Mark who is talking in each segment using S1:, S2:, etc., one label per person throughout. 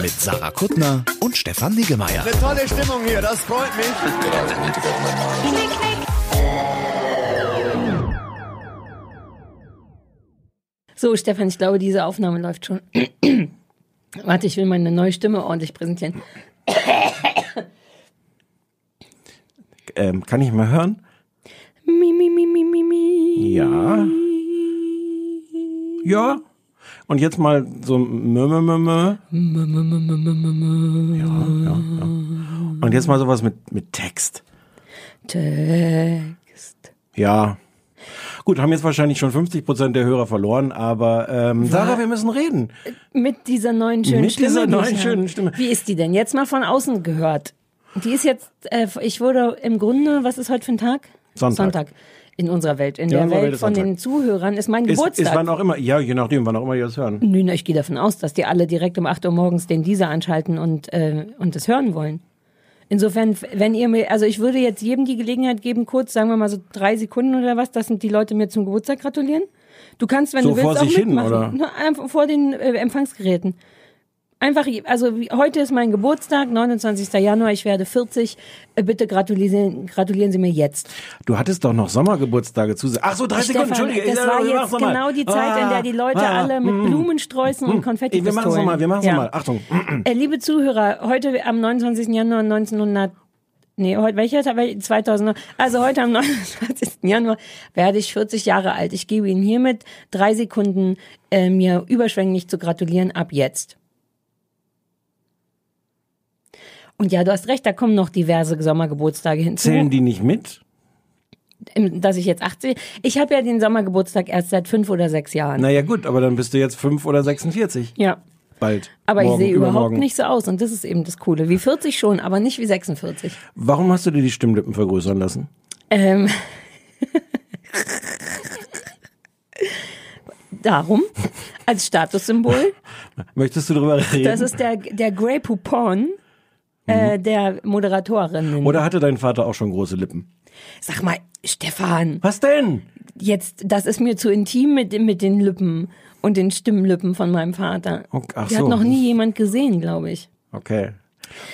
S1: Mit Sarah Kuttner und Stefan Niggemeier.
S2: Tolle Stimmung hier, das freut mich.
S3: So, Stefan, ich glaube, diese Aufnahme läuft schon. Warte, ich will meine neue Stimme ordentlich präsentieren.
S2: Ähm, kann ich mal hören?
S3: Mi, mi, mi, mi, mi, mi.
S2: Ja. Ja. Und jetzt mal so mö, mö, mö, mö. Ja, ja, ja. Und jetzt mal sowas mit, mit Text.
S3: Text.
S2: Ja. Gut, haben jetzt wahrscheinlich schon 50 Prozent der Hörer verloren, aber ähm, Sarah, wir müssen reden.
S3: Mit dieser neuen schönen
S2: Mit
S3: Stimme.
S2: dieser
S3: die ich
S2: neuen
S3: habe.
S2: schönen Stimme.
S3: Wie ist die denn? Jetzt mal von außen gehört. Die ist jetzt, äh, ich wurde im Grunde, was ist heute für ein Tag?
S2: Sonntag.
S3: In unserer Welt. In
S2: Ja,
S3: der Welt
S2: Welt
S3: von
S2: Sonntag.
S3: den Zuhörern ist mein
S2: Ist,
S3: Geburtstag.
S2: ist wann auch immer, ja, je nachdem, wann auch immer ihr das hören.
S3: Nö, na, ich gehe davon aus, dass die alle direkt um 8 Uhr morgens den Dieser anschalten und, äh, und das hören wollen. Insofern, wenn ihr mir, also ich würde jetzt jedem die Gelegenheit geben, kurz, sagen wir mal so drei Sekunden oder was, dass die Leute mir zum Geburtstag gratulieren. Du kannst, wenn
S2: So
S3: du willst,
S2: vor
S3: auch
S2: sich hin,
S3: mitmachen.
S2: oder?
S3: Na, einfach vor den äh, Empfangsgeräten. Einfach, also heute ist mein Geburtstag, 29. Januar, ich werde 40. Äh, bitte gratulieren, gratulieren Sie mir jetzt.
S2: Du hattest doch noch Sommergeburtstage zu. Ach so, drei Sekunden,
S3: Stefan,
S2: Entschuldige.
S3: das
S2: Ja,
S3: war jetzt genau die Zeit, in der die Leute
S2: Ah,
S3: alle mit
S2: mm,
S3: Blumensträußen und Konfetti
S2: wir machen's noch mal, wir machen's
S3: ja.
S2: noch mal. Achtung.
S3: Äh, liebe Zuhörer, heute am 29. Januar 1900 Nee, heute, welcher Tag? Wel- 2000, also heute am 29. Januar werde ich 40 Jahre alt. Ich gebe Ihnen hiermit drei Sekunden, äh, mir überschwänglich zu gratulieren ab jetzt. Und ja, du hast recht, da kommen noch diverse Sommergeburtstage hinzu.
S2: Zählen die nicht mit?
S3: Dass ich jetzt 80, ich habe ja den Sommergeburtstag erst seit fünf oder sechs Jahren.
S2: Naja gut, aber dann bist du jetzt fünf oder 46.
S3: Ja.
S2: Bald.
S3: Aber
S2: Morgen,
S3: ich sehe überhaupt nicht so aus und das ist eben das Coole. Wie 40 schon, aber nicht wie 46.
S2: Warum hast du dir die Stimmlippen vergrößern lassen?
S3: Ähm. Darum, als Statussymbol.
S2: Möchtest du darüber reden?
S3: Das ist der, der Grey Poupon äh, der Moderatorinnen.
S2: Oder hatte dein Vater auch schon große Lippen?
S3: Sag mal, Stefan,
S2: Was denn?
S3: jetzt, das ist mir zu intim mit, mit den Lippen und den Stimmlippen von meinem Vater.
S2: Ok- ach
S3: Die
S2: so.
S3: hat noch nie jemand gesehen, glaube ich.
S2: Okay.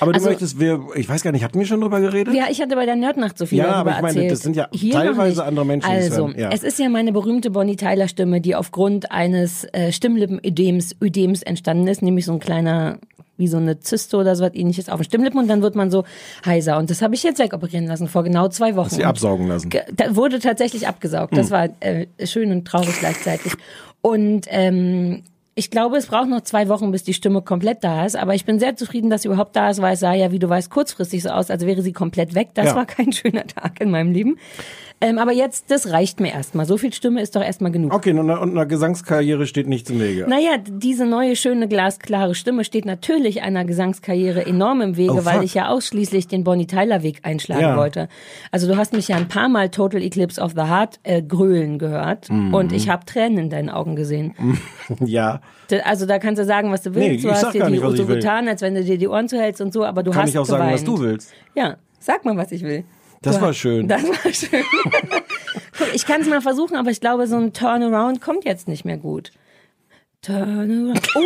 S2: Aber du
S3: Also-
S2: möchtest, wir, ich weiß gar nicht, hatten wir schon drüber geredet?
S3: Ja, ich hatte bei der Nerdnacht so viel
S2: Ja,
S3: darüber
S2: aber ich meine,
S3: erzählt.
S2: das sind ja
S3: Hier
S2: teilweise andere Menschen,
S3: Also,
S2: hören, ja.
S3: es ist ja meine berühmte Bonnie Tyler Stimme, die aufgrund eines äh, Stimmlippenödems Ödems entstanden ist, nämlich so ein kleiner wie so eine Zyste oder so was ähnliches auf den Stimmlippen und dann wird man so heiser. Und das habe ich jetzt wegoperieren lassen vor genau zwei Wochen.
S2: Hast sie absaugen lassen?
S3: Da wurde tatsächlich abgesaugt.
S2: Hm.
S3: Das war äh, schön und traurig gleichzeitig. Und ähm, ich glaube, es braucht noch zwei Wochen, bis die Stimme komplett da ist. Aber ich bin sehr zufrieden, dass sie überhaupt da ist, weil es sah ja, wie du weißt, kurzfristig so aus, als wäre sie komplett weg. Das
S2: Ja.
S3: war kein schöner Tag in meinem Leben. Ähm, aber jetzt, das reicht mir erstmal. So viel Stimme ist doch erstmal genug.
S2: Okay, und einer, und einer Gesangskarriere steht nichts im Wege.
S3: Naja, diese neue, schöne, glasklare Stimme steht natürlich einer Gesangskarriere enorm im Wege,
S2: Oh,
S3: weil ich ja ausschließlich den Bonnie Tyler Weg einschlagen
S2: Ja.
S3: wollte. Also du hast mich ja ein paar Mal Total Eclipse of the Heart äh, grölen gehört
S2: Mhm.
S3: und ich habe Tränen in deinen Augen gesehen.
S2: Ja.
S3: Also da kannst du sagen, was du willst.
S2: Nee, ich
S3: du hast dir
S2: gar
S3: die
S2: nicht, was ich
S3: so getan, als wenn du dir die Ohren zuhältst und so, aber du
S2: Kann
S3: hast
S2: ich auch sagen, was
S3: geweint.
S2: du willst.
S3: Ja, sag mal, was ich will.
S2: Das war schön.
S3: Das war schön. Guck, ich kann es mal versuchen, aber ich glaube, so ein Turnaround kommt jetzt nicht mehr gut. Turnaround. Oh,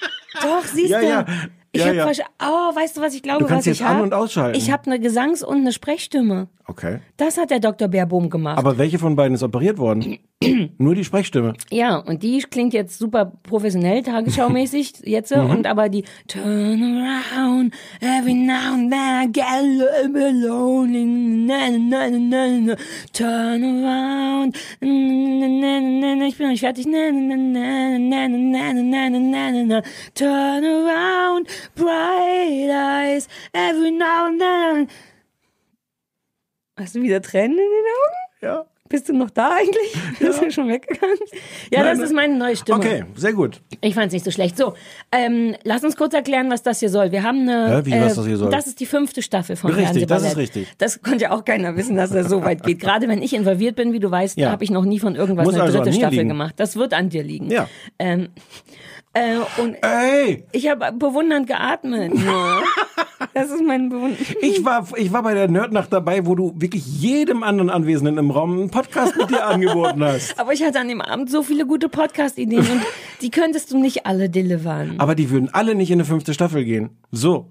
S3: doch, siehst
S2: Ja,
S3: du.
S2: ja.
S3: Ich
S2: Ja,
S3: hab
S2: ja.
S3: Oh, weißt du, was ich glaube,
S2: Du kannst
S3: was ich
S2: jetzt an-
S3: hab?
S2: und ausschalten.
S3: Ich habe eine Gesangs- und eine Sprechstimme.
S2: Okay.
S3: Das hat der Dr. Baerbohm gemacht.
S2: Aber welche von beiden ist operiert worden? Nur die Sprechstimme.
S3: Ja, und die klingt jetzt super professionell, tagesschaumäßig jetzt.
S2: Mhm.
S3: Und aber die Turn around, every now and then I get a little bit lonely. Na, na, na, na, na. Turn around, na, na, na, na, ich bin noch nicht fertig. Na, na, na, na, na, na, na, na, na, na. Turn around, bright eyes, every now and then. Hast du wieder Tränen in den Augen?
S2: Ja.
S3: Bist du noch da eigentlich? Bist du schon weggegangen? Ja, das
S2: Nein,
S3: ist meine neue Stimme.
S2: Okay, sehr gut.
S3: Ich fand's nicht so schlecht. So, ähm, lass uns kurz erklären, was das hier soll. Wir haben eine.
S2: Hä, wie, was das hier soll?
S3: Das ist die fünfte Staffel von
S2: Richtig, das ist richtig.
S3: Das konnte ja auch keiner wissen, dass das so weit geht. Gerade wenn ich involviert bin, wie du weißt,
S2: Ja.
S3: habe ich noch nie von irgendwas
S2: Muss
S3: eine
S2: also
S3: dritte Staffel
S2: liegen.
S3: gemacht. Das wird an dir liegen.
S2: Ja.
S3: Ähm, äh, und
S2: Ey,
S3: ich habe bewundernd geatmet. Das ist mein Bewund.
S2: ich war, ich war bei der Nerdnacht dabei, wo du wirklich jedem anderen Anwesenden im Raum einen Podcast mit dir angeboten hast.
S3: Aber ich hatte an dem Abend so viele gute Podcast-Ideen und die könntest du nicht alle delivern.
S2: Aber die würden alle nicht in eine fünfte Staffel gehen. So.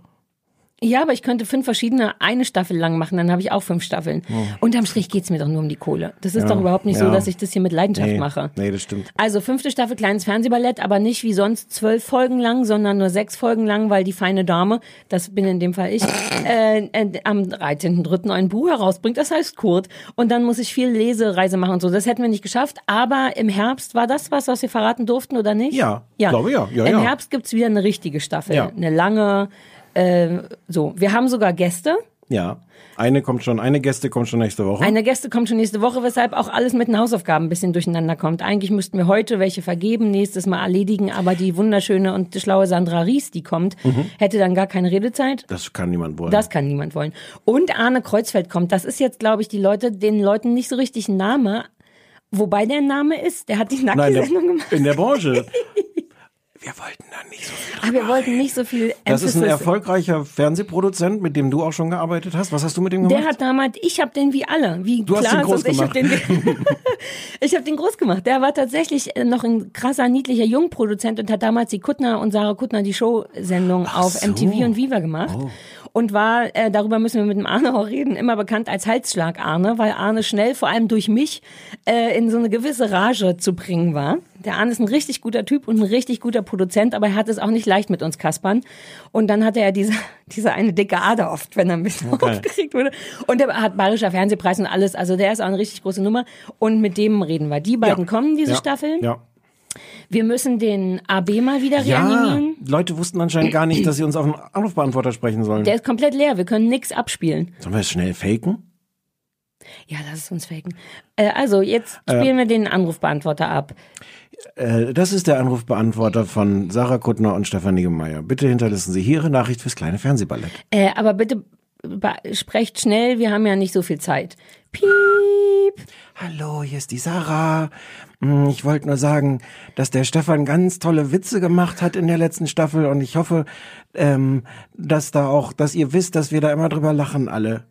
S3: Ja, aber ich könnte fünf verschiedene eine Staffel lang machen, dann habe ich auch fünf Staffeln. Unterm Strich geht's mir doch nur um die Kohle. Das ist
S2: Oh. Ja,
S3: doch überhaupt nicht so,
S2: ja.
S3: dass ich das hier mit Leidenschaft
S2: Nee,
S3: mache.
S2: nee, das stimmt.
S3: Also fünfte Staffel kleines Fernsehballett, aber nicht wie sonst zwölf Folgen lang, sondern nur sechs Folgen lang, weil die feine Dame, das bin in dem Fall ich, äh, äh, am 13.3. ein Buch herausbringt, das heißt Kurt. Und dann muss ich viel Lesereise machen und so. Das hätten wir nicht geschafft, aber im Herbst war das was, was wir verraten durften oder nicht?
S2: Ja, glaube ja. Ja,
S3: Im
S2: ja.
S3: Herbst gibt's wieder eine richtige Staffel,
S2: Ja.
S3: eine lange, äh, so. Wir haben sogar Gäste.
S2: Ja. Eine kommt schon, eine Gäste kommt schon nächste Woche.
S3: Eine Gäste kommt schon nächste Woche, weshalb auch alles mit den Hausaufgaben ein bisschen durcheinander kommt. Eigentlich müssten wir heute welche vergeben, nächstes Mal erledigen, aber die wunderschöne und schlaue Sandra Ries, die kommt, hätte dann gar keine Redezeit.
S2: das kann niemand wollen.
S3: Das kann niemand wollen. Und Arne Kreuzfeld kommt. Das ist jetzt, glaube ich, die Leute, den Leuten nicht so richtig ein Name. Wobei der Name ist, der hat die
S2: der,
S3: gemacht.
S2: in der Branche. Wir wollten da nicht so viel.
S3: Aber wir wollten nicht so viel
S2: Das ist ein
S3: Emphasis-
S2: erfolgreicher Fernsehproduzent, mit dem du auch schon gearbeitet hast. Was hast du mit dem gemacht?
S3: Der hat damals, ich habe den wie alle, wie
S2: Du hast
S3: Klaas
S2: den groß
S3: und ich habe den, ich habe den groß gemacht. Der war tatsächlich äh, noch ein krasser, niedlicher Jungproduzent und hat damals die Kuttner und Sarah Kuttner die Show-Sendung auf
S2: so. Oh.
S3: MTV und Viva gemacht. Und war, äh, darüber müssen wir mit dem Arne auch reden, immer bekannt als Halsschlag Arne, weil Arne schnell, vor allem durch mich, äh, in so eine gewisse Rage zu bringen war. Der Arne ist ein richtig guter Typ und ein richtig guter Produzent, aber er hat es auch nicht leicht mit uns Kaspern. Und dann hatte er diese, diese eine dicke Ader oft, wenn er ein bisschen aufgeregt wurde. Und er hat Bayerischer Fernsehpreis und alles. Also der ist auch eine richtig große Nummer. Und mit dem reden wir. Die beiden kommen, diese
S2: ja.
S3: Staffel.
S2: Ja.
S3: Wir müssen den AB mal wieder
S2: Ja,
S3: reanimieren.
S2: Leute wussten anscheinend gar nicht, dass sie uns auf den Anrufbeantworter sprechen sollen.
S3: Der ist komplett leer. Wir können nix abspielen.
S2: Sollen wir es schnell faken?
S3: Ja, lass es uns faken. Äh, also, jetzt spielen wir den Anrufbeantworter ab.
S2: Äh, das ist der Anrufbeantworter von Sarah Kuttner und Stefan Niggemeier. Bitte hinterlassen Sie hier Ihre Nachricht fürs kleine Fernsehballett.
S3: Äh, aber bitte sprecht schnell, wir haben ja nicht so viel Zeit. Piep.
S2: Hallo, hier ist die Sarah. Hm, Ich wollte nur sagen, dass der Stefan ganz tolle Witze gemacht hat in der letzten Staffel und ich hoffe, ähm, dass da auch, dass ihr wisst, dass wir da immer drüber lachen alle.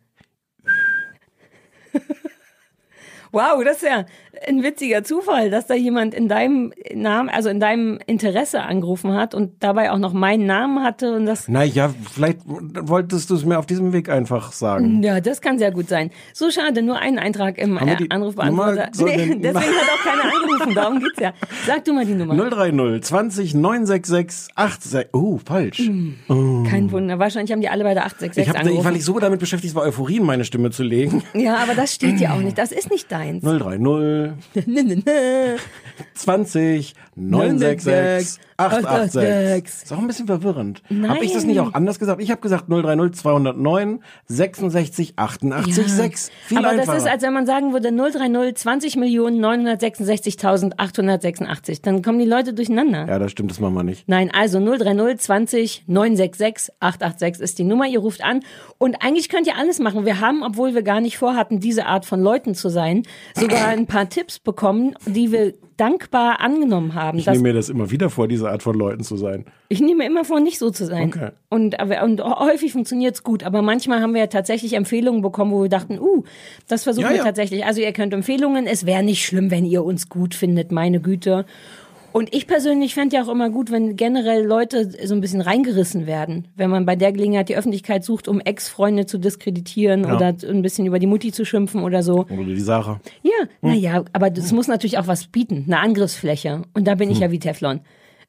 S3: Wow, das ist ja ein witziger Zufall, dass da jemand in deinem Namen, also in deinem Interesse angerufen hat und dabei auch noch meinen Namen hatte und das
S2: Na ja, vielleicht wolltest du es mir auf diesem Weg einfach sagen.
S3: ja, das kann sehr gut sein. So schade, nur ein Eintrag im äh, Anrufbeantworter.
S2: Soll
S3: Nee, deswegen hat auch keiner angerufen, darum geht's ja. Sag du mal die Nummer.
S2: 030 20 966 86. Oh, falsch.
S3: Kein Wunder, wahrscheinlich haben die alle bei der 866
S2: Ich hab,
S3: angerufen.
S2: weil ich so damit beschäftigt war, Euphorie in meine Stimme zu legen.
S3: ja, aber das steht ja auch nicht, das ist nicht deins.
S2: 030 20 966 886. Ist auch ein bisschen verwirrend. Habe ich das nicht auch anders gesagt? Ich habe gesagt 030 209 66 88 6. Viel
S3: aber
S2: einfacher.
S3: das ist, als wenn man sagen würde 030 20 Millionen 966.886. Dann kommen die Leute durcheinander.
S2: ja, das stimmt, das machen wir nicht.
S3: Nein, also 030 20 966 886 ist die Nummer. Ihr ruft an und eigentlich könnt ihr alles machen. Wir haben, obwohl wir gar nicht vorhatten, diese Art von Leuten zu sein, sogar ein paar Tipps bekommen, die wir dankbar angenommen haben.
S2: Ich nehme mir das immer wieder vor, diese Art von Leuten zu sein.
S3: ich nehme immer vor, nicht so zu sein.
S2: Okay.
S3: Und, und häufig funktioniert's gut. Aber manchmal haben wir ja tatsächlich Empfehlungen bekommen, wo wir dachten, uh, das versuchen
S2: Ja,
S3: wir
S2: ja.
S3: tatsächlich. Also ihr könnt Empfehlungen, es wäre nicht schlimm, wenn ihr uns gut findet, meine Güte. Und ich persönlich fände ja auch immer gut, wenn generell Leute so ein bisschen reingerissen werden. Wenn man bei der Gelegenheit die Öffentlichkeit sucht, um Ex-Freunde zu diskreditieren
S2: Ja.
S3: oder ein bisschen über die Mutti zu schimpfen oder so.
S2: Oder die Sarah.
S3: Ja,
S2: Hm.
S3: naja, aber das muss natürlich auch was bieten, eine Angriffsfläche. Und da bin ich
S2: Hm.
S3: ja wie Teflon.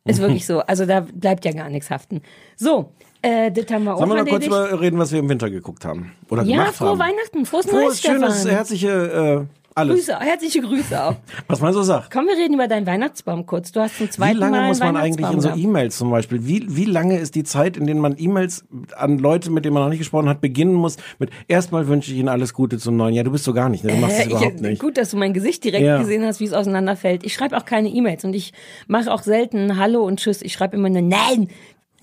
S3: Ist wirklich so. Also da bleibt ja gar nichts haften. So, äh, das haben wir auch
S2: Sollen wir noch kurz über reden, was wir im Winter geguckt haben? Oder
S3: ja, frohe
S2: haben?
S3: Weihnachten, frohes,
S2: Frohes,
S3: Neues,
S2: schönes,
S3: Stefan.
S2: herzliche, äh, Alles.
S3: Grüße, herzliche Grüße auch.
S2: Was man so sagt.
S3: Komm, wir reden über deinen Weihnachtsbaum kurz. Du hast zum
S2: Wie
S3: zweiten
S2: lange
S3: Mal
S2: muss man
S3: einen
S2: eigentlich in so E-Mails zum Beispiel? Wie, wie lange ist die Zeit, in der man E-Mails an Leute, mit denen man noch nicht gesprochen hat, beginnen muss mit erstmal wünsche ich Ihnen alles Gute zum neuen Jahr. Du bist so gar nicht, ne? Du machst das
S3: Äh,
S2: überhaupt
S3: ich,
S2: nicht.
S3: Gut, dass du mein Gesicht direkt
S2: Ja.
S3: gesehen hast, wie es auseinanderfällt. Ich schreibe auch keine E-Mails und ich mache auch selten Hallo und Tschüss. Ich schreibe immer nur Nein,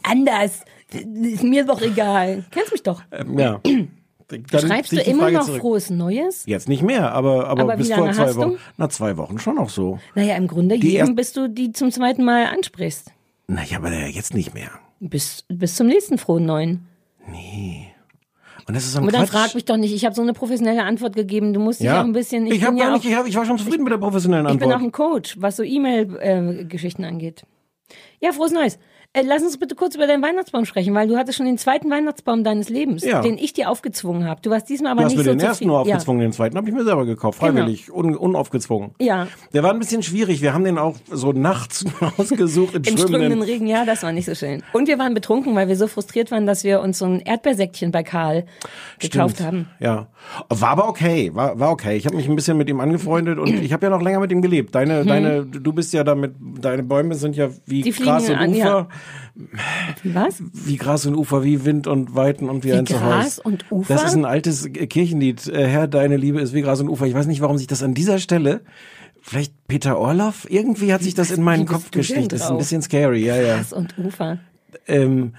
S3: anders. Ist mir doch egal. Kennst mich doch.
S2: Ähm, ja. Dann
S3: Schreibst du
S2: ich
S3: immer noch
S2: zurück.
S3: frohes Neues?
S2: Jetzt nicht mehr, aber, aber,
S3: Aber
S2: bis vor zwei
S3: hast du?
S2: Wochen. Na, zwei Wochen schon noch so.
S3: Naja, im Grunde
S2: Die
S3: jedem, bis du die zum zweiten Mal ansprichst.
S2: Naja, aber äh, jetzt nicht mehr.
S3: Bis, bis zum nächsten frohen Neuen.
S2: Und das ist so ein
S3: Aber dann
S2: Quatsch.
S3: frag mich doch nicht. Ich habe so eine professionelle Antwort gegeben. Du musst dich auch ein bisschen.
S2: Ich,
S3: bin
S2: hab
S3: ja
S2: gar
S3: auch,
S2: nicht, ich, hab, ich war schon zufrieden mit der professionellen
S3: Ich bin
S2: Antwort.
S3: auch ein Coach, was so E-Mail-Geschichten angeht. Ja, frohes Neues. Äh, lass uns bitte kurz über deinen Weihnachtsbaum sprechen, weil du hattest schon den zweiten Weihnachtsbaum deines Lebens,
S2: Ja.
S3: den ich dir aufgezwungen habe. Du warst diesmal aber
S2: du hast
S3: nicht
S2: mir
S3: so
S2: den ersten nur aufgezwungen, den zweiten habe ich mir selber gekauft, freiwillig, un, unaufgezwungen.
S3: Ja.
S2: Der war ein bisschen schwierig. Wir haben den auch so nachts ausgesucht im,
S3: Ja, im strömenden. Regen, ja, das war nicht so schön. Und wir waren betrunken, weil wir so frustriert waren, dass wir uns so ein Erdbeersäckchen bei Karl gekauft
S2: Stimmt.
S3: haben.
S2: Ja, war aber okay, war, war okay. Ich habe mich ein bisschen mit ihm angefreundet und ich habe ja noch länger mit ihm gelebt. Deine, deine, du bist ja damit, deine Bäume sind ja wie
S3: Hm. Die
S2: Gras und
S3: an,
S2: Ufer,
S3: ja. Wie was?
S2: wie Gras und Ufer, wie Wind und Weiten und wie, ein
S3: Gras
S2: Zuhause.
S3: und Ufer?
S2: Das ist ein altes Kirchenlied. Äh, Herr, deine Liebe ist wie Gras und Ufer. Ich weiß nicht, warum sich das an dieser Stelle, vielleicht Peter Orloff, irgendwie hat sich das in meinen
S3: wie
S2: Kopf gesticht. Das ist ein bisschen scary, ja, ja.
S3: Gras und Ufer.
S2: Ähm,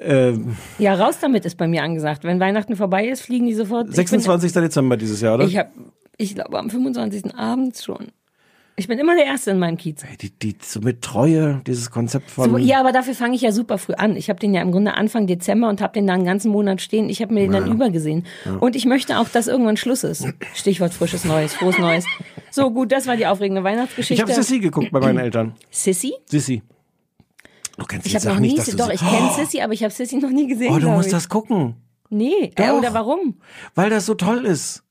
S2: ähm,
S3: Ja, raus damit ist bei mir angesagt. Wenn Weihnachten vorbei ist, fliegen die sofort. Ich bin-
S2: 26. Dezember dieses Jahr, oder?
S3: Ich habe, ich glaube, am 25. abends schon. Ich bin immer der Erste in meinem Kiez.
S2: die, die, so mit Treue, dieses Konzept von.
S3: So, ja, aber dafür fange ich ja super früh an. Ich habe den ja im Grunde Anfang Dezember und habe den dann einen ganzen Monat stehen. Ich habe mir den dann übergesehen. Und ich möchte auch, dass irgendwann Schluss ist. Stichwort frisches Neues, frohes Neues. So gut, das war die aufregende
S2: ich
S3: Weihnachtsgeschichte.
S2: habe Sissy geguckt bei meinen Eltern.
S3: Sissy?
S2: Sissy. Du kennst
S3: Ich habe noch
S2: nicht,
S3: nie,
S2: du
S3: doch, ich kenne Sissy, aber ich habe Sissy noch nie gesehen.
S2: Oh, du musst
S3: ich.
S2: das gucken.
S3: Nee, äh, oder warum?
S2: Weil das so toll ist.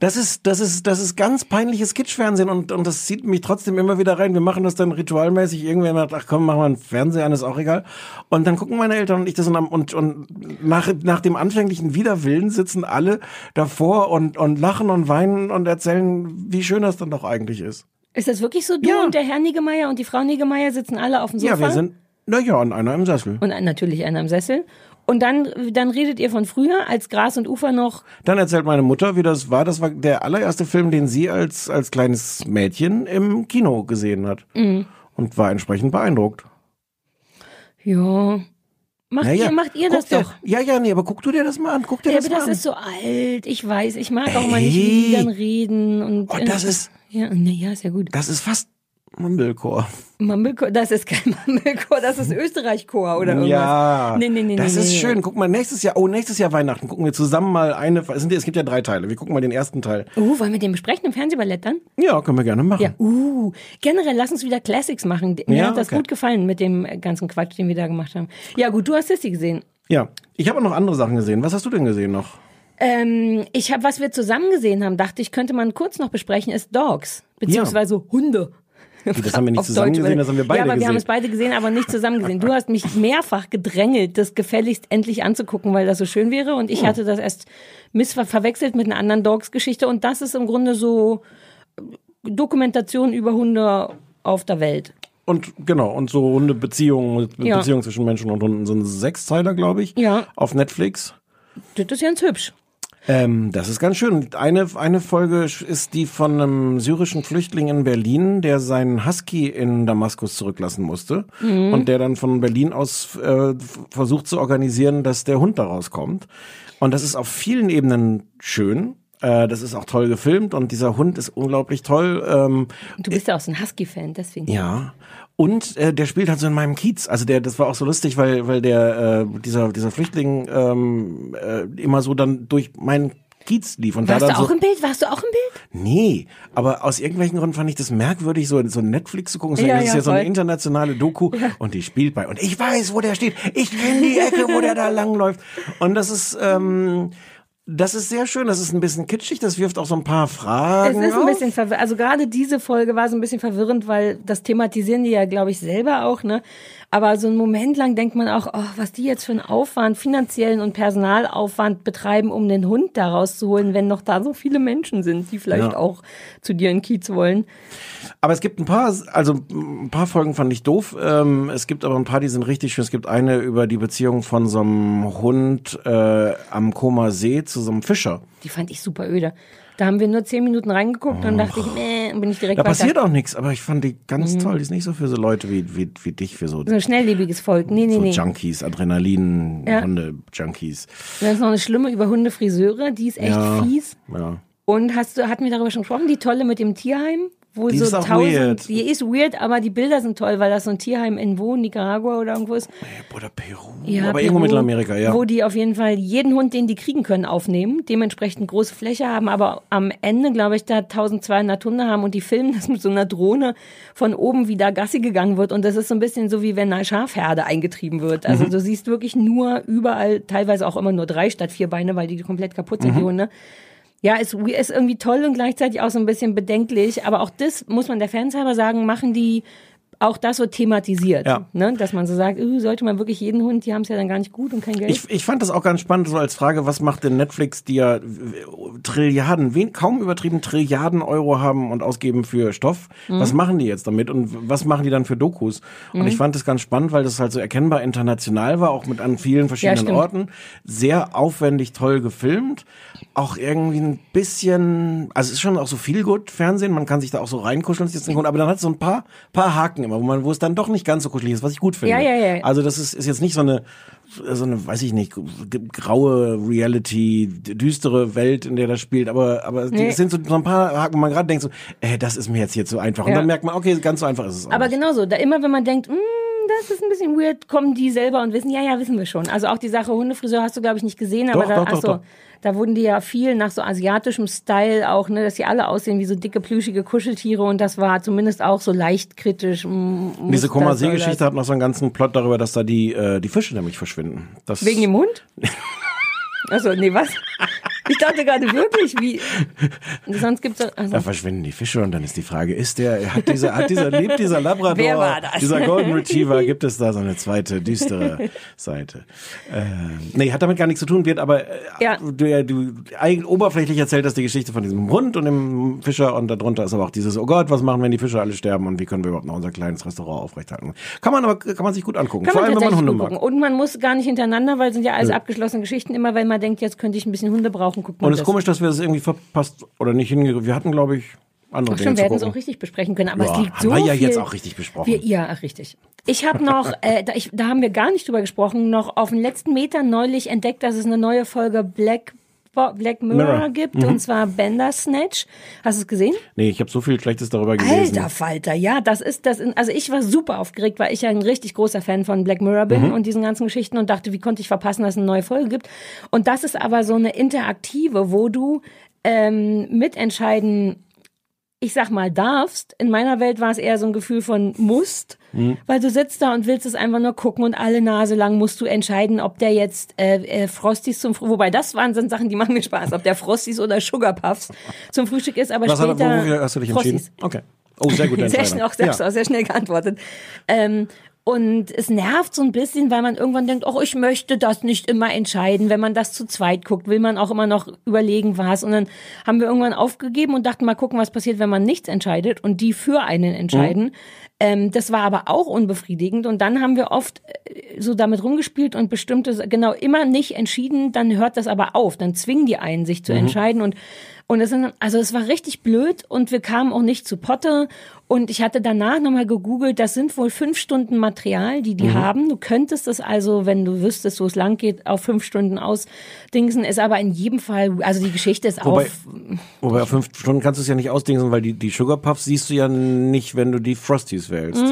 S2: Das ist, das ist, das ist ganz peinliches Kitschfernsehen und, und das zieht mich trotzdem immer wieder rein. Wir machen das dann ritualmäßig. Irgendwer macht, ach komm, machen wir einen Fernseher an, ist auch egal. Und dann gucken meine Eltern und ich das und, am- und, und nach, nach dem anfänglichen Widerwillen sitzen alle davor und, und lachen und weinen und erzählen, wie schön das dann doch eigentlich ist.
S3: Ist das wirklich so? Du
S2: Ja.
S3: und der Herr Niggemeier und die Frau Niggemeier sitzen alle auf dem Sofa?
S2: Ja, wir sind, na ja, und einer im Sessel.
S3: Und natürlich einer im Sessel. Und dann, dann redet ihr von früher, als Gras und Ufer noch.
S2: Dann erzählt meine Mutter, wie das war. Das war der allererste Film, den sie als, als kleines Mädchen im Kino gesehen hat.
S3: Mhm.
S2: Und war entsprechend beeindruckt.
S3: Ja. Macht
S2: Naja,
S3: ihr, macht ihr
S2: guck
S3: das doch.
S2: Ja, ja, nee, aber guck du dir das mal an. Guck dir
S3: Ja,
S2: das
S3: aber
S2: mal
S3: das
S2: an.
S3: ist so alt. Ich weiß, ich mag auch mal nicht
S2: Hey.
S3: wie die dann reden. Und,
S2: Oh, das ist-
S3: Ja, na ja, ist ja gut.
S2: das ist fast Mumblecore.
S3: Mumblecore, das ist kein Mumblecore, das ist Österreich-Chor oder irgendwas.
S2: Ja,
S3: Nee, nee, nee,
S2: das
S3: nee,
S2: ist
S3: nee.
S2: schön. Guck mal, nächstes Jahr, oh, nächstes Jahr Weihnachten gucken wir zusammen mal eine, es sind- es gibt ja drei Teile. Wir gucken mal den ersten Teil.
S3: Uh, wollen wir den besprechen im Fernsehballett dann?
S2: Ja, können wir gerne machen.
S3: Ja, uh, generell lass uns wieder Classics machen. Mir
S2: Ja,
S3: hat das
S2: okay.
S3: gut gefallen mit dem ganzen Quatsch, den wir da gemacht haben. Ja, gut, du hast Sissy gesehen.
S2: Ja. Ich habe auch noch andere Sachen gesehen. Was hast du denn gesehen noch?
S3: Ähm, ich habe, was wir zusammen gesehen haben, dachte ich, könnte man kurz noch besprechen, ist Dogs, beziehungsweise Hunde.
S2: Das haben wir nicht zusammen
S3: Deutsch,
S2: gesehen, das haben wir beide
S3: Ja, aber wir
S2: gesehen.
S3: haben es beide gesehen, aber nicht zusammen gesehen. Du hast mich mehrfach gedrängelt, das gefälligst endlich anzugucken, weil das so schön wäre. Und ich hatte das erst missver verwechselt mit einer anderen Dogs-Geschichte. Und das ist im Grunde so Dokumentation über Hunde auf der Welt.
S2: Und genau, und so runde Beziehungen,
S3: Ja.
S2: Zwischen Menschen und Hunden sind Sechsteiler, glaube ich.
S3: Ja.
S2: Auf Netflix.
S3: Das ist ganz hübsch.
S2: Ähm, das ist ganz schön. Eine, eine Folge ist die von einem syrischen Flüchtling in Berlin, der seinen Husky in Damaskus zurücklassen musste. Und der dann von Berlin aus äh, versucht zu organisieren, dass der Hund da rauskommt. Und das ist auf vielen Ebenen schön. Äh, das ist auch toll gefilmt und dieser Hund ist unglaublich toll. Ähm,
S3: Du bist ja auch so ein Husky-Fan, deswegen.
S2: ja. Und äh, der spielt halt so in meinem Kiez. Also der, das war auch so lustig, weil weil der äh, dieser dieser Flüchtling ähm, äh, immer so dann durch meinen Kiez lief und
S3: Warst
S2: da
S3: du
S2: dann
S3: auch
S2: so.
S3: im Bild? Warst du auch im Bild?
S2: Nee, aber aus irgendwelchen Gründen fand ich das merkwürdig, so so Netflix zu gucken. So,
S3: Ja,
S2: das ist
S3: ja,
S2: ja so eine
S3: voll.
S2: internationale Doku und die spielt bei und ich weiß, wo der steht. Ich kenne die Ecke, wo der da langläuft. Und das ist ähm, das ist sehr schön, das ist ein bisschen kitschig, das wirft auch so ein paar
S3: Es
S2: Fragen
S3: ist ein
S2: auf.
S3: bisschen verwirrend. Also gerade diese Folge war so ein bisschen verwirrend, weil das thematisieren die ja, glaube ich, selber auch, ne? Aber so einen Moment lang denkt man auch, oh, was die jetzt für einen Aufwand, finanziellen und Personalaufwand betreiben, um den Hund da rauszuholen, wenn noch da so viele Menschen sind, die vielleicht
S2: Ja.
S3: auch zu dir in Kiez wollen.
S2: Aber es gibt ein paar, also ein paar Folgen fand ich doof. Ähm, es gibt aber ein paar, die sind richtig schön. Es gibt eine über die Beziehung von so einem Hund äh, am Koma See zu so einem Fischer.
S3: Die fand ich super öde. Da haben wir nur zehn Minuten reingeguckt und dachte ich, nee, bin ich direkt
S2: Da
S3: weiter.
S2: passiert auch nichts, aber ich fand die ganz toll. Die ist nicht so für so Leute wie, wie, wie dich, für so,
S3: So ein schnelllebiges Volk. Nee, nee,
S2: so
S3: nee.
S2: Junkies, Adrenalin,
S3: Ja.
S2: Hunde-Junkies.
S3: Dann ist noch eine schlimme über Hundefriseure, die ist echt
S2: Ja.
S3: fies.
S2: Ja.
S3: Und hast du, hatten wir darüber schon gesprochen, die tolle mit dem Tierheim? Wo
S2: Die
S3: so
S2: ist
S3: tausend,
S2: weird.
S3: die ist weird, aber die Bilder sind toll, weil das so ein Tierheim in wo, Nicaragua oder irgendwo ist.
S2: Oder Peru.
S3: Ja,
S2: aber irgendwo
S3: Peru,
S2: Mittelamerika, ja.
S3: Wo die auf jeden Fall jeden Hund, den die kriegen können, aufnehmen, dementsprechend große Fläche haben, aber am Ende, glaube ich, da 1200 Hunde haben und die filmen das mit so einer Drohne von oben, wie da Gassi gegangen wird. Und das ist so ein bisschen so, wie wenn eine Schafherde eingetrieben wird. Also
S2: Mhm.
S3: du siehst wirklich nur überall, teilweise auch immer nur drei statt vier Beine, weil die komplett kaputt sind,
S2: Mhm.
S3: die Hunde. Ja, ist, ist irgendwie toll und gleichzeitig auch so ein bisschen bedenklich. Aber auch das, muss man der Fans halber sagen, machen die auch das so thematisiert.
S2: Ja.
S3: Ne? Dass man so sagt, uh, sollte man wirklich jeden Hund, die haben es ja dann gar nicht gut und kein Geld.
S2: Ich, ich fand das auch ganz spannend, so als Frage, was macht denn Netflix, die ja Trilliarden, wen, kaum übertrieben Trilliarden Euro haben und ausgeben für Stoff.
S3: Mhm.
S2: Was machen die jetzt damit und was machen die dann für Dokus? Und
S3: Mhm.
S2: ich fand das ganz spannend, weil das halt so erkennbar international war, auch mit an vielen verschiedenen
S3: stimmt.
S2: Orten. Sehr aufwendig, toll gefilmt. Auch irgendwie ein bisschen, also es ist schon auch so viel gut Fernsehen, man kann sich da auch so reinkuscheln, aber dann hat es so ein paar, paar Haken immer, wo man, wo es dann doch nicht ganz so kuschelig ist, was ich gut finde.
S3: Ja, ja, ja.
S2: Also das ist, ist jetzt nicht so eine, so eine, weiß ich nicht, graue Reality, düstere Welt, in der das spielt, aber, aber
S3: Nee.
S2: es sind so, so ein paar Haken, wo man gerade denkt so, äh, das ist mir jetzt hier zu einfach. Und
S3: Ja.
S2: dann merkt man, okay, ganz so einfach ist es auch
S3: Aber
S2: nicht.
S3: genauso, da immer wenn man denkt, "Mm, das ist ein bisschen weird, kommen die selber und wissen, ja, ja, wissen wir schon. Also auch die Sache Hundefriseur hast du, glaube ich, nicht gesehen, aber
S2: Doch,
S3: da,
S2: doch, doch,
S3: ach so,
S2: doch.
S3: da wurden die ja viel nach so asiatischem Style auch, ne, dass sie alle aussehen wie so dicke, plüschige Kuscheltiere und das war zumindest auch so leicht kritisch. mm,
S2: Diese Koma-See-Geschichte hat noch so einen ganzen Plot darüber, dass da die, äh, die Fische nämlich verschwinden. Das
S3: das. Wegen dem Hund? Achso, nee, was? Ich dachte gerade wirklich, wie. Sonst gibt's also,
S2: Da verschwinden die Fische und dann ist die Frage, ist der, hat dieser, hat dieser, lebt dieser Labrador,
S3: Wer war das?
S2: dieser Golden Retriever, gibt es da so eine zweite, düstere Seite? Ähm, nee, hat damit gar nichts zu tun, wird aber, äh,
S3: Ja.
S2: du, ja, du, eigentlich oberflächlich erzählt das die Geschichte von diesem Hund und dem Fischer und darunter ist aber auch dieses, oh Gott, was machen, wenn die Fische alle sterben und wie können wir überhaupt noch unser kleines Restaurant aufrechthalten? Kann man aber, kann man sich gut angucken,
S3: Kann
S2: vor allem, wenn man Hunde mag.
S3: gucken. Und man muss gar nicht hintereinander, weil es sind ja alles abgeschlossene Geschichten. Immer wenn man denkt, jetzt könnte ich ein bisschen Hunde brauchen, guckt man
S2: Und es ist
S3: das.
S2: komisch, dass wir das irgendwie verpasst oder nicht hingekriegt. Wir hatten, glaube ich, andere
S3: Ach,
S2: Dinge
S3: schon, wir hätten es auch richtig besprechen können, aber
S2: Ja,
S3: es liegt
S2: haben
S3: so
S2: wir ja
S3: viel.
S2: jetzt auch richtig besprochen.
S3: Wir, ja, richtig. Ich habe noch, äh, da, ich, da haben wir gar nicht drüber gesprochen, noch auf den letzten Metern neulich entdeckt, dass es eine neue Folge Black, Black Mirror,
S2: Mirror. Mhm.
S3: gibt, und zwar Bandersnatch. Hast du es gesehen?
S2: Nee, ich habe so viel Schlechtes darüber gelesen.
S3: Alter Falter, ja, das ist das. Also ich war super aufgeregt, weil ich ja ein richtig großer Fan von Black Mirror bin
S2: Mhm.
S3: und diesen ganzen Geschichten und dachte, wie konnte ich verpassen, dass es eine neue Folge gibt. Und das ist aber so eine interaktive, wo du ähm, mitentscheiden ich sag mal, darfst. In meiner Welt war es eher so ein Gefühl von musst,
S2: Mhm.
S3: weil du sitzt da und willst es einfach nur gucken und alle Nase lang musst du entscheiden, ob der jetzt äh, äh, Frosties zum Frühstück, wobei das waren sind Sachen, die machen mir Spaß, ob der Frosties oder Sugar Puffs zum Frühstück ist, aber
S2: Was hat,
S3: später
S2: wofür hast du dich
S3: Frosties.
S2: entschieden? Okay. Oh, sehr gute
S3: Sehr schnell, auch sehr,
S2: ja.
S3: auch sehr schnell geantwortet. Ähm, und es nervt so ein bisschen, weil man irgendwann denkt, oh, ich möchte das nicht immer entscheiden. Wenn man das zu zweit guckt, will man auch immer noch überlegen, was. Und dann haben wir irgendwann aufgegeben und dachten, mal gucken, was passiert, wenn man nichts entscheidet und die für einen entscheiden. Ähm, das war aber auch unbefriedigend. Und dann haben wir oft äh, so damit rumgespielt und bestimmte, genau, immer nicht entschieden, dann hört das aber auf. Dann zwingen die einen, sich zu entscheiden. Und, und es sind, also es war richtig blöd und wir kamen auch nicht zu Potte. Und ich hatte danach nochmal gegoogelt, das sind wohl fünf Stunden Material, die die
S2: Mhm.
S3: haben. Du könntest es also, wenn du wüsstest, wo es lang geht, auf fünf Stunden ausdingsen. Ist aber in jedem Fall, also die Geschichte ist
S2: Wobei-
S3: auf,
S2: Wobei, auf fünf Stunden kannst du es ja nicht ausdingsen, weil die, die Sugar Puffs siehst du ja nicht, wenn du die Frosties wählst.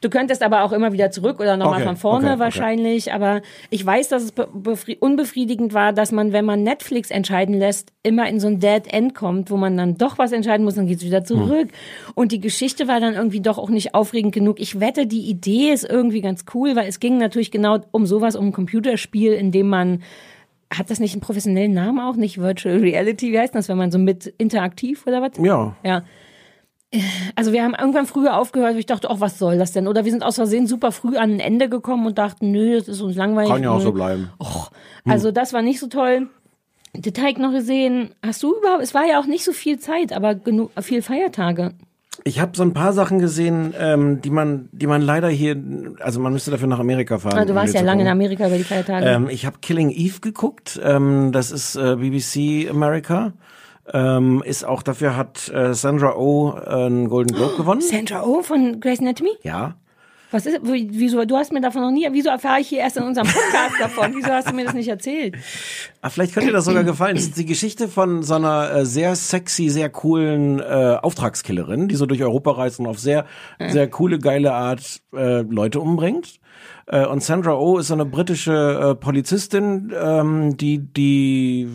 S3: Du könntest aber auch immer wieder zurück oder nochmal
S2: Okay,
S3: von vorne
S2: okay, okay.
S3: wahrscheinlich. Aber ich weiß, dass es be- befri- unbefriedigend war, dass man, wenn man Netflix entscheiden lässt, immer in so ein Dead End kommt, wo man dann doch was entscheiden muss, dann geht's wieder zurück. Und die Geschichte war dann irgendwie doch auch nicht aufregend genug. Ich wette, die Idee ist irgendwie ganz cool, weil es ging natürlich genau um sowas, um ein Computerspiel, in dem man hat das nicht einen professionellen Namen auch? Nicht Virtual Reality? Wie heißt das, wenn man so mit interaktiv oder was?
S2: Ja.
S3: Ja. Also wir haben irgendwann früher aufgehört, ich dachte, ach, was soll das denn? Oder wir sind aus Versehen super früh an ein Ende gekommen und dachten, nö, das ist uns langweilig.
S2: Kann ja auch so bleiben.
S3: Och, also das war nicht so toll. Den Teig noch gesehen. Hast du überhaupt, es war ja auch nicht so viel Zeit, aber genug, viel Feiertage.
S2: Ich habe so ein paar Sachen gesehen, ähm, die man, die man leider hier, also man müsste dafür nach Amerika fahren.
S3: Ah, du warst ja lange in. Amerika über die Feiertage.
S2: Ähm, ich habe Killing Eve geguckt. Ähm, das ist äh, BBC America. Ähm, ist auch dafür hat äh, Sandra Oh äh, einen Golden Globe gewonnen.
S3: Sandra Oh von Grey's Anatomy?
S2: Ja.
S3: Was ist, wie- wieso, du hast mir davon noch nie, wieso erfahre ich hier erst in unserem Podcast davon? Wieso hast du mir das nicht erzählt?
S2: Ah, vielleicht könnte dir das sogar gefallen. Es ist die Geschichte von so einer äh, sehr sexy, sehr coolen äh, Auftragskillerin, die so durch Europa reist und auf sehr, sehr coole, geile Art äh, Leute umbringt. Äh, und Sandra Oh ist so eine britische äh, Polizistin, ähm, die die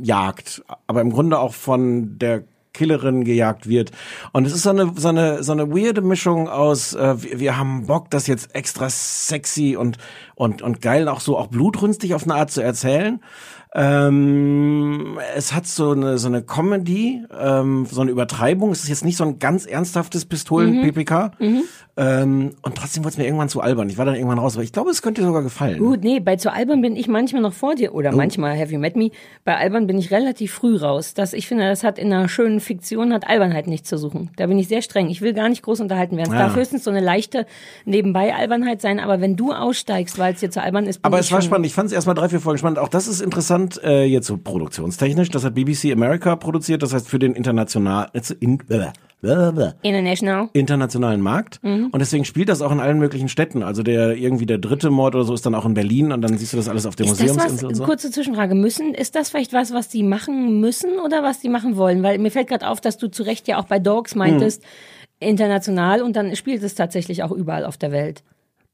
S2: jagt, aber im Grunde auch von der Killerin gejagt wird. Und es ist so eine, so eine, so eine weirde Mischung aus, äh, wir, wir haben Bock, das jetzt extra sexy und, und, und geil auch so auch blutrünstig auf eine Art zu erzählen. Ähm, es hat so eine, so eine Comedy, ähm, so eine Übertreibung. Es ist jetzt nicht so ein ganz ernsthaftes Pistolen-PPK. Ähm, und trotzdem wurde es mir irgendwann zu albern. Ich war dann irgendwann raus, aber ich glaube, es könnte dir sogar gefallen.
S3: Gut, nee, bei zu Albern bin ich manchmal noch vor dir
S2: Oh.
S3: oder manchmal Have You Met Me. Bei Albern bin ich relativ früh raus. Das, ich finde, das hat in einer schönen Fiktion hat Albernheit nichts zu suchen. Da bin ich sehr streng. Ich will gar nicht groß unterhalten werden. Es
S2: Ja.
S3: darf höchstens so eine leichte nebenbei Albernheit sein, aber wenn du aussteigst, weil es dir zu albern ist, bin
S2: Aber
S3: ich
S2: es war spannend. Ich fand es erstmal drei, vier Folgen spannend. Auch das ist interessant, äh, jetzt so produktionstechnisch. Das hat BBC America produziert. Das heißt für den international, in, äh,
S3: International.
S2: internationalen Markt.
S3: Mhm.
S2: Und deswegen spielt das auch in allen möglichen Städten. Also der irgendwie der dritte Mord oder so ist dann auch in Berlin und dann siehst du das alles auf der
S3: Ist
S2: Museumsinsel und so.
S3: kurze Zwischenfrage, müssen, ist das vielleicht was, was die machen müssen oder was die machen wollen? Weil mir fällt gerade auf, dass du zu Recht ja auch bei Dogs meintest,
S2: Hm.
S3: international und dann spielt es tatsächlich auch überall auf der Welt.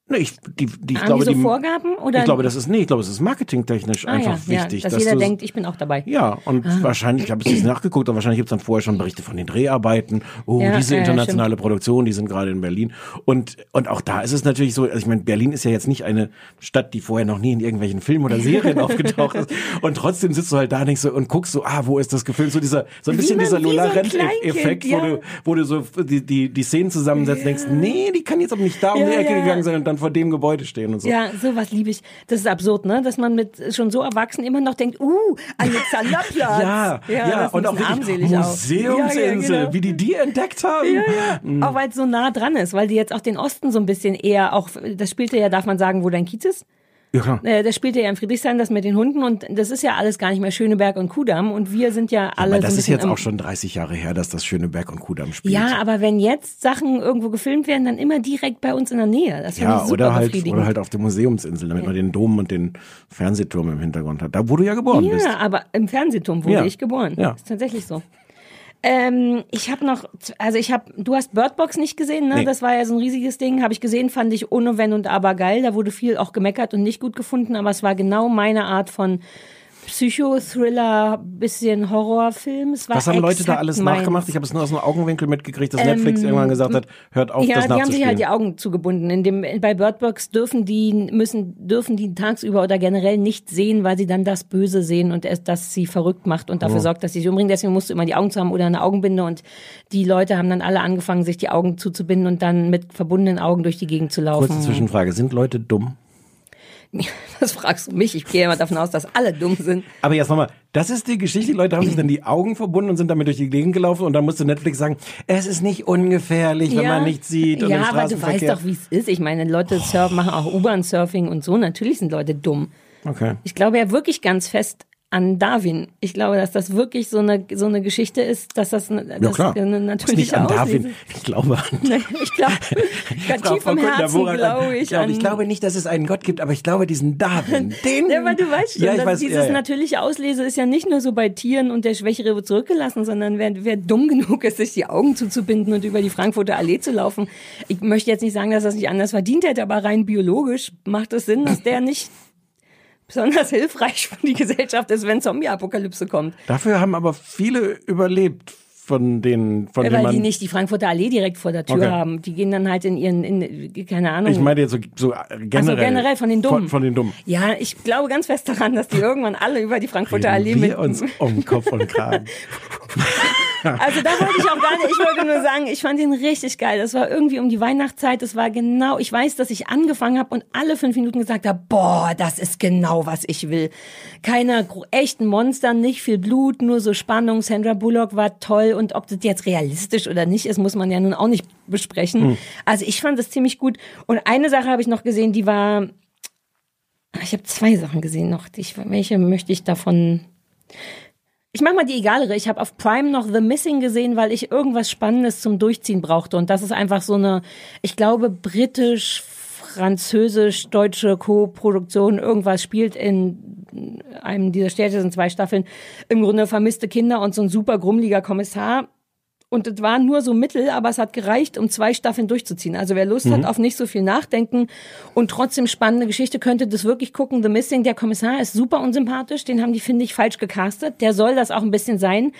S2: Nee, ich, die, die, ich
S3: Haben
S2: glaube,
S3: die so
S2: die,
S3: Vorgaben? Oder?
S2: ich glaube, das ist, nee, ich glaube, es ist marketingtechnisch
S3: ah,
S2: einfach
S3: ja,
S2: wichtig.
S3: Ja, dass, jeder
S2: du-
S3: denkt, ich bin auch dabei.
S2: Ja, und wahrscheinlich, ich habe es jetzt nachgeguckt, aber wahrscheinlich gibt es dann vorher schon Berichte von den Dreharbeiten. Oh,
S3: Ja,
S2: diese internationale Produktion, die sind gerade in Berlin. Und, und auch da ist es natürlich so, also ich meine, Berlin ist ja jetzt nicht eine Stadt, die vorher noch nie in irgendwelchen Filmen oder Serien aufgetaucht ist. Und trotzdem sitzt du halt da nicht so und guckst so, ah, wo ist das gefilmt? So dieser, so ein
S3: Wie
S2: bisschen
S3: man-
S2: dieser
S3: wie so
S2: Lola Rent-Effekt, wo, du, wo du so die, die, die Szenen zusammensetzt und denkst, nee, die kann jetzt aber nicht da um die Ecke gegangen sein und dann vor dem Gebäude stehen und so.
S3: Ja, sowas liebe ich. Das ist absurd, ne? Dass man mit schon so erwachsen immer noch denkt, uh, Alexanderplatz.
S2: Ja, ja,
S3: ein
S2: und auch wirklich. Museumsinsel,
S3: Ja, ja, genau.
S2: wie die die entdeckt haben.
S3: Ja, ja. Auch weil es so nah dran ist, weil die jetzt auch den Osten so ein bisschen eher auch, das spielte ja, darf man sagen, wo dein Kiez ist?
S2: Ja, klar.
S3: Äh, das spielte ja in Friedrichshain, das mit den Hunden und das ist ja alles gar nicht mehr Schöneberg und Kudamm und wir sind ja alle
S2: Aber
S3: so
S2: das
S3: ein
S2: ist jetzt auch schon 30 Jahre her, dass das Schöneberg und Kudamm spielt.
S3: Ja, aber wenn jetzt Sachen irgendwo gefilmt werden, dann immer direkt bei uns in der Nähe. Das
S2: Ja,
S3: ich super
S2: oder halt, oder halt auf der Museumsinsel, damit man den Dom und den Fernsehturm im Hintergrund hat. Da, wo du ja geboren bist.
S3: Ja, aber im Fernsehturm wurde
S2: Ja.
S3: ich geboren.
S2: Ja.
S3: Ist tatsächlich so. Ähm, ich habe noch, also ich habe, du hast Birdbox nicht gesehen, ne?
S2: Nee.
S3: Das war ja so ein riesiges Ding. Habe ich gesehen, fand ich ohne Wenn und Aber geil. Da wurde viel auch gemeckert und nicht gut gefunden, aber es war genau meine Art von Psychothriller, bisschen Horrorfilm. Es war
S2: Was haben Leute da alles
S3: meins.
S2: nachgemacht? Ich habe es nur aus dem Augenwinkel mitgekriegt, dass Netflix irgendwann gesagt hat, hört auf,
S3: Ähm, Ja,
S2: das
S3: die haben sich
S2: nachzuspielen.
S3: halt die Augen zugebunden. In dem, bei Birdbox dürfen die, müssen, dürfen die tagsüber oder generell nicht sehen, weil sie dann das Böse sehen und es, das sie verrückt macht und dafür sorgt, dass sie sich umbringen. Deswegen musst du immer die Augen zu haben oder eine Augenbinde und die Leute haben dann alle angefangen, sich die Augen zuzubinden und dann mit verbundenen Augen durch die Gegend zu laufen.
S2: Kurze Zwischenfrage, sind Leute dumm?
S3: Das fragst du mich. Ich gehe immer davon aus, dass alle dumm sind.
S2: Aber jetzt nochmal, das ist die Geschichte, die Leute haben sich dann die Augen verbunden und sind damit durch die Gegend gelaufen und dann musste Netflix sagen, es ist nicht ungefährlich, wenn man nichts sieht und
S3: ja,
S2: im
S3: aber du weißt doch, wie es ist. Ich meine, Leute surfen, machen auch U-Bahn-Surfing und so. Natürlich sind Leute dumm.
S2: Okay.
S3: Ich glaube ja wirklich ganz fest an Darwin. Ich glaube, dass das wirklich so eine so eine Geschichte ist, dass das, das
S2: Ja klar.
S3: eine
S2: Was
S3: natürliche
S2: nicht an Darwin. Ich glaube an
S3: Nein, Ich glaube, ganz
S2: Frau
S3: tief im Herzen glaube ich
S2: Ja, und
S3: an.
S2: ich glaube nicht, dass es einen Gott gibt, aber ich glaube diesen Darwin. Den.
S3: ja, aber du weißt schon,
S2: ja, ich
S3: dass
S2: weiß,
S3: dieses
S2: ja, ja.
S3: natürliche Auslese ist ja nicht nur so bei Tieren und der Schwächere wird zurückgelassen, sondern wer, wer dumm genug ist, sich die Augen zuzubinden und über die Frankfurter Allee zu laufen. Ich möchte jetzt nicht sagen, dass das nicht anders verdient hätte, aber rein biologisch macht es Sinn, dass der nicht besonders hilfreich für die Gesellschaft ist, wenn Zombie-Apokalypse kommt.
S2: Dafür haben aber viele überlebt von denen, von
S3: Ja, weil die nicht die Frankfurter Allee direkt vor der Tür
S2: Okay.
S3: haben. Die gehen dann halt in ihren, in, keine Ahnung.
S2: Ich meine jetzt so, so generell.
S3: also generell von den Dummen.
S2: Von, von den Dummen.
S3: Ja, ich glaube ganz fest daran, dass die irgendwann alle über die Frankfurter Allee
S2: Reden
S3: mit.
S2: wir uns um Kopf und Kragen.
S3: Also da wollte ich auch gar nicht, ich wollte nur sagen, ich fand ihn richtig geil. Das war irgendwie um die Weihnachtszeit, das war genau, ich weiß, dass ich angefangen habe und alle fünf Minuten gesagt habe, boah, das ist genau, was ich will. Keine gro- echten Monster, nicht viel Blut, nur so Spannung. Sandra Bullock war toll und ob das jetzt realistisch oder nicht ist, muss man ja nun auch nicht besprechen. Also ich fand das ziemlich gut. Und eine Sache habe ich noch gesehen, die war, ich habe zwei Sachen gesehen noch. Ich, welche möchte ich davon ich mach mal die egalere. Ich habe auf Prime noch The Missing gesehen, weil ich irgendwas Spannendes zum Durchziehen brauchte. Und das ist einfach so eine, ich glaube, britisch, französisch, deutsche Co-Produktion. Irgendwas spielt in einem dieser Städte, sind zwei Staffeln. Im Grunde vermisste Kinder und so ein super grummeliger Kommissar. Und es war nur so mittel, aber es hat gereicht, um zwei Staffeln durchzuziehen. Also wer Lust hat auf nicht so viel Nachdenken und trotzdem spannende Geschichte, könnte das wirklich gucken. The Missing, der Kommissar ist super unsympathisch. Den haben die, finde ich, falsch gecastet. Der soll das auch ein bisschen sein.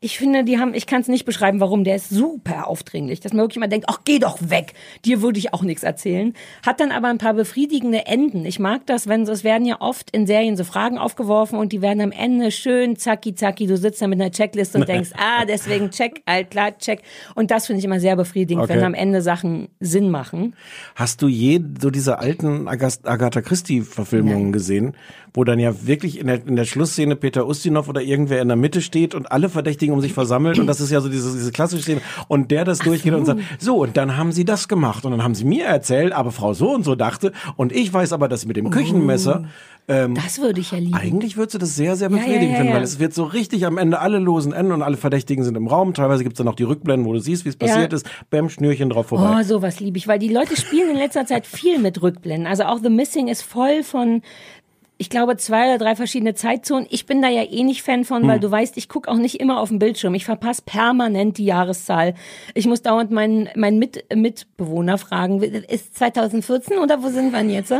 S3: Ich finde, die haben, ich kann es nicht beschreiben, warum. Der ist super aufdringlich, dass man wirklich immer denkt, ach, geh doch weg. Dir würde ich auch nichts erzählen. Hat dann aber ein paar befriedigende Enden. Ich mag das, wenn so, es werden ja oft in Serien so Fragen aufgeworfen und die werden am Ende schön zacki zacki. Du sitzt da mit einer Checkliste und denkst, ah, deswegen check, alt, klar, check. Und das finde ich immer sehr befriedigend,
S2: Okay.
S3: wenn am Ende Sachen Sinn machen.
S2: Hast du je so diese alten Agatha Christie-Verfilmungen gesehen, wo dann ja wirklich in der, in der Schlussszene Peter Ustinov oder irgendwer in der Mitte steht und alle Verdächtigen um sich versammelt und das ist ja so diese, diese klassische Szene und der das durchgeht und sagt, so und dann haben sie das gemacht und dann haben sie mir erzählt, aber Frau so und so dachte und ich weiß aber, dass sie mit dem Küchenmesser ähm,
S3: Das würde ich ja lieben.
S2: eigentlich würdest du das sehr, sehr befriedigend
S3: ja, ja,
S2: finden,
S3: ja.
S2: weil es wird so richtig am Ende alle losen Enden und alle Verdächtigen sind im Raum. Teilweise gibt's dann noch die Rückblenden, wo du siehst, wie es passiert ist. Bäm, Schnürchen drauf vorbei.
S3: Oh, sowas liebe ich, weil die Leute spielen in letzter Zeit viel mit Rückblenden. Also auch The Missing ist voll von, ich glaube, zwei oder drei verschiedene Zeitzonen. Ich bin da ja eh nicht Fan von,
S2: Hm.
S3: weil du weißt, ich gucke auch nicht immer auf den Bildschirm. Ich verpasse permanent die Jahreszahl. Ich muss dauernd meinen, meinen Mit, Mitbewohner fragen, ist 2014 oder wo sind wir denn jetzt?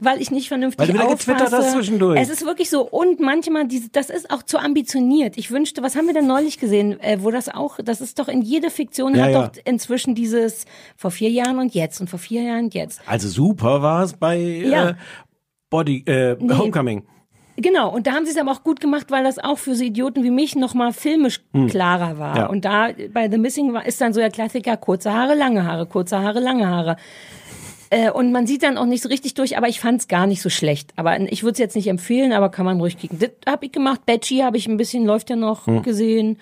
S3: Weil ich nicht vernünftig
S2: Weil du
S3: aufpasse.
S2: hast zwischendurch.
S3: Es ist wirklich so. Und manchmal, diese, das ist auch zu ambitioniert. Ich wünschte, was haben wir denn neulich gesehen, äh, wo das auch, das ist doch in jede Fiktion
S2: Ja,
S3: hat
S2: ja.
S3: doch inzwischen dieses vor vier Jahren und jetzt und vor vier Jahren und jetzt.
S2: Also super war es bei
S3: Ja.
S2: äh, Body, äh,
S3: Nee.
S2: Homecoming.
S3: Genau, und da haben sie es aber auch gut gemacht, weil das auch für so Idioten wie mich nochmal filmisch klarer war.
S2: Hm. Ja.
S3: Und da bei The Missing war, ist dann so der Klassiker, kurze Haare, lange Haare, kurze Haare, lange Haare. Äh, und man sieht dann auch nicht so richtig durch, aber ich fand es gar nicht so schlecht. Aber ich würde es jetzt nicht empfehlen, aber kann man ruhig kicken. Das habe ich gemacht. Betchy habe ich ein bisschen, läuft ja noch, gesehen.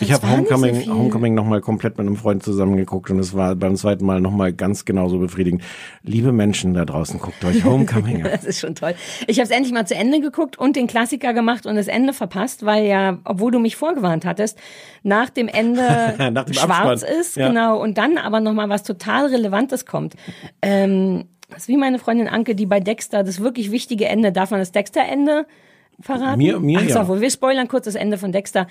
S2: Ich habe
S3: so
S2: Homecoming. Homecoming nochmal komplett mit einem Freund zusammengeguckt und es war beim zweiten Mal nochmal ganz genauso befriedigend. Liebe Menschen da draußen, guckt euch Homecoming an.
S3: Das ist schon toll. Ich habe es endlich mal zu Ende geguckt und den Klassiker gemacht und das Ende verpasst, weil ja, obwohl du mich vorgewarnt hattest, nach dem Ende
S2: Nach dem
S3: schwarz
S2: Abspann.
S3: ist,
S2: Ja.
S3: genau, und dann aber noch mal was total Relevantes kommt. Ähm, das ist wie meine Freundin Anke, die bei Dexter das wirklich wichtige Ende, darf man das Dexter-Ende verraten?
S2: Mir- mir
S3: Ach so,
S2: ja.
S3: wohl, wir spoilern kurz das Ende von Dexter.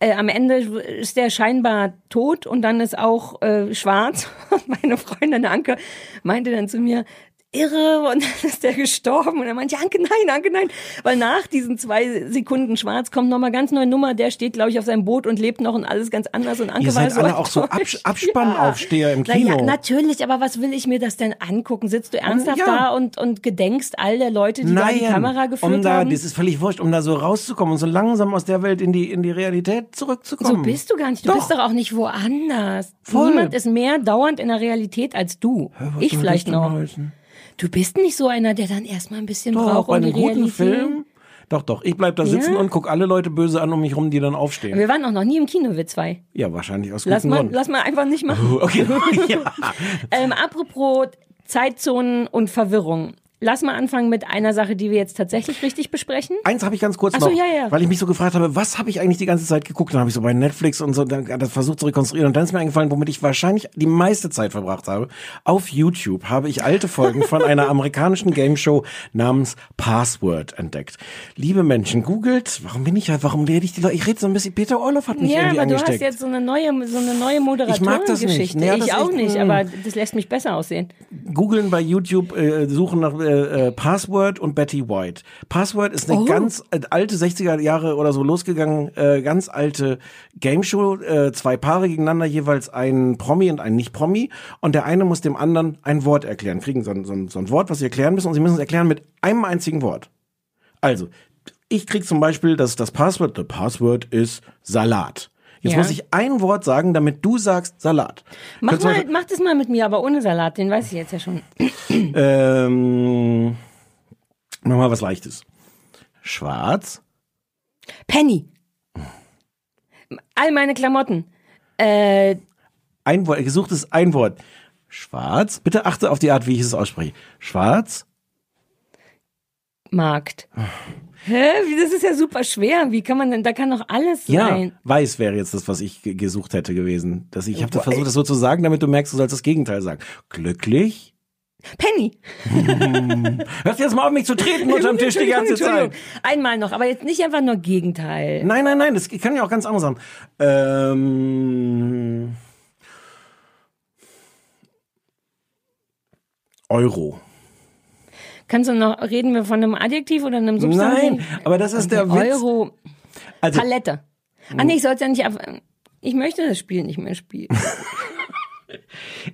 S3: Äh, am Ende ist der scheinbar tot und dann ist auch äh, schwarz. Meine Freundin Anke meinte dann zu mir, irre und dann ist der gestorben und er meinte, Anke, nein, Anke, nein, weil nach diesen zwei Sekunden schwarz kommt nochmal ganz neue Nummer, der steht, glaube ich, auf seinem Boot und lebt noch und alles ganz anders und Anke
S2: Ihr
S3: war
S2: seid
S3: so
S2: alle auch so. Abs- Abspannaufsteher im Kino.
S3: Naja, natürlich, aber was will ich mir das denn angucken? Sitzt du ernsthaft
S2: ja.
S3: da und, und gedenkst all der Leute, die da die Kamera geführt
S2: um da,
S3: haben?
S2: das ist völlig wurscht, um da so rauszukommen und so langsam aus der Welt in die, in die Realität
S3: So
S2: zurückzukommen.
S3: bist du gar nicht. Du
S2: Doch.
S3: bist doch auch nicht woanders.
S2: Voll.
S3: Niemand ist mehr dauernd in der Realität als du. ich
S2: soll
S3: vielleicht noch.
S2: heißen?
S3: Du bist nicht so einer, der dann erstmal ein bisschen
S2: Doch,
S3: braucht,
S2: bei
S3: um die
S2: einem guten. Film. Doch, doch. Ich bleib da sitzen
S3: Ja?
S2: und guck alle Leute böse an um mich rum, die dann aufstehen.
S3: Wir waren auch noch nie im Kino, wir zwei.
S2: Ja, wahrscheinlich aus
S3: Lass
S2: gutem
S3: mal,
S2: Grund.
S3: lass mal einfach nicht machen.
S2: Okay.
S3: Ähm, apropos Zeitzonen und Verwirrung. Lass mal anfangen mit einer Sache, die wir jetzt tatsächlich richtig besprechen.
S2: Eins habe ich ganz kurz
S3: Ach so,
S2: noch,
S3: ja, ja.
S2: weil ich mich so gefragt habe, was habe ich eigentlich die ganze Zeit geguckt? Dann habe ich so bei Netflix und so dann, das versucht zu rekonstruieren und dann ist mir eingefallen, womit ich wahrscheinlich die meiste Zeit verbracht habe. Auf YouTube habe ich alte Folgen von einer amerikanischen Game Show namens Password entdeckt. Liebe Menschen, googelt, warum bin ich ja, warum rede ich die Leute? Ich rede so ein bisschen, Peter Orloff hat mich
S3: Ja,
S2: irgendwie
S3: aber du hast
S2: angesteckt.
S3: jetzt so eine neue, so eine neue
S2: Ich mag das nicht.
S3: Moderatorengeschichte.
S2: Ja, das
S3: ich auch
S2: ist-
S3: nicht, aber das lässt mich besser aussehen.
S2: googeln bei YouTube, äh, suchen nach äh, äh, Password und Betty White. Password ist eine
S3: Oh.
S2: ganz äh, alte 60er Jahre oder so losgegangen, äh, ganz alte Game Show, äh, zwei Paare gegeneinander, jeweils ein Promi und ein Nicht-Promi und der eine muss dem anderen ein Wort erklären, kriegen so ein, so ein, so ein Wort, was sie erklären müssen und sie müssen es erklären mit einem einzigen Wort. Also, ich krieg zum Beispiel das, das Passwort, the Password ist Salat. Jetzt
S3: Ja.
S2: muss ich ein Wort sagen, damit du sagst Salat.
S3: Mach,
S2: Kannst
S3: mal, mach das mal mit mir, aber ohne Salat, den weiß ich jetzt ja schon.
S2: Ähm, mach mal was Leichtes. Schwarz.
S3: Penny. All meine Klamotten. Äh,
S2: Ein Wort, gesuchtes ein Wort. Schwarz. Bitte achte auf die Art, wie ich es ausspreche. Schwarz.
S3: Markt. Hä? Das ist ja super schwer. Wie kann man denn, da kann doch alles
S2: Ja,
S3: sein.
S2: weiß wäre jetzt das, was ich ge- gesucht hätte gewesen. Dass ich habe versucht, das so zu sagen, damit du merkst, du sollst das Gegenteil sagen. Glücklich.
S3: Penny.
S2: Hörst du jetzt mal auf, mich zu treten unterm Tisch die ganze Zeit?
S3: Einmal noch, aber jetzt nicht einfach nur Gegenteil.
S2: Nein, nein, nein, das kann ja auch ganz anders sein. Ähm, Euro.
S3: Kannst du noch, reden wir von einem Adjektiv oder einem Substantiv?
S2: Nein, aber das ist der Witz.
S3: Euro.
S2: Also,
S3: Palette. Ah nee, ich sollte ja nicht auf, ich möchte das Spiel nicht mehr spielen.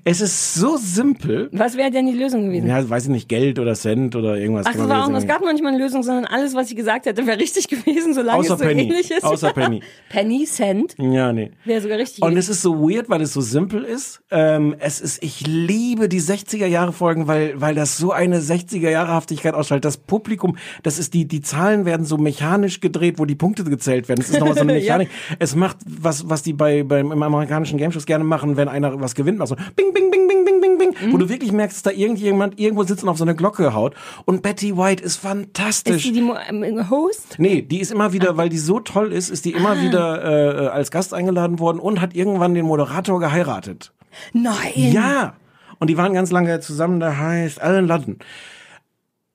S2: es ist so simpel.
S3: Was wäre denn die Lösung gewesen?
S2: Ja, weiß ich nicht, Geld oder Cent oder irgendwas.
S3: Ach, war auch, es gab noch nicht mal eine Lösung, sondern alles, was ich gesagt hätte, wäre richtig gewesen, solange
S2: Außer
S3: es so
S2: Penny.
S3: ähnlich ist.
S2: Außer Penny.
S3: Penny, Cent,
S2: Ja, nee.
S3: wäre sogar richtig
S2: Und
S3: gewesen.
S2: es ist so weird, weil es so simpel ist. Ähm, es ist, ich liebe die 60er Jahre Folgen, weil, weil das so eine 60er Jahre Haftigkeit ausstrahlt. Das Publikum, das ist die, die Zahlen werden so mechanisch gedreht, wo die Punkte gezählt werden. Es ist nochmal so eine
S3: Ja.
S2: Mechanik. Es macht, was, was die bei, beim, im amerikanischen Game Shows gerne machen, wenn einer was gewinnt, macht so bing, bing, bing, bing, bing, bing, bing,
S3: Mhm.
S2: wo du wirklich merkst, dass da irgendjemand irgendwo sitzt und auf so eine Glocke haut. Und Betty White ist fantastisch.
S3: ist die die ähm, Host?
S2: Nee, die ist immer wieder, weil die so toll ist, ist die immer wieder äh, als Gast eingeladen worden und hat irgendwann den Moderator geheiratet.
S3: Nein.
S2: Ja. Und die waren ganz lange zusammen, der heißt Alan Ludden.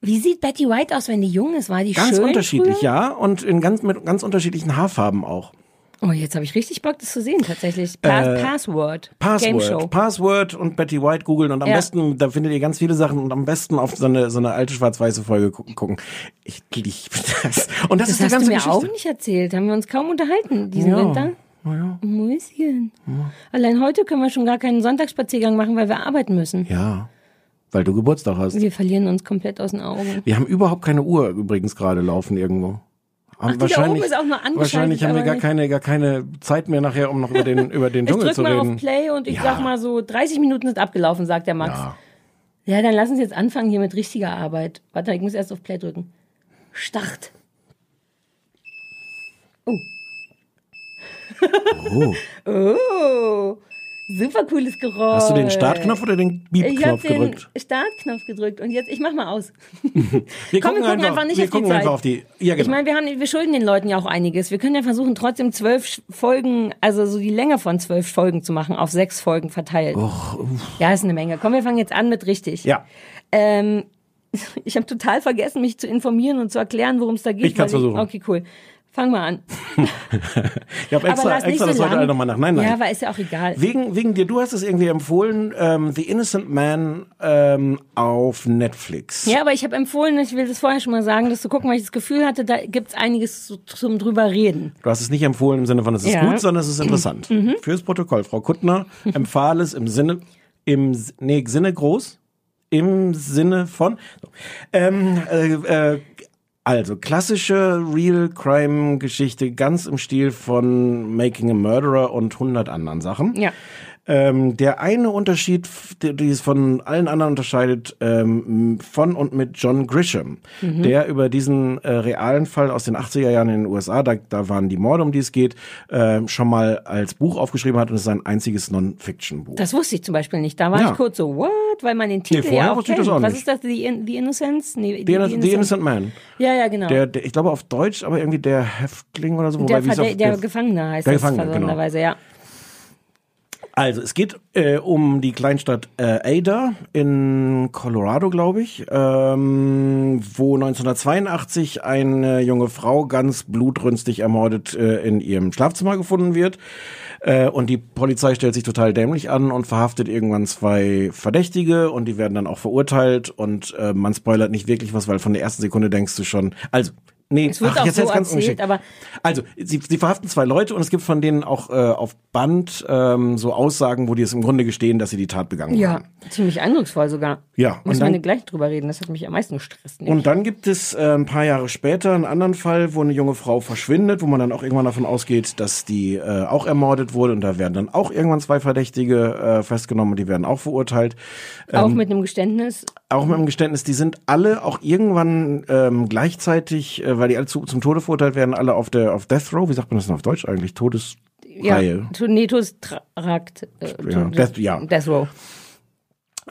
S3: Wie sieht Betty White aus, wenn die jung ist? War die
S2: Ganz
S3: schön
S2: unterschiedlich,
S3: früher?
S2: ja. Und in ganz, mit ganz unterschiedlichen Haarfarben auch.
S3: Oh, jetzt habe ich richtig Bock, das zu sehen, tatsächlich. Pa Password. Game Show.
S2: Password. Password und Betty White googeln und am
S3: Ja.
S2: besten, da findet ihr ganz viele Sachen und am besten auf so eine, so eine alte schwarz-weiße Folge gucken. gucken. Ich liebe das. Und das,
S3: Das
S2: ist die
S3: hast du
S2: ganze
S3: mir
S2: Geschichte.
S3: auch nicht erzählt. Haben wir uns kaum unterhalten diesen
S2: Ja.
S3: Winter? Mäuschen. Allein heute können wir schon gar keinen Sonntagsspaziergang machen, weil wir arbeiten müssen.
S2: Ja, weil du Geburtstag hast.
S3: Wir verlieren uns komplett aus den Augen.
S2: Wir haben überhaupt keine Uhr übrigens gerade laufen irgendwo. Haben
S3: die da oben ist auch nur
S2: Wahrscheinlich haben wir gar
S3: nicht-
S2: keine, gar keine Zeit mehr nachher, um noch über den, über den
S3: Ich
S2: Dschungel
S3: drück
S2: zu
S3: mal
S2: reden.
S3: auf Play und ich
S2: Ja.
S3: sag mal so, 30 Minuten sind abgelaufen, sagt der Max.
S2: Ja.
S3: Ja, dann lass uns jetzt anfangen hier mit richtiger Arbeit. Warte, ich muss erst auf Play drücken. Start. Oh.
S2: Oh.
S3: Oh. Super cooles Geräusch.
S2: Hast du den Startknopf oder den
S3: Ich habe
S2: Beep-Knopf
S3: den
S2: gedrückt?
S3: Startknopf gedrückt und jetzt, ich mach mal aus.
S2: Wir
S3: Komm, wir gucken einfach nicht
S2: wir
S3: auf die
S2: gucken
S3: Zeit.
S2: einfach auf die. Ja, genau.
S3: Ich meine, wir haben, wir schulden den Leuten ja auch einiges. Wir können ja versuchen, trotzdem zwölf Folgen, also so die Länge von zwölf Folgen zu machen, auf sechs Folgen verteilt. ja, ist eine Menge. Komm, wir fangen jetzt an mit richtig.
S2: ja,
S3: Ähm, ich habe total vergessen, mich zu informieren und zu erklären, worum es da geht.
S2: Ich
S3: weil
S2: versuchen.
S3: Okay, cool. Fang mal an.
S2: ich habe extra,
S3: nicht
S2: extra
S3: so
S2: das heute alle nochmal nach. Nein, nein.
S3: Ja, aber ist ja auch egal.
S2: Wegen, wegen dir, du hast es irgendwie empfohlen, ähm, The Innocent Man ähm, auf Netflix.
S3: Ja, aber ich habe empfohlen, ich will das vorher schon mal sagen, das zu gucken, weil ich das Gefühl hatte, da gibt's einiges zu, zum drüber reden.
S2: Du hast es nicht empfohlen im Sinne von, es ist
S3: Ja. Mhm.
S2: gut, sondern es ist interessant. Fürs Protokoll. Frau Kuttner empfahl es im Sinne, im, nee, Sinne groß, im Sinne von, ähm, äh, äh, also klassische Real Crime Geschichte, ganz im Stil von Making a Murderer und 100 anderen Sachen.
S3: Ja.
S2: Ähm, der eine Unterschied, der- die es von allen anderen unterscheidet, ähm, von und mit John Grisham,
S3: Mhm.
S2: der über diesen äh, realen Fall aus den 80er Jahren in den USA, da, da waren die Morde, um die es geht, ähm, schon mal als Buch aufgeschrieben hat und es ist ein einziges Non-Fiction-Buch.
S3: Das wusste ich zum Beispiel nicht. Da war
S2: Ja.
S3: ich kurz so, what? Weil man den Titel
S2: vorher
S3: ja auch kennt.
S2: das auch
S3: Was
S2: nicht.
S3: ist das? The, In The Innocence? Nee,
S2: The, Inno- The Innocent Man.
S3: Ja, ja, genau.
S2: Der, der, ich glaube auf Deutsch, aber irgendwie der Häftling oder so.
S3: der,
S2: wobei,
S3: Verde-
S2: auf-
S3: der Gefangene heißt
S2: der
S3: das
S2: Gefangene, genau.
S3: ja.
S2: Also, es geht äh, um die Kleinstadt äh, Ada in Colorado, glaube ich, ähm, wo 1982 eine junge Frau ganz blutrünstig ermordet äh, in ihrem Schlafzimmer gefunden wird. Äh, und die Polizei stellt sich total dämlich an und verhaftet irgendwann zwei Verdächtige und die werden dann auch verurteilt und äh, man spoilert nicht wirklich was, weil von der ersten Sekunde denkst du schon, also Nee,
S3: Es wird
S2: ach,
S3: auch
S2: jetzt
S3: so
S2: ganz
S3: erzählt, aber
S2: Also, sie, sie verhaften zwei Leute und es gibt von denen auch äh, auf Band ähm, so Aussagen, wo die es im Grunde gestehen, dass sie die Tat begangen
S3: ja,
S2: haben.
S3: ziemlich eindrucksvoll sogar.
S2: Ja,
S3: Müssen
S2: und
S3: wir
S2: dann,
S3: gleich drüber reden, das hat mich am meisten gestresst.
S2: und dann gibt es äh, ein paar Jahre später einen anderen Fall, wo eine junge Frau verschwindet, wo man dann auch irgendwann davon ausgeht, dass die äh, auch ermordet wurde und da werden dann auch irgendwann zwei Verdächtige äh, festgenommen und die werden auch verurteilt.
S3: Auch mit einem Geständnis.
S2: Auch mit dem Geständnis, die sind alle auch irgendwann ähm, gleichzeitig, äh, weil die alle zu, zum Tode verurteilt werden, alle auf der auf Death Row. Wie sagt man das denn auf Deutsch eigentlich? Todes
S3: Ja, to- nee, Todestrakt. Äh,
S2: Ja,
S3: to-
S2: Death- ja.
S3: Death Row.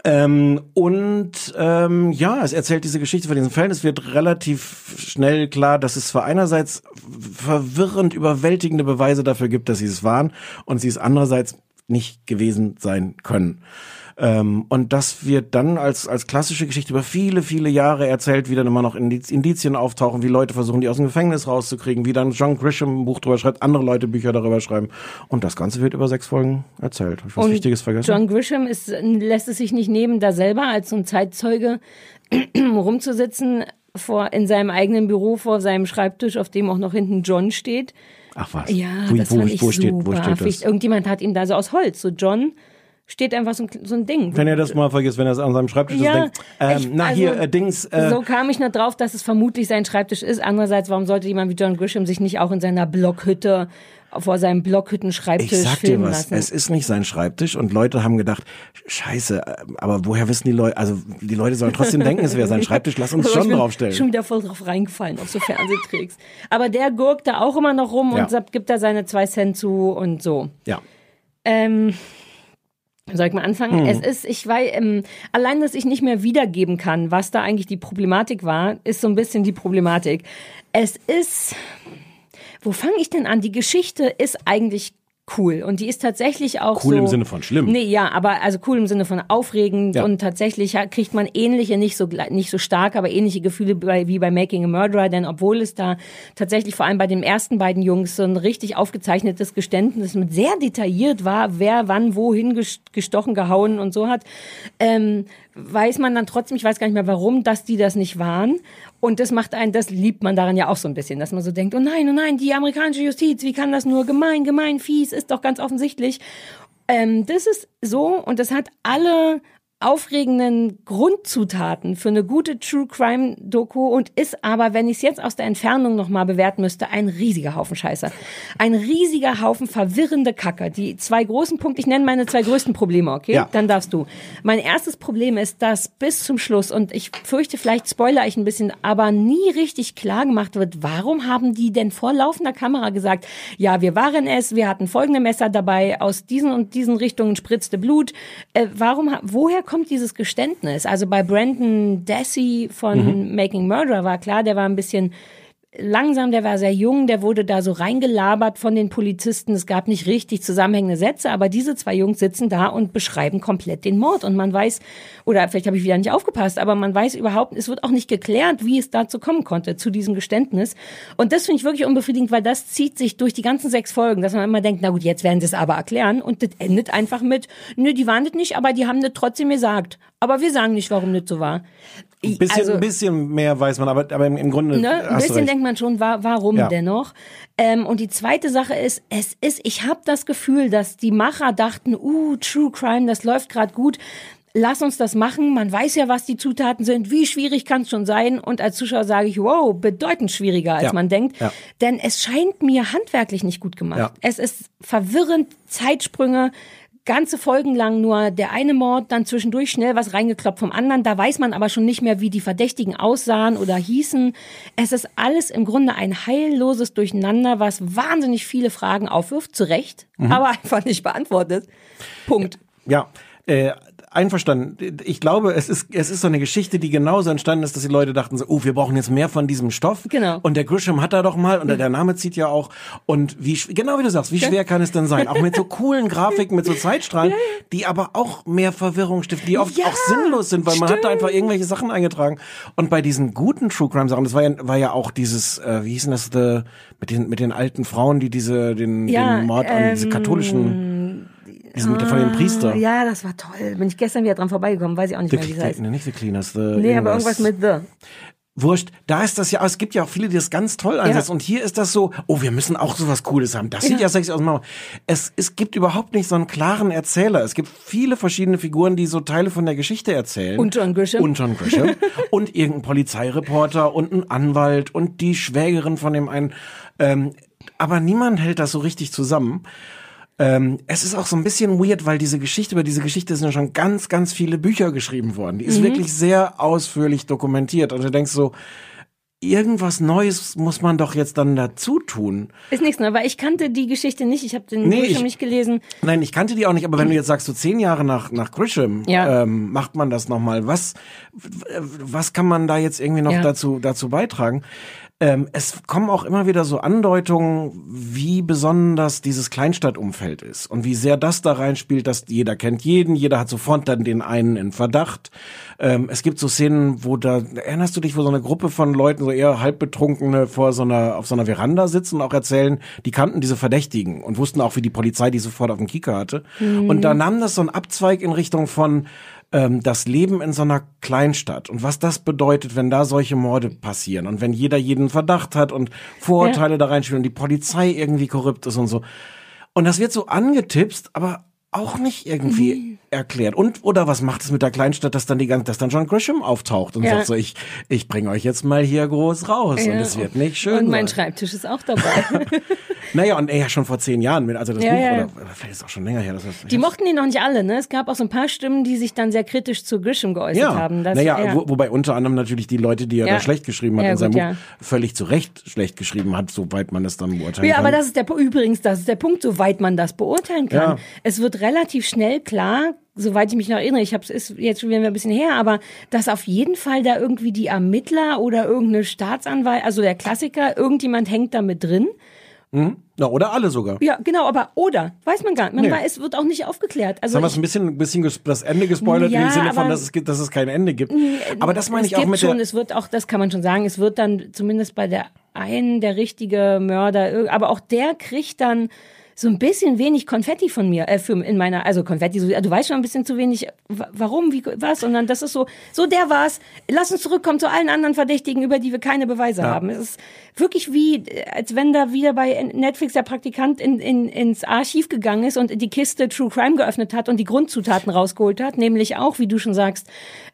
S2: Ähm, und ähm, ja, es erzählt diese Geschichte von diesen Fällen. Es wird relativ schnell klar, dass es zwar einerseits verwirrend überwältigende Beweise dafür gibt, dass sie es waren, und sie es andererseits nicht gewesen sein können. Ähm, und das wird dann als, als klassische Geschichte über viele, viele Jahre erzählt, wie dann immer noch Indiz Indizien auftauchen, wie Leute versuchen, die aus dem Gefängnis rauszukriegen, wie dann John Grisham ein Buch drüber schreibt, andere Leute Bücher darüber schreiben. Und das Ganze wird über sechs Folgen erzählt. Hab ich was
S3: Und
S2: Wichtiges vergessen?
S3: John Grisham ist, lässt es sich nicht nehmen, da selber als so ein Zeitzeuge rumzusitzen vor, in seinem eigenen Büro vor seinem Schreibtisch, auf dem auch noch hinten John steht.
S2: Ach was.
S3: Ja,
S2: wo,
S3: das
S2: wo,
S3: fand ich
S2: wo steht,
S3: super.
S2: wo steht das?
S3: Irgendjemand hat ihm da so aus Holz, so John, steht einfach so ein, so ein Ding.
S2: Wenn er das mal vergisst, wenn er es an seinem Schreibtisch ist,
S3: Ja,
S2: denkt, ähm,
S3: ich-
S2: na
S3: also,
S2: hier, äh, Dings, äh,
S3: so kam ich nur drauf, dass es vermutlich sein Schreibtisch ist. Andererseits, warum sollte jemand wie John Grisham sich nicht auch in seiner Blockhütte vor seinem Blockhüttenschreibtisch
S2: ich sag dir was,
S3: lassen?
S2: es ist nicht sein Schreibtisch und Leute haben gedacht, scheiße, äh, aber woher wissen die Leute, also die Leute sollen trotzdem denken, es wäre sein Schreibtisch, lass uns
S3: Aber
S2: schon
S3: ich bin
S2: draufstellen.
S3: Schon wieder voll drauf reingefallen auf so Fernsehtricks. Aber der gurkt da auch immer noch rum
S2: Ja.
S3: und sagt, gibt da seine zwei Cent zu und so.
S2: Ja.
S3: Ähm, soll ich mal
S2: Hm.
S3: anfangen? Es ist, ich weiß, ähm, allein, dass ich nicht mehr wiedergeben kann, was da eigentlich die Problematik war, ist so ein bisschen die Problematik. Es ist, wo fange ich denn an? Die Geschichte ist eigentlich cool und die ist tatsächlich auch
S2: Cool
S3: so.
S2: im Sinne von schlimm.
S3: Nee, ja, aber also cool im Sinne von aufregend
S2: Ja.
S3: und tatsächlich kriegt man ähnliche, nicht so nicht so stark, aber ähnliche Gefühle bei, wie bei Making a Murderer, denn obwohl es da tatsächlich vor allem bei den ersten beiden Jungs so ein richtig aufgezeichnetes Geständnis mit sehr detailliert war, wer wann wohin ges- gestochen, gehauen und so hat, ähm, weiß man dann trotzdem, ich weiß gar nicht mehr warum, dass die das nicht waren. Und das macht einen, das liebt man daran ja auch so ein bisschen, dass man so denkt, oh nein, oh nein, die amerikanische Justiz, wie kann das nur gemein, gemein, fies, ist doch ganz offensichtlich. Ähm, das ist so und das hat alle aufregenden Grundzutaten für eine gute True Crime Doku und ist aber, wenn ich es jetzt aus der Entfernung nochmal bewerten müsste, ein riesiger Haufen Scheiße. Ein riesiger Haufen verwirrende Kacke. Die zwei großen Punkte, ich nenne meine zwei größten Probleme, okay?
S2: Ja.
S3: Dann darfst du. Mein erstes Problem ist, dass bis zum Schluss, und ich fürchte, vielleicht spoiler ich ein bisschen, aber nie richtig klar gemacht wird, warum haben die denn vor laufender Kamera gesagt, ja, wir waren es, wir hatten folgende Messer dabei, aus diesen und diesen Richtungen spritzte Blut. Äh, warum, woher kommt dieses Geständnis? Also bei Brandon Dassey von Making Murderer war klar, der war ein bisschen langsam, der war sehr jung, der wurde da so reingelabert von den Polizisten. Es gab nicht richtig zusammenhängende Sätze, aber diese zwei Jungs sitzen da und beschreiben komplett den Mord. Und man weiß, oder vielleicht habe ich wieder nicht aufgepasst, aber man weiß überhaupt, es wird auch nicht geklärt, wie es dazu kommen konnte, zu diesem Geständnis. Und das finde ich wirklich unbefriedigend, weil das zieht sich durch die ganzen sechs Folgen, dass man immer denkt, na gut, jetzt werden sie es aber erklären. Und das endet einfach mit, nö, die waren das nicht, aber die haben das trotzdem gesagt. Aber wir sagen nicht, warum das so war.
S2: Ein bisschen,
S3: Also-
S2: ein bisschen mehr weiß man, aber, aber im, im Grunde
S3: Ne? Ein bisschen denkt man schon, wa warum
S2: Ja.
S3: dennoch? Ähm, und die zweite Sache ist, es ist, ich habe das Gefühl, dass die Macher dachten, uh, True Crime, das läuft gerade gut. Lass uns das machen. Man weiß ja, was die Zutaten sind. Wie schwierig kann es schon sein? Und als Zuschauer sage ich, wow, bedeutend schwieriger, als
S2: Ja.
S3: man denkt.
S2: Ja.
S3: Denn es scheint mir handwerklich nicht gut gemacht. Es ist verwirrend, Zeitsprünge, ganze Folgen lang nur der eine Mord, dann zwischendurch schnell was reingekloppt vom anderen. Da weiß man aber schon nicht mehr, wie die Verdächtigen aussahen oder hießen. Es ist alles im Grunde ein heilloses Durcheinander, was wahnsinnig viele Fragen aufwirft, zu Recht, aber einfach nicht beantwortet. Punkt.
S2: Ja, äh, einverstanden. Ich glaube, es ist, es ist so eine Geschichte, die genauso entstanden ist, dass die Leute dachten so, oh, wir brauchen jetzt mehr von diesem Stoff.
S3: Genau.
S2: Und der Grisham hat da doch mal, und der Name zieht ja auch. Und wie, genau wie du sagst, wie schwer kann es denn sein? Auch mit so coolen Grafiken, mit so Zeitstrahlen, die aber auch mehr Verwirrung stiften, die oft
S3: Ja,
S2: auch sinnlos sind, weil man hat da einfach irgendwelche Sachen eingetragen. Und bei diesen guten True Crime Sachen, das war ja, war ja auch dieses, äh, wie hieß denn das, the, mit den, mit den alten Frauen, die diese, den,
S3: Ja,
S2: den Mord an diese
S3: ähm,
S2: mit der von den Priester.
S3: Ja, das war toll. Bin ich gestern wieder dran vorbeigekommen, weiß ich auch nicht
S2: The,
S3: mehr, wie das heißt.
S2: nee, nicht The Cleaners, the
S3: Nee, aber irgendwas mit The.
S2: Wurscht, da ist das ja, es gibt ja auch viele, die das ganz toll einsetzen. Und hier ist das so, oh, wir müssen auch sowas Cooles haben. Das sieht ja, sexy aus. Es, es gibt überhaupt nicht so einen klaren Erzähler. Es gibt viele verschiedene Figuren, die so Teile von der Geschichte erzählen.
S3: Und John Grisham.
S2: Und John Grisham. und irgendein Polizeireporter und ein Anwalt und die Schwägerin von dem einen. Ähm, aber niemand hält das so richtig zusammen. Ähm, es ist auch so ein bisschen weird, weil diese Geschichte, über diese Geschichte sind ja schon ganz, ganz viele Bücher geschrieben worden. Die ist wirklich sehr ausführlich dokumentiert. Und du denkst so, irgendwas Neues muss man doch jetzt dann dazu tun.
S3: Ist nichts, ne? Weil ich kannte die Geschichte nicht. Ich habe den
S2: Nee,
S3: Grisham
S2: ich-
S3: nicht gelesen.
S2: Nein, ich kannte die auch nicht, aber wenn du jetzt sagst, so zehn Jahre nach, nach Grisham,
S3: Ja.
S2: ähm, macht man das nochmal. Was, was kann man da jetzt irgendwie noch
S3: Ja.
S2: dazu, dazu beitragen? Ähm, es kommen auch immer wieder so Andeutungen, wie besonders dieses Kleinstadtumfeld ist und wie sehr das da reinspielt, dass jeder kennt jeden, jeder hat sofort dann den einen in Verdacht. Ähm, es gibt so Szenen, wo da, erinnerst du dich, wo so eine Gruppe von Leuten, so eher halbbetrunkene, vor so einer, auf so einer Veranda sitzen und auch erzählen, die kannten diese Verdächtigen und wussten auch, wie die Polizei die sofort auf dem Kieker hatte. Und da nahm das so einen Abzweig in Richtung von, ähm, das Leben in so einer Kleinstadt und was das bedeutet, wenn da solche Morde passieren und wenn jeder jeden Verdacht hat und Vorurteile da reinspielen und die Polizei irgendwie korrupt ist und so. Und das wird so angetipst, aber auch nicht irgendwie
S3: Mhm.
S2: erklärt. Und oder was macht es mit der Kleinstadt, dass dann die ganze, dass dann John Grisham auftaucht und
S3: Ja.
S2: sagt so, ich ich bringe euch jetzt mal hier groß raus und
S3: Ja.
S2: es wird nicht schön.
S3: Und mein
S2: sein.
S3: Schreibtisch ist auch dabei.
S2: Naja, und er ja schon vor zehn Jahren mit, also das
S3: Ja,
S2: Buch,
S3: ja.
S2: oder, oder vielleicht ist auch schon länger her. Das ist,
S3: Die mochten ihn noch nicht alle, ne? Es gab auch so ein paar Stimmen, die sich dann sehr kritisch zu Grisham geäußert
S2: ja,
S3: haben. Dass,
S2: naja,
S3: ja.
S2: Wo, wobei unter anderem natürlich die Leute, die er
S3: Ja.
S2: da schlecht geschrieben hat
S3: Ja,
S2: in seinem
S3: gut,
S2: Buch,
S3: ja.
S2: völlig zu Recht schlecht geschrieben hat, soweit man es dann beurteilen
S3: Ja,
S2: kann.
S3: aber das ist der übrigens, das ist der Punkt, soweit man das beurteilen kann.
S2: Ja.
S3: Es wird relativ schnell klar, soweit ich mich noch erinnere, ich habe es ist jetzt schon wieder ein bisschen her, aber dass auf jeden Fall da irgendwie die Ermittler oder irgendeine Staatsanwalt, also der Klassiker, irgendjemand hängt da mit drin.
S2: Na, oder alle sogar.
S3: Ja, genau, aber oder weiß man gar nicht. Man
S2: Nee.
S3: weiß, es wird auch nicht aufgeklärt.
S2: Jetzt
S3: Also
S2: haben wir es ein bisschen, bisschen das Ende gespoilert
S3: Ja,
S2: im Sinne von, dass es, dass es kein Ende gibt. Aber das meine ich auch mit
S3: schon,
S2: der.
S3: es wird auch, das kann man schon sagen, es wird dann zumindest bei der einen der richtige Mörder, aber auch der kriegt dann so ein bisschen wenig Konfetti von mir, äh, für, in meiner, also Konfetti, so, du weißt schon ein bisschen zu wenig, wa- warum, wie, was, und dann das ist so, so der war's, lass uns zurückkommen zu allen anderen Verdächtigen, über die wir keine Beweise haben. Es ist wirklich wie, als wenn da wieder bei Netflix der Praktikant in, in, ins Archiv gegangen ist und die Kiste True Crime geöffnet hat und die Grundzutaten rausgeholt hat, nämlich auch, wie du schon sagst,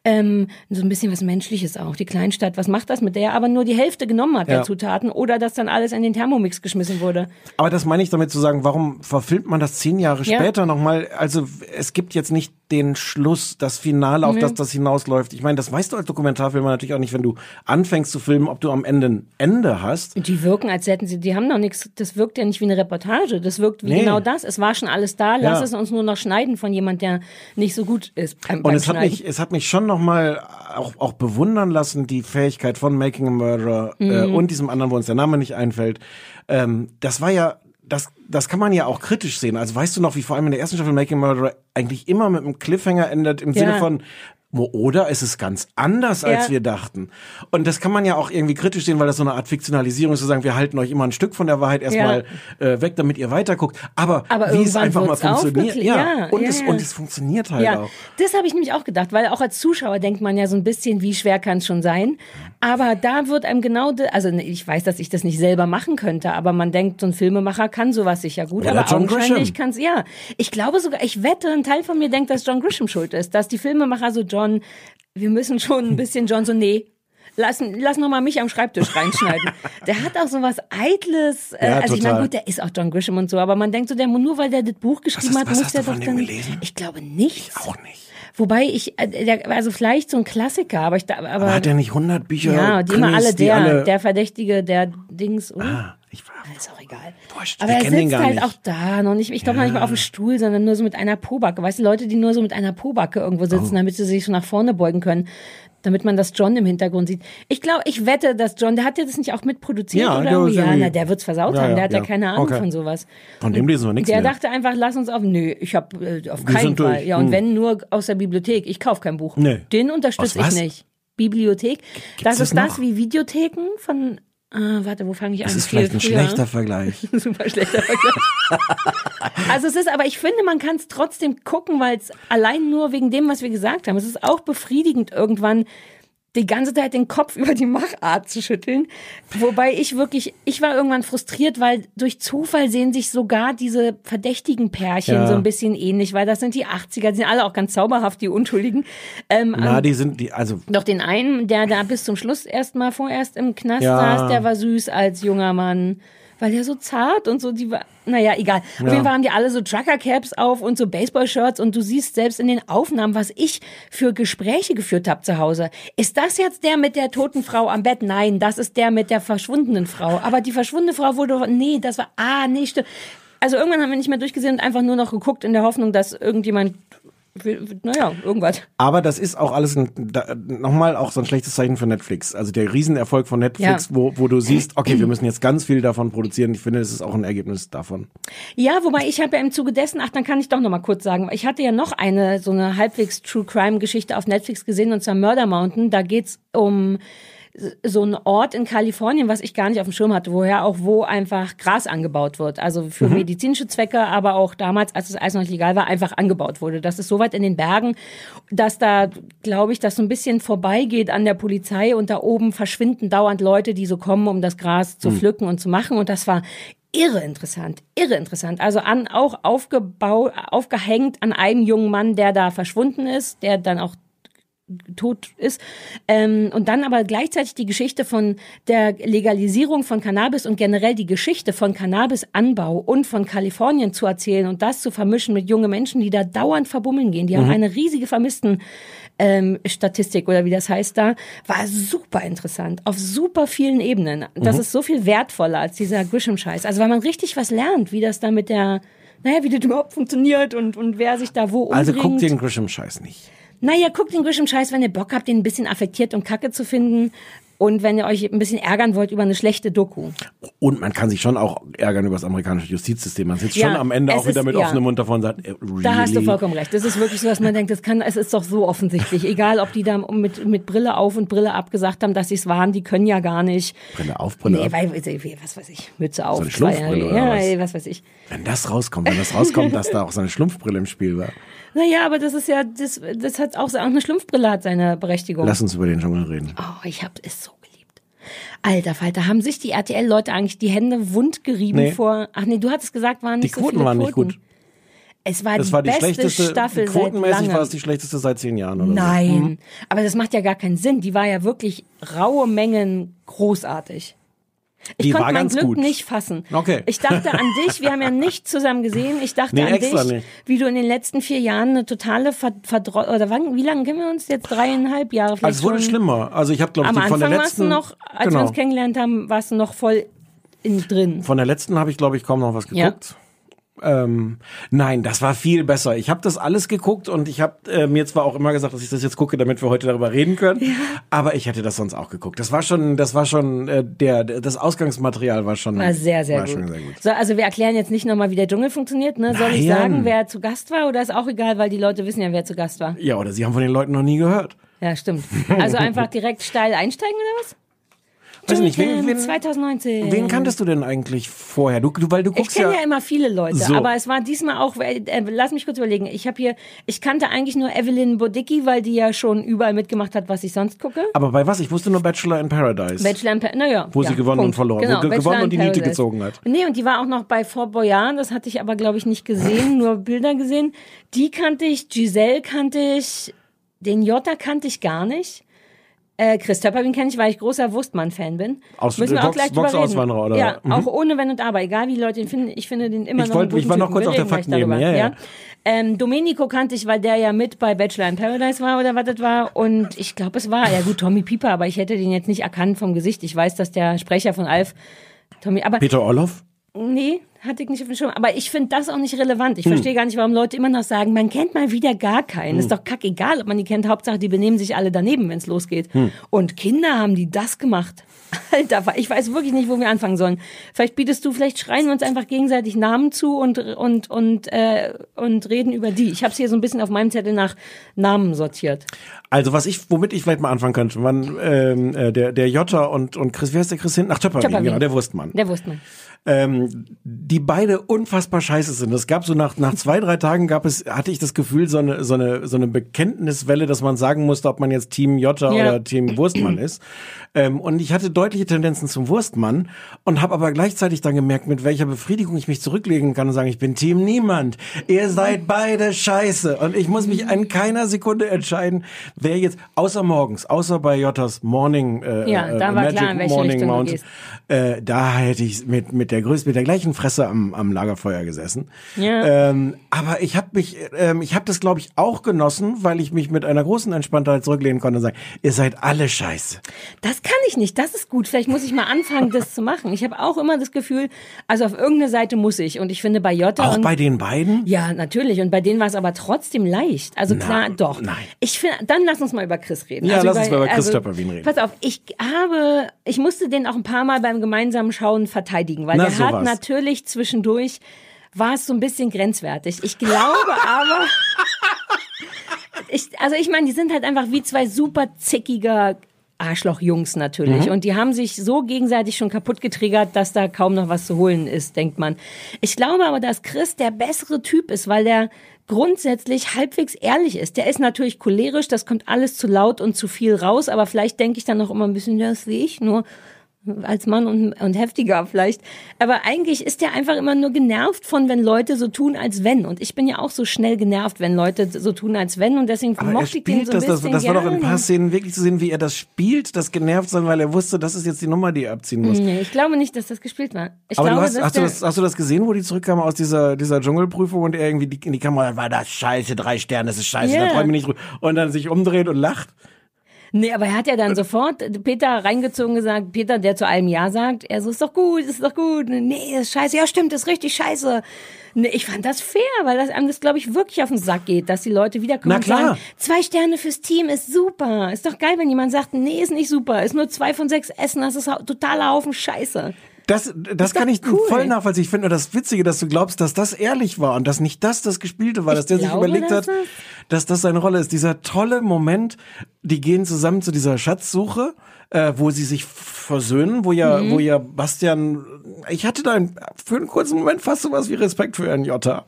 S3: ähm, so ein bisschen was Menschliches auch. Die Kleinstadt, was macht das mit der? Aber nur die Hälfte genommen hat
S2: Ja.
S3: der Zutaten oder dass dann alles in den Thermomix geschmissen wurde.
S2: Aber das meine ich damit zu sagen, warum verfilmt man das zehn Jahre
S3: Ja.
S2: später nochmal? Also es gibt jetzt nicht den Schluss, das Finale, auf das das hinausläuft. Ich meine, das weißt du als Dokumentarfilmer natürlich auch nicht, wenn du anfängst zu filmen, ob du am Ende ein Ende hast.
S3: Und die wirken, als hätten sie, die haben noch nichts, das wirkt ja nicht wie eine Reportage, das wirkt wie
S2: Nee.
S3: genau das. Es war schon alles da, lass
S2: Ja.
S3: es uns nur noch schneiden von jemand, der nicht so gut ist beim,
S2: Und es hat mich, es hat mich schon nochmal auch, auch bewundern lassen, die Fähigkeit von Making a Murderer äh,
S3: Mhm.
S2: und diesem anderen, wo uns der Name nicht einfällt. Ähm, das war ja, das, das kann man ja auch kritisch sehen. Also weißt du noch, wie vor allem in der ersten Staffel Making a Murderer eigentlich immer mit einem Cliffhanger endet, im
S3: Ja.
S2: Sinne von, oder ist es ganz anders, als
S3: Ja.
S2: wir dachten. Und das kann man ja auch irgendwie kritisch sehen, weil das so eine Art Fiktionalisierung ist, zu sagen, wir halten euch immer ein Stück von der Wahrheit erstmal äh, weg, damit ihr weiterguckt. Aber,
S3: Aber
S2: wie es einfach mal funktioniert. Ja,
S3: Ja,
S2: und,
S3: ja,
S2: es,
S3: ja.
S2: und es funktioniert halt
S3: Ja,
S2: auch.
S3: das habe ich nämlich auch gedacht, weil auch als Zuschauer denkt man ja so ein bisschen, wie schwer kann es schon sein. Aber da wird einem genau, also ne, ich weiß, dass ich das nicht selber machen könnte, aber man denkt, so ein Filmemacher kann sowas sicher gut.
S2: Oder
S3: aber
S2: John
S3: augenscheinlich
S2: Grisham.
S3: kann es, ja. Ich glaube sogar, ich wette, ein Teil von mir denkt, dass John Grisham schuld ist, dass die Filmemacher so John, wir müssen schon ein bisschen John so, nee. Lass, lass noch mal mich am Schreibtisch reinschneiden. der hat auch so was Eitles. Äh,
S2: Ja,
S3: also ich meine,
S2: total.
S3: gut, der ist auch John Grisham und so, aber man denkt so, der nur weil der das Buch geschrieben
S2: hast-
S3: hat,
S2: was
S3: muss der doch dann.
S2: gelesen?
S3: Ich glaube nichts.
S2: Auch nicht.
S3: Wobei ich, äh, also vielleicht so ein Klassiker, aber ich, aber,
S2: Aber hat er nicht 100 Bücher?
S3: ja, die immer alle
S2: die
S3: der,
S2: alle-
S3: der Verdächtige, der Dings, oder?
S2: Ah, ich war,
S3: Ist auch egal.
S2: Wurscht,
S3: aber er sitzt halt
S2: nicht.
S3: auch da, noch nicht, ich glaube noch nicht mal auf dem Stuhl, sondern nur so mit einer Pobacke. Weißt du, Leute, die nur so mit einer Pobacke irgendwo sitzen,
S2: Oh.
S3: damit sie sich so nach vorne beugen können, damit man das John im Hintergrund sieht. Ich glaube, ich wette, dass John, der hat ja das nicht auch mitproduziert
S2: Ja,
S3: oder
S2: der
S3: irgendwie? Ja, na, der wird's versaut
S2: Ja,
S3: haben,
S2: ja,
S3: der hat ja,
S2: ja.
S3: keine Ahnung
S2: Okay.
S3: von sowas.
S2: Von dem lesen wir nichts
S3: Der
S2: mehr.
S3: dachte einfach, lass uns auf. Nö, ich habe äh, auf
S2: Wir
S3: keinen Fall.
S2: durch.
S3: Ja, und
S2: Hm.
S3: wenn nur aus der Bibliothek. Ich kauf kein Buch.
S2: Nee.
S3: Den unterstütze ich nicht. Bibliothek. das
S2: das
S3: ist das
S2: noch?
S3: wie Videotheken von. Ah, warte, wo fange ich an?
S2: Das ist
S3: Viel
S2: vielleicht ein
S3: früher.
S2: schlechter Vergleich.
S3: Super schlechter Vergleich. also es ist, aber ich finde, man kann es trotzdem gucken, weil es allein nur wegen dem, was wir gesagt haben, es ist auch befriedigend irgendwann die ganze Zeit den Kopf über die Machart zu schütteln. Wobei ich wirklich, ich war irgendwann frustriert, weil durch Zufall sehen sich sogar diese verdächtigen Pärchen
S2: Ja.
S3: so ein bisschen ähnlich, weil das sind die 80er, die sind alle auch ganz zauberhaft, die Unschuldigen. Ähm,
S2: Na, die sind, die, also,
S3: doch den einen, der da bis zum Schluss erstmal vorerst im Knast
S2: Ja.
S3: saß, der war süß als junger Mann. Weil der so zart und so, die war, naja, egal. Auf
S2: Ja.
S3: jeden Fall haben die alle so Trucker-Caps auf und so Baseball-Shirts und du siehst selbst in den Aufnahmen, was ich für Gespräche geführt habe zu Hause. Ist das jetzt der mit der toten Frau am Bett? Nein, das ist der mit der verschwundenen Frau. Aber die verschwundene Frau wurde, nee, das war, ah, nee, stimmt. Also irgendwann haben wir nicht mehr durchgesehen und einfach nur noch geguckt in der Hoffnung, dass irgendjemand, naja, irgendwas.
S2: aber das ist auch alles ein, da, nochmal auch so ein schlechtes Zeichen für Netflix. Also der Riesenerfolg von Netflix,
S3: Ja.
S2: wo, wo du siehst, okay, wir müssen jetzt ganz viel davon produzieren. Ich finde, das ist auch ein Ergebnis davon.
S3: Ja, wobei ich habe ja im Zuge dessen, ach, dann kann ich doch noch mal kurz sagen, ich hatte ja noch eine so eine halbwegs True Crime Geschichte auf Netflix gesehen und zwar Murder Mountain. Da geht's um so einen Ort in Kalifornien, was ich gar nicht auf dem Schirm hatte, woher auch wo einfach Gras angebaut wird. Also für medizinische Zwecke, aber auch damals, als es alles noch legal war, einfach angebaut wurde. Das ist so weit in den Bergen, dass da, glaube ich, das so ein bisschen vorbeigeht an der Polizei und da oben verschwinden dauernd Leute, die so kommen, um das Gras zu pflücken und zu machen. Und das war irre interessant, irre interessant. Also an auch aufgebaut, aufgehängt an einem jungen Mann, der da verschwunden ist, der dann auch tot ist. Ähm, und dann aber gleichzeitig die Geschichte von der Legalisierung von Cannabis und generell die Geschichte von Cannabisanbau und von Kalifornien zu erzählen und das zu vermischen mit junge Menschen, die da dauernd verbummeln gehen. Die haben eine riesige Vermissten. Ähm, Statistik oder wie das heißt da, war super interessant, auf super vielen Ebenen. Das ist so viel wertvoller als dieser Grisham-Scheiß. Also weil man richtig was lernt, wie das da mit der, naja, wie das überhaupt funktioniert und, und wer sich da wo umbringt.
S2: Also guck den Grisham-Scheiß nicht.
S3: Naja, guckt den Grisham-Scheiß, wenn ihr Bock habt, den ein bisschen affektiert und kacke zu finden. Und wenn ihr euch ein bisschen ärgern wollt über eine schlechte Doku.
S2: Und man kann sich schon auch ärgern über das amerikanische Justizsystem. Man sitzt
S3: Ja,
S2: schon am Ende auch wieder
S3: ist-
S2: mit
S3: ja.
S2: offenem Mund davon und sagt, äh, really?
S3: Da hast du vollkommen recht. Das ist wirklich so, dass man denkt, das kann, es ist doch so offensichtlich. Egal, ob die da mit, mit Brille auf und Brille ab gesagt haben, dass sie es waren, die können ja gar nicht.
S2: Brille auf, Brille
S3: Nee,
S2: ab.
S3: weil, was weiß ich, Mütze auf.
S2: eine Schlumpfbrille oder
S3: ja,
S2: was?
S3: ey, was weiß ich.
S2: Wenn das rauskommt, wenn das rauskommt, dass da auch so eine Schlumpfbrille im Spiel war.
S3: Naja, aber das ist ja, das, das hat auch, auch eine Schlumpfbrille hat seine Berechtigung.
S2: Lass uns über den Dschungel reden.
S3: Oh, ich hab es so geliebt. Alter Falter, haben sich die RTL-Leute eigentlich die Hände wund gerieben
S2: Nee.
S3: vor. Ach nee, du hattest gesagt, waren
S2: Die
S3: nicht so
S2: Quoten
S3: viele
S2: waren nicht
S3: Quoten.
S2: gut.
S3: Es war
S2: Das
S3: die
S2: war die
S3: beste
S2: schlechteste,
S3: Staffel
S2: quotenmäßig
S3: seit
S2: war es die schlechteste seit zehn Jahren oder
S3: Nein,
S2: so. Mhm.
S3: aber das macht ja gar keinen Sinn. Die war ja wirklich raue Mengen großartig. Ich
S2: Die
S3: konnte
S2: war
S3: mein Glück
S2: gut.
S3: nicht fassen.
S2: Okay.
S3: Ich dachte an dich, wir haben ja nicht zusammen gesehen. Ich dachte
S2: Nee,
S3: an dich,
S2: nicht.
S3: wie du in den letzten vier Jahren eine totale Ver Verdro oder wann, wie lange kennen wir uns jetzt? Dreieinhalb Jahre vielleicht
S2: Also es wurde
S3: schon.
S2: schlimmer. Also ich habe glaube ich
S3: Am
S2: die von
S3: Anfang
S2: der
S3: warst du
S2: letzten
S3: noch, als wir
S2: genau,
S3: uns kennengelernt haben, warst du noch voll in drin.
S2: von der letzten habe ich glaube ich kaum noch was
S3: Ja.
S2: Ähm, nein, das war viel besser. Ich habe das alles geguckt und ich habe äh, mir zwar auch immer gesagt, dass ich das jetzt gucke, damit wir heute darüber reden können, aber ich hätte das sonst auch geguckt. Das war schon, das war schon äh, der, das Ausgangsmaterial war schon
S3: War sehr, sehr,
S2: war
S3: gut.
S2: Schon sehr gut.
S3: So, also wir erklären jetzt nicht nochmal, wie der Dschungel funktioniert. Ne? Soll ich
S2: Nein.
S3: sagen, wer zu Gast war oder ist auch egal, weil die Leute wissen ja, wer zu Gast war.
S2: Ja, oder Sie haben von den Leuten noch nie gehört.
S3: Ja, stimmt. Also einfach direkt steil einsteigen oder was?
S2: Weiß nicht, wen, wen,
S3: 2019.
S2: wen kanntest du denn eigentlich vorher? Du, du weil du
S3: Ich
S2: guckst
S3: kenne
S2: ja,
S3: ja immer viele Leute,
S2: So.
S3: aber es war diesmal auch, äh, lass mich kurz überlegen, ich habe hier, ich kannte eigentlich nur Evelyn Bodicki, weil die ja schon überall mitgemacht hat, was ich sonst gucke.
S2: aber bei was? Ich wusste nur Bachelor in Paradise.
S3: Bachelor in Pa- naja.
S2: Wo sie
S3: ja,
S2: gewonnen und
S3: Punkt.
S2: verloren.
S3: Genau,
S2: Wo ge- gewonnen und die Niete
S3: Paradise.
S2: gezogen hat.
S3: Nee, und die war auch noch bei Fort Boyard, das hatte ich aber, glaube ich, nicht gesehen, nur Bilder gesehen. Die kannte ich, Giselle kannte ich, den Jota kannte ich gar nicht. Äh, Chris Töpperwien kenne ich, weil ich großer Wurstmann-Fan bin.
S2: Aus-
S3: Müssen wir
S2: Box-
S3: auch gleich drüber reden.
S2: Boxauswanderer, oder?
S3: Ja,
S2: Mhm.
S3: auch ohne Wenn und Aber. Egal wie Leute ihn finden, ich finde den immer
S2: Ich
S3: noch
S2: wollte-
S3: einen
S2: ich war noch kurz auf der Faktenebene,
S3: darüber,
S2: ja, ja.
S3: Ähm, Domenico kannte ich, weil der ja mit bei Bachelor in Paradise war oder was das war. Und ich glaube, es war, ja gut, Tommy Pieper, aber ich hätte den jetzt nicht erkannt vom Gesicht. Ich weiß, dass der Sprecher von Alf, Tommy, aber
S2: Peter Orloff?
S3: Nee, hatte ich nicht auf dem Schirm. Aber ich finde das auch nicht relevant.
S2: Hm.
S3: Ich verstehe gar nicht, warum Leute immer noch sagen, man kennt mal wieder gar keinen. Ist doch kackegal, ob man die kennt. Hauptsache, die benehmen sich alle daneben, wenn es losgeht.
S2: Hm.
S3: Und Kinder haben die das gemacht. Alter, ich weiß wirklich nicht, wo wir anfangen sollen. Vielleicht bietest du, vielleicht schreien wir uns einfach gegenseitig Namen zu und und und äh, und reden über die. Ich habe es hier so ein bisschen auf meinem Zettel nach Namen sortiert.
S2: Also was ich, womit ich vielleicht mal anfangen könnte, man, ähm, äh, der, der Jota und, und Chris, wer ist der Chris hinten? Ach, Töpperwien,
S3: Töpperwien.
S2: genau, der Wurstmann.
S3: Der wusste man.
S2: Ähm, die beide unfassbar scheiße sind. Es gab so nach, nach zwei, drei Tagen gab es, hatte ich das Gefühl, so eine, so eine, so eine Bekenntniswelle, dass man sagen musste, ob man jetzt Team Jota
S3: Ja.
S2: oder Team Wurstmann ist. Ähm, und ich hatte deutliche Tendenzen zum Wurstmann und habe aber gleichzeitig dann gemerkt, mit welcher Befriedigung ich mich zurücklegen kann und sagen, ich bin Team Niemand. Ihr seid beide scheiße. Und ich muss mich in keiner Sekunde entscheiden, wer jetzt, außer morgens, außer bei Jotas Morning, äh,
S3: Ja,
S2: äh,
S3: da war
S2: Magic
S3: klar,
S2: Morning
S3: Richtung gehst.
S2: äh, da hätte ich mit, mit der größten, mit der gleichen Fresse am, am Lagerfeuer gesessen.
S3: Ja.
S2: Ähm, aber ich habe mich, ähm, ich habe das glaube ich auch genossen, weil ich mich mit einer großen Entspanntheit zurücklehnen konnte und sagen, ihr seid alle scheiße.
S3: Das kann ich nicht. Das ist gut. Vielleicht muss ich mal anfangen, das zu machen. Ich habe auch immer das Gefühl, also auf irgendeine Seite muss ich. Und ich finde bei Jota
S2: Auch
S3: und
S2: bei den beiden?
S3: ja, natürlich. Und bei denen war es aber trotzdem leicht. Also klar, doch.
S2: nein.
S3: Ich finde, dann lass uns mal über Chris reden.
S2: Ja,
S3: also
S2: lass uns mal über Chris Töpperwien reden.
S3: Pass auf, ich habe, ich musste den auch ein paar Mal beim gemeinsamen Schauen verteidigen, weil
S2: Na,
S3: der hat
S2: sowas.
S3: natürlich zwischendurch war es so ein bisschen grenzwertig. Ich glaube aber, ich, also ich meine, die sind halt einfach wie zwei super zickiger Arschlochjungs natürlich.
S2: Mhm.
S3: Und die haben sich so gegenseitig schon kaputt getriggert, dass da kaum noch was zu holen ist, denkt man. Ich glaube aber, dass Chris der bessere Typ ist, weil der grundsätzlich halbwegs ehrlich ist. Der ist natürlich cholerisch, das kommt alles zu laut und zu viel raus, aber vielleicht denke ich dann noch immer ein bisschen, ja, das wie ich, nur als Mann und, und heftiger vielleicht. Aber eigentlich ist der einfach immer nur genervt von, wenn Leute so tun, als wenn. Und ich bin ja auch so schnell genervt, wenn Leute so tun, als wenn. Und deswegen
S2: Aber er
S3: mochte ich den so ein
S2: das, das,
S3: bisschen
S2: das war doch in ein paar. Szenen wirklich zu sehen, wie er das spielt, das genervt sein, weil er wusste, das ist jetzt die Nummer, die er abziehen muss.
S3: Nee, ich glaube nicht, dass das gespielt war. Ich
S2: Aber
S3: glaube,
S2: du hast, hast, du das, hast du das gesehen, wo die zurückkamen aus dieser, dieser Dschungelprüfung und er irgendwie die, in die Kamera war das scheiße, drei Sterne, das ist scheiße,
S3: Ja.
S2: da freue ich mich nicht drüber. Und dann sich umdreht und lacht.
S3: Nee, aber er hat ja dann sofort Peter reingezogen gesagt, Peter, der zu allem Ja sagt, er so, ist doch gut, ist doch gut. Nee, ist scheiße. Ja, stimmt, das ist richtig scheiße. Nee, ich fand das fair, weil das einem das, glaube ich, wirklich auf den Sack geht, dass die Leute wiederkommen
S2: Na
S3: und
S2: klar.
S3: sagen, zwei Sterne fürs Team ist super. Ist doch geil, wenn jemand sagt, nee, ist nicht super, ist nur zwei von sechs Essen, das ist totaler Haufen Scheiße.
S2: Das, das kann ich
S3: cool.
S2: voll nachvollziehen. Ich finde nur das Witzige, dass du glaubst, dass das ehrlich war und dass nicht das das Gespielte war,
S3: Ich
S2: dass der sich
S3: glaube,
S2: überlegt
S3: dass
S2: hat, dass das seine Rolle ist. Dieser tolle Moment, die gehen zusammen zu dieser Schatzsuche, äh, wo sie sich versöhnen, wo ja,
S3: Mhm.
S2: wo ja Bastian, ich hatte da ein, für einen kurzen Moment fast sowas wie Respekt für Herrn Jotta,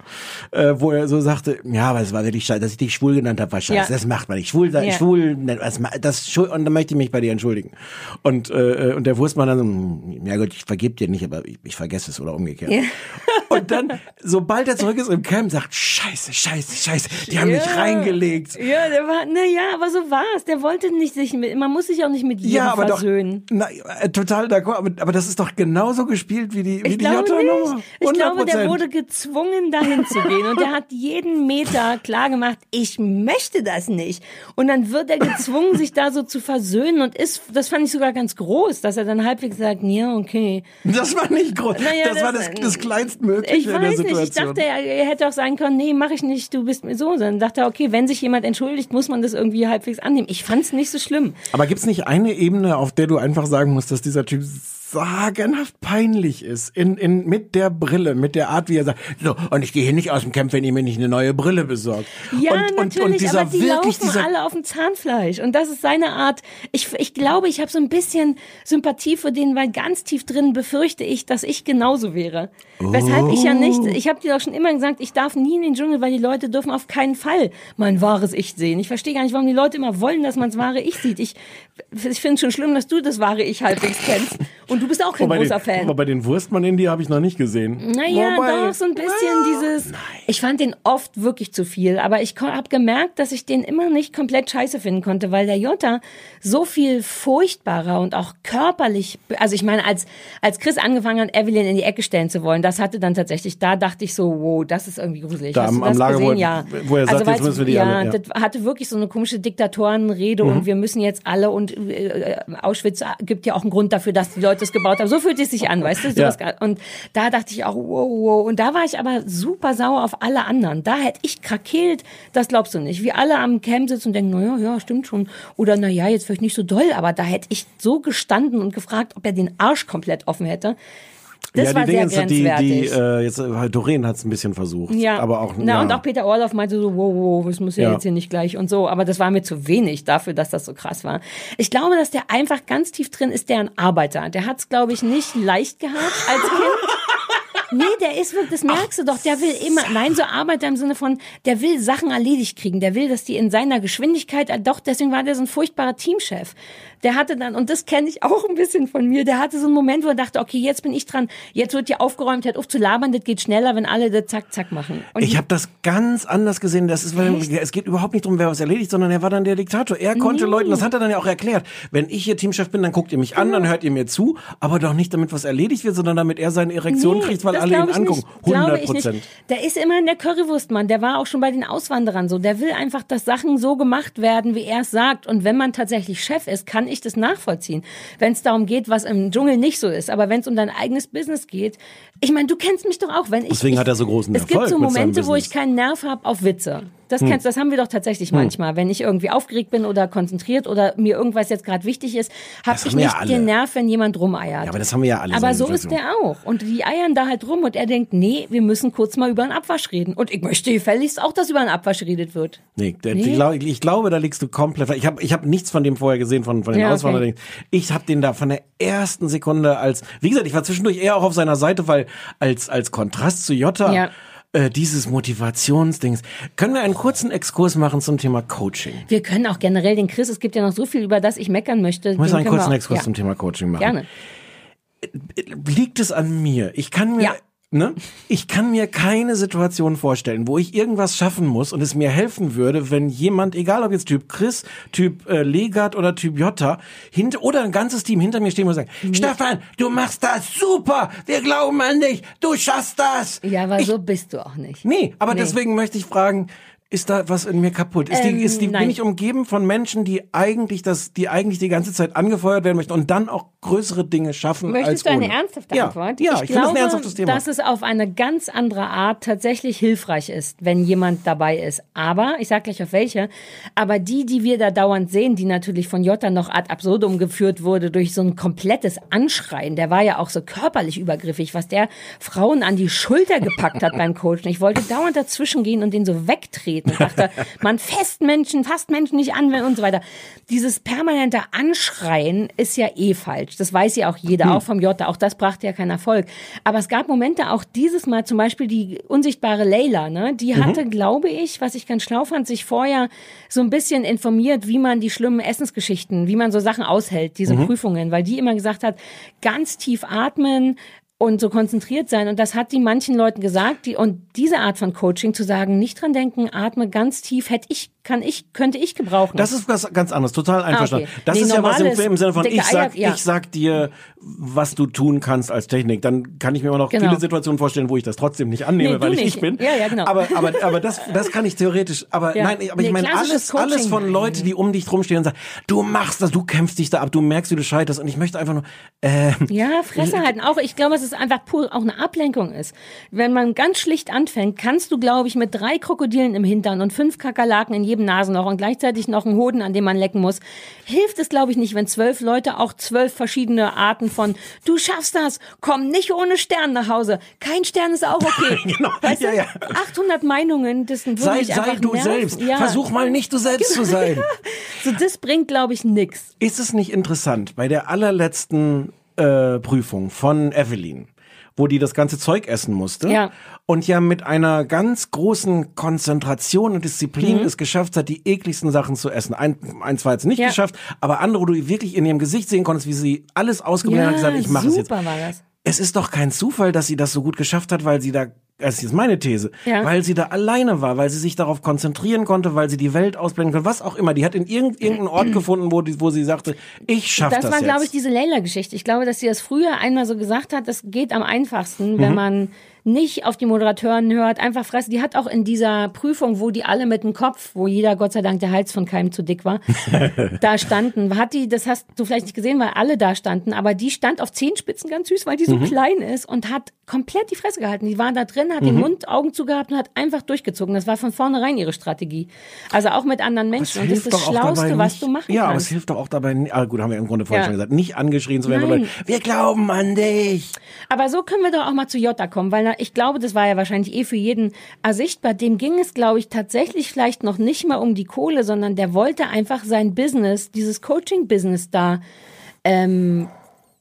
S2: äh, wo er so sagte, ja, aber es war wirklich scheiße, dass ich dich schwul genannt habe, war scheiße,
S3: Ja.
S2: das macht man nicht. Schwul,
S3: Ja.
S2: schwul, das, das, und dann möchte ich mich bei dir entschuldigen. Und, äh, und der Wurstmann dann, so, hm, ja gut, ich vergeb dir nicht, aber ich, ich vergesse es oder umgekehrt. Und dann, sobald er zurück ist im Camp, sagt, scheiße, scheiße, scheiße, die haben mich
S3: Ja.
S2: Reingelegt.
S3: Ja, der war, na ja, aber so war's. Der wollte nicht sich mit, man muss sich auch nicht mit jedem
S2: Ja, aber doch,
S3: versöhnen.
S2: na, äh, total d'accord, aber, aber das ist doch genauso gespielt wie die, wie
S3: Ich
S2: die
S3: glaube
S2: Jota-Nummer.
S3: nicht. Ich glaube, der
S2: 100%.
S3: wurde gezwungen, dahin zu gehen. Und der hat jeden Meter klar gemacht, ich möchte das nicht. Und dann wird er gezwungen, sich da so zu versöhnen und ist, das fand ich sogar ganz groß, dass er dann halbwegs sagt, ja, okay.
S2: Das war nicht groß.
S3: Naja,
S2: das, war
S3: das-
S2: das, das kleinstmögliche
S3: Ich
S2: in der
S3: weiß
S2: Situation.
S3: nicht, ich dachte, er, er hätte auch sagen können, nee, mach ich nicht, du bist mir so. Dann dachte er, okay, wenn sich jemand entschuldigt, muss man das irgendwie halbwegs annehmen. Ich fand's nicht so schlimm.
S2: Aber gibt's nicht eine Ebene, auf der du einfach sagen musst, dass dieser Typ sagenhaft peinlich ist? In, in, mit der Brille, mit der Art, wie er sagt, so, und ich gehe hier nicht aus dem Camp, wenn ihr mir nicht eine neue Brille besorgt.
S3: Ja,
S2: und, und,
S3: natürlich,
S2: und dieser
S3: aber die
S2: wirklich,
S3: laufen
S2: dieser,
S3: alle auf dem Zahnfleisch. Und das ist seine Art. Ich, ich glaube, ich habe so ein bisschen Sympathie für den, weil ganz tief drin befürchte ich, dass ich genauso wäre. Weshalb ich ja nicht,
S2: Oh.
S3: ich habe dir doch schon immer gesagt, ich darf nie in den Dschungel, weil die Leute dürfen auf keinen Fall mein wahres Ich sehen. Ich verstehe gar nicht, warum die Leute immer wollen, dass man das wahre Ich sieht. Ich, ich finde es schon schlimm, dass du das wahre Ich halbwegs kennst. Und du bist auch kein großer
S2: den,
S3: Fan.
S2: Aber bei den Wurstmann in die habe ich noch nicht gesehen.
S3: Naja,
S2: Wobei-
S3: doch, so ein bisschen dieses. Ich fand den oft wirklich zu viel, aber ich habe gemerkt, dass ich den immer nicht komplett scheiße finden konnte, weil der Jota so viel furchtbarer und auch körperlich, also ich meine, als, als Chris angefangen hat, Evelyn in die Ecke stellen zu wollen, das hatte dann tatsächlich, da dachte ich so, wow, das ist irgendwie gruselig.
S2: Da am- am Lager, wo er-
S3: ja.
S2: wo er sagt,
S3: also,
S2: jetzt müssen wir die
S3: ja,
S2: alle, ja.
S3: das hatte wirklich so eine komische Diktatorenrede
S2: Mhm.
S3: und wir müssen jetzt alle und äh, Auschwitz gibt ja auch einen Grund dafür, dass die Leute es gebaut haben. So fühlt es sich an, weißt du? Sowas
S2: Ja.
S3: Und da dachte ich auch, wow, wow. Und da war ich aber super sauer auf alle anderen. Da hätte ich krakeelt, das glaubst du nicht. Wie alle am Camp sitzen und denken, naja, ja, stimmt schon. Oder naja, jetzt vielleicht nicht so doll, aber da hätte ich so gestanden und gefragt, ob er den Arsch komplett offen hätte. Das
S2: ja,
S3: war
S2: die
S3: sehr
S2: Dinge, die,
S3: grenzwertig.
S2: die, äh, jetzt, äh, Doreen hat es ein bisschen versucht.
S3: Ja,
S2: aber auch,
S3: Na,
S2: ja.
S3: und auch Peter Orloff meinte so, wow, wow, das muss ja,
S2: Ja.
S3: jetzt hier nicht gleich und so. Aber das war mir zu wenig dafür, dass das so krass war. Ich glaube, dass der einfach ganz tief drin ist, der ein Arbeiter. Der hat es, glaube ich, nicht leicht gehabt als Kind. Nee, der ist wirklich, das merkst du doch, der will immer, nein, so Arbeiter im Sinne von, der will Sachen erledigt kriegen, der will, dass die in seiner Geschwindigkeit, äh, doch, deswegen war der so ein furchtbarer Teamchef. Der hatte dann, und das kenne ich auch ein bisschen von mir, der hatte so einen Moment, wo er dachte, okay, jetzt bin ich dran, jetzt wird hier aufgeräumt, hört auf zu labern, das geht schneller, wenn alle das zack, zack machen. Und
S2: Ich habe das ganz anders gesehen. Das ist, weil es geht überhaupt nicht darum, wer was erledigt, sondern er war dann der Diktator. Er konnte
S3: Nee.
S2: Leuten, das hat er dann ja auch erklärt. Wenn ich hier Teamchef bin, dann guckt ihr mich an, dann hört ihr mir zu, aber doch nicht damit was erledigt wird, sondern damit er seine Erektion
S3: Nee,
S2: kriegt, weil alle ihn angucken.
S3: nicht. Glaube
S2: 100
S3: ich nicht.
S2: Prozent.
S3: Der ist immer in der Currywurstmann. Der war auch schon bei den Auswanderern so. Der will einfach, dass Sachen so gemacht werden, wie er es sagt. Und wenn man tatsächlich Chef ist, kann ich das nachvollziehen. Wenn es darum geht, was im Dschungel nicht so ist. Aber wenn es um dein eigenes Business geht, ich meine, du kennst mich doch auch. Wenn ich,
S2: Deswegen
S3: ich,
S2: hat er so großen
S3: Es
S2: Erfolg
S3: gibt so Momente, wo ich keinen Nerv habe auf Witze. Das kennst, das haben wir doch tatsächlich manchmal. Wenn ich irgendwie aufgeregt bin oder konzentriert oder mir irgendwas jetzt gerade wichtig ist, habe
S2: Das
S3: ich
S2: ja
S3: nicht
S2: alle.
S3: den Nerv, wenn jemand rumeiert.
S2: Ja, aber das haben wir ja alle.
S3: Aber
S2: so
S3: so ist der auch. Und die eiern da halt rum und er denkt, nee, wir müssen kurz mal über einen Abwasch reden. Und ich möchte gefälligst auch, dass über einen Abwasch geredet wird.
S2: Nee,
S3: Nee?
S2: Ich, glaube, ich glaube, da liegst du komplett. Ich habe ich hab nichts von dem vorher gesehen, von, von den
S3: Ja, okay.
S2: Auswanderern. Ich habe den da von der ersten Sekunde als, wie gesagt, ich war zwischendurch eher auch auf seiner Seite, weil als, als Kontrast zu Jota,
S3: Ja.
S2: Äh, dieses Motivationsdings. Können wir einen kurzen Exkurs machen zum Thema Coaching?
S3: Wir können auch generell den Chris, es gibt ja noch so viel, über das ich meckern möchte.
S2: Ich muss einen kurzen Exkurs
S3: ja,
S2: zum Thema Coaching machen.
S3: Gerne.
S2: Liegt es an mir? Ich kann mir,
S3: Ja.
S2: Ne? Ich kann mir keine Situation vorstellen, wo ich irgendwas schaffen muss und es mir helfen würde, wenn jemand, egal ob jetzt Typ Chris, Typ äh, Legat oder Typ Jota, hint oder ein ganzes Team hinter mir stehen und sagen,
S3: Mhm.
S2: Stefan, du machst das super, wir glauben an dich, du schaffst das.
S3: Ja, aber
S2: ich,
S3: so bist du auch nicht.
S2: Nee, aber
S3: Nee.
S2: deswegen möchte ich fragen, ist da was in mir kaputt? Ist
S3: Ähm,
S2: die, ist die, bin ich umgeben von Menschen, die eigentlich das, die eigentlich die ganze Zeit angefeuert werden möchten und dann auch größere Dinge schaffen als
S3: Möchtest du eine
S2: ohne?
S3: ernsthafte
S2: ja.
S3: Antwort?
S2: Ja, ich, finde das ein ernsthaftes Thema.
S3: dass es auf eine ganz andere Art tatsächlich hilfreich ist, wenn jemand dabei ist. Aber, ich sag gleich auf welche, aber die, die wir da dauernd sehen, die natürlich von Jota noch ad absurdum geführt wurde durch so ein komplettes Anschreien, der war ja auch so körperlich übergriffig, was der Frauen an die Schulter gepackt hat beim Coachen. Ich wollte dauernd dazwischen gehen und den so wegtreten. Ich dachte, man fest Menschen, fasst Menschen nicht an und so weiter. Dieses permanente Anschreien ist ja eh falsch. Das weiß ja auch jeder, auch vom Jota. Auch das brachte ja keinen Erfolg. Aber es gab Momente, auch dieses Mal zum Beispiel die unsichtbare Leila, ne? die hatte, glaube ich, was ich ganz schlau fand, sich vorher so ein bisschen informiert, wie man die schlimmen Essensgeschichten, wie man so Sachen aushält, diese Prüfungen, weil die immer gesagt hat, ganz tief atmen, und so konzentriert sein. Und das hat die manchen Leuten gesagt. Die, und diese Art von Coaching zu sagen, nicht dran denken, atme ganz tief, hätte ich, kann ich, könnte ich gebrauchen.
S2: Das ist was ganz anderes, total einverstanden.
S3: Ah, okay.
S2: Das
S3: Nee,
S2: ist ja was im, im Sinne von, ich sag,
S3: Eier, ja.
S2: ich sag dir, was du tun kannst als Technik. Dann kann ich mir immer noch
S3: Genau.
S2: viele Situationen vorstellen, wo ich das trotzdem nicht annehme,
S3: Nee,
S2: weil ich
S3: nicht.
S2: ich bin.
S3: Ja, ja, genau.
S2: Aber, aber, aber das, das kann ich theoretisch. Aber
S3: Ja.
S2: nein, aber ich
S3: Nee,
S2: meine,
S3: klassisches
S2: alles, alles von. Leuten, die um dich drum stehen und sagen, du machst das, du kämpfst dich da ab, du merkst, wie du scheiterst. Und ich möchte einfach nur, äh,
S3: Ja, Fresse halten auch. Ich glaube, es ist einfach pur auch eine Ablenkung ist. Wenn man ganz schlicht anfängt, kannst du, glaube ich, mit drei Krokodilen im Hintern und fünf Kakerlaken in jedem Nasenloch und gleichzeitig noch einen Hoden, an dem man lecken muss, hilft es, glaube ich, nicht, wenn zwölf Leute auch zwölf verschiedene Arten von du schaffst das, komm nicht ohne Stern nach Hause. Kein Stern ist auch okay.
S2: Genau.
S3: Weißt du?
S2: ja.
S3: 800 Meinungen, das sind
S2: sei,
S3: wirklich
S2: sei
S3: einfach
S2: du
S3: nerven.
S2: selbst.
S3: Ja.
S2: Versuch mal nicht du selbst zu sein.
S3: So, das bringt, glaube ich, nix.
S2: Ist es nicht interessant, bei der allerletzten äh, Prüfung von Evelyn, wo die das ganze Zeug essen musste
S3: Ja.
S2: und ja mit einer ganz großen Konzentration und Disziplin
S3: Mhm.
S2: es geschafft hat, die ekligsten Sachen zu essen. Ein, eins war jetzt nicht
S3: Ja.
S2: geschafft, aber andere, wo du wirklich in ihrem Gesicht sehen konntest, wie sie alles ausgeblendet hat und gesagt, ich mache es jetzt.
S3: super war das.
S2: Es ist doch kein Zufall, dass sie das so gut geschafft hat, weil sie da, das ist meine These,
S3: Ja.
S2: weil sie da alleine war, weil sie sich darauf konzentrieren konnte, weil sie die Welt ausblenden konnte, was auch immer. Die hat in irgend, irgendeinen Ort gefunden, wo, die, wo sie sagte, ich schaff das,
S3: Das war,
S2: jetzt.
S3: glaube ich, diese Leila-Geschichte. Ich glaube, dass sie das früher einmal so gesagt hat, das geht am einfachsten, wenn man nicht auf die Moderatoren hört, einfach fressen. Die hat auch in dieser Prüfung, wo die alle mit dem Kopf, wo jeder Gott sei Dank der Hals von keinem zu dick war, da standen, hat die, das hast du vielleicht nicht gesehen, weil alle da standen, aber die stand auf Zehenspitzen ganz süß, weil die so klein ist und hat komplett die Fresse gehalten. Die war da drin, hat den Mund, Augen zugehabt und hat einfach durchgezogen. Das war von vornherein ihre Strategie. Also auch mit anderen Menschen. Und das ist das Schlauste,
S2: dabei
S3: was
S2: nicht,
S3: du machen
S2: Ja, aber
S3: kannst.
S2: es hilft doch auch dabei, ah, gut, haben wir im Grunde vorhin
S3: Ja.
S2: schon gesagt, nicht angeschrien zu werden, sondern wir glauben an dich.
S3: Aber so können wir doch auch mal zu Jota kommen, weil ich glaube, das war ja wahrscheinlich eh für jeden ersichtbar. Dem ging es, glaube ich, tatsächlich vielleicht noch nicht mal um die Kohle, sondern der wollte einfach sein Business, dieses Coaching-Business da ähm,